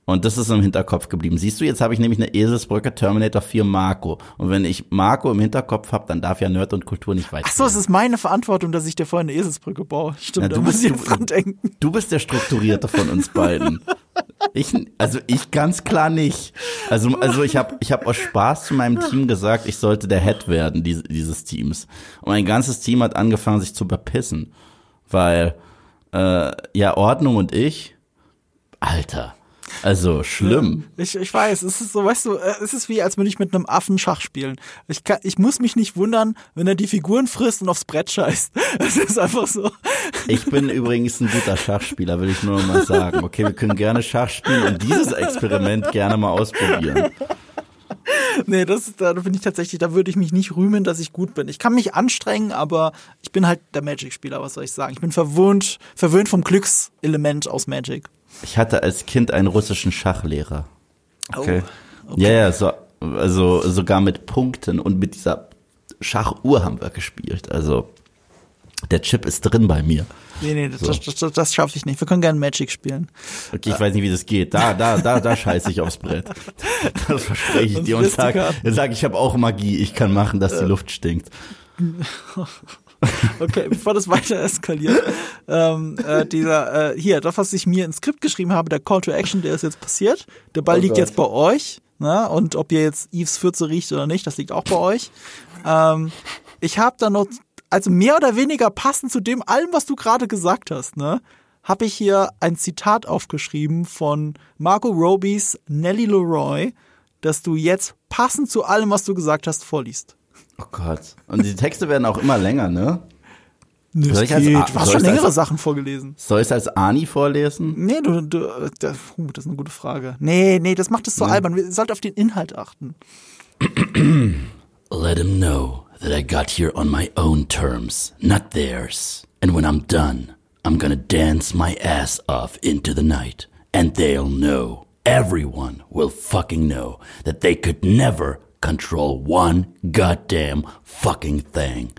Und das ist im Hinterkopf geblieben. Siehst du, jetzt habe ich nämlich eine Eselsbrücke Terminator 4 Marco. Und wenn ich Marco im Hinterkopf habe, dann darf ja Nerd und Kultur nicht weit. Ach so, es ist meine Verantwortung, dass ich dir vorhin eine Eselsbrücke baue. Stimmt, Ja, du bist- dran denken. Du bist der Strukturierte von uns beiden. Ich, also ich ganz klar nicht. Also, also ich habe ich hab aus Spaß zu meinem Team gesagt, ich sollte der Head werden diese, dieses Teams. Und mein ganzes Team hat angefangen, sich zu bepissen. Weil, äh, ja, Ordnung und ich, Alter, also schlimm. Ich, ich weiß, es ist so, weißt du, äh, es ist wie, als würde ich mit einem Affen Schach spielen. Ich, kann, ich muss mich nicht wundern, wenn er die Figuren frisst und aufs Brett scheißt. [laughs] Es ist einfach so. Ich bin übrigens ein guter Schachspieler, will ich nur noch mal sagen. Okay, wir können gerne Schach spielen und dieses Experiment gerne mal ausprobieren. Nee, das da bin ich tatsächlich, da würde ich mich nicht rühmen, dass ich gut bin. Ich kann mich anstrengen, aber ich bin halt der Magic-Spieler, was soll ich sagen? Ich bin verwöhnt, verwöhnt vom Glückselement aus Magic. Ich hatte als Kind einen russischen Schachlehrer. Okay. Oh, Ja, ja, so, also sogar mit Punkten und mit dieser Schachuhr haben wir gespielt. Also der Chip ist drin bei mir. Nee, nee, das, das, das, das schaffe ich nicht. Wir können gerne Magic spielen. Okay, ich weiß nicht, wie das geht. Da, da, da, da scheiße ich aufs Brett. Das verspreche ich Und dir und sag, Listikarten. sag ich habe auch Magie. Ich kann machen, dass die Luft stinkt. [laughs] [laughs] Okay, bevor das weiter eskaliert, ähm, äh, dieser, äh, hier, das, was ich mir ins Skript geschrieben habe, der Call to Action, der ist jetzt passiert. Der Ball Oh liegt Gott. jetzt bei euch. Ne? Und ob ihr jetzt Yves Fürze riecht oder nicht, das liegt auch bei euch. Ähm, ich habe da noch, also mehr oder weniger passend zu dem allem, was du gerade gesagt hast, ne, habe ich hier ein Zitat aufgeschrieben von Marco Robies Nelly Leroy, dass du jetzt passend zu allem, was du gesagt hast, vorliest. Oh Gott. Und die Texte werden auch immer länger, ne? Nee, Soll ich als geht. Du hast schon ich als- längere Sachen vorgelesen. Soll ich es als Ani vorlesen? Nee, du, du das, uh, das ist eine gute Frage. Nee, nee, das macht es so albern. Wir sollten auf den Inhalt achten. [clears throat] Let him know that I got here on my own terms, not theirs. And when I'm done, I'm gonna dance my ass off into the night. And they'll know, everyone will fucking know, that they could never control one goddamn fucking thing.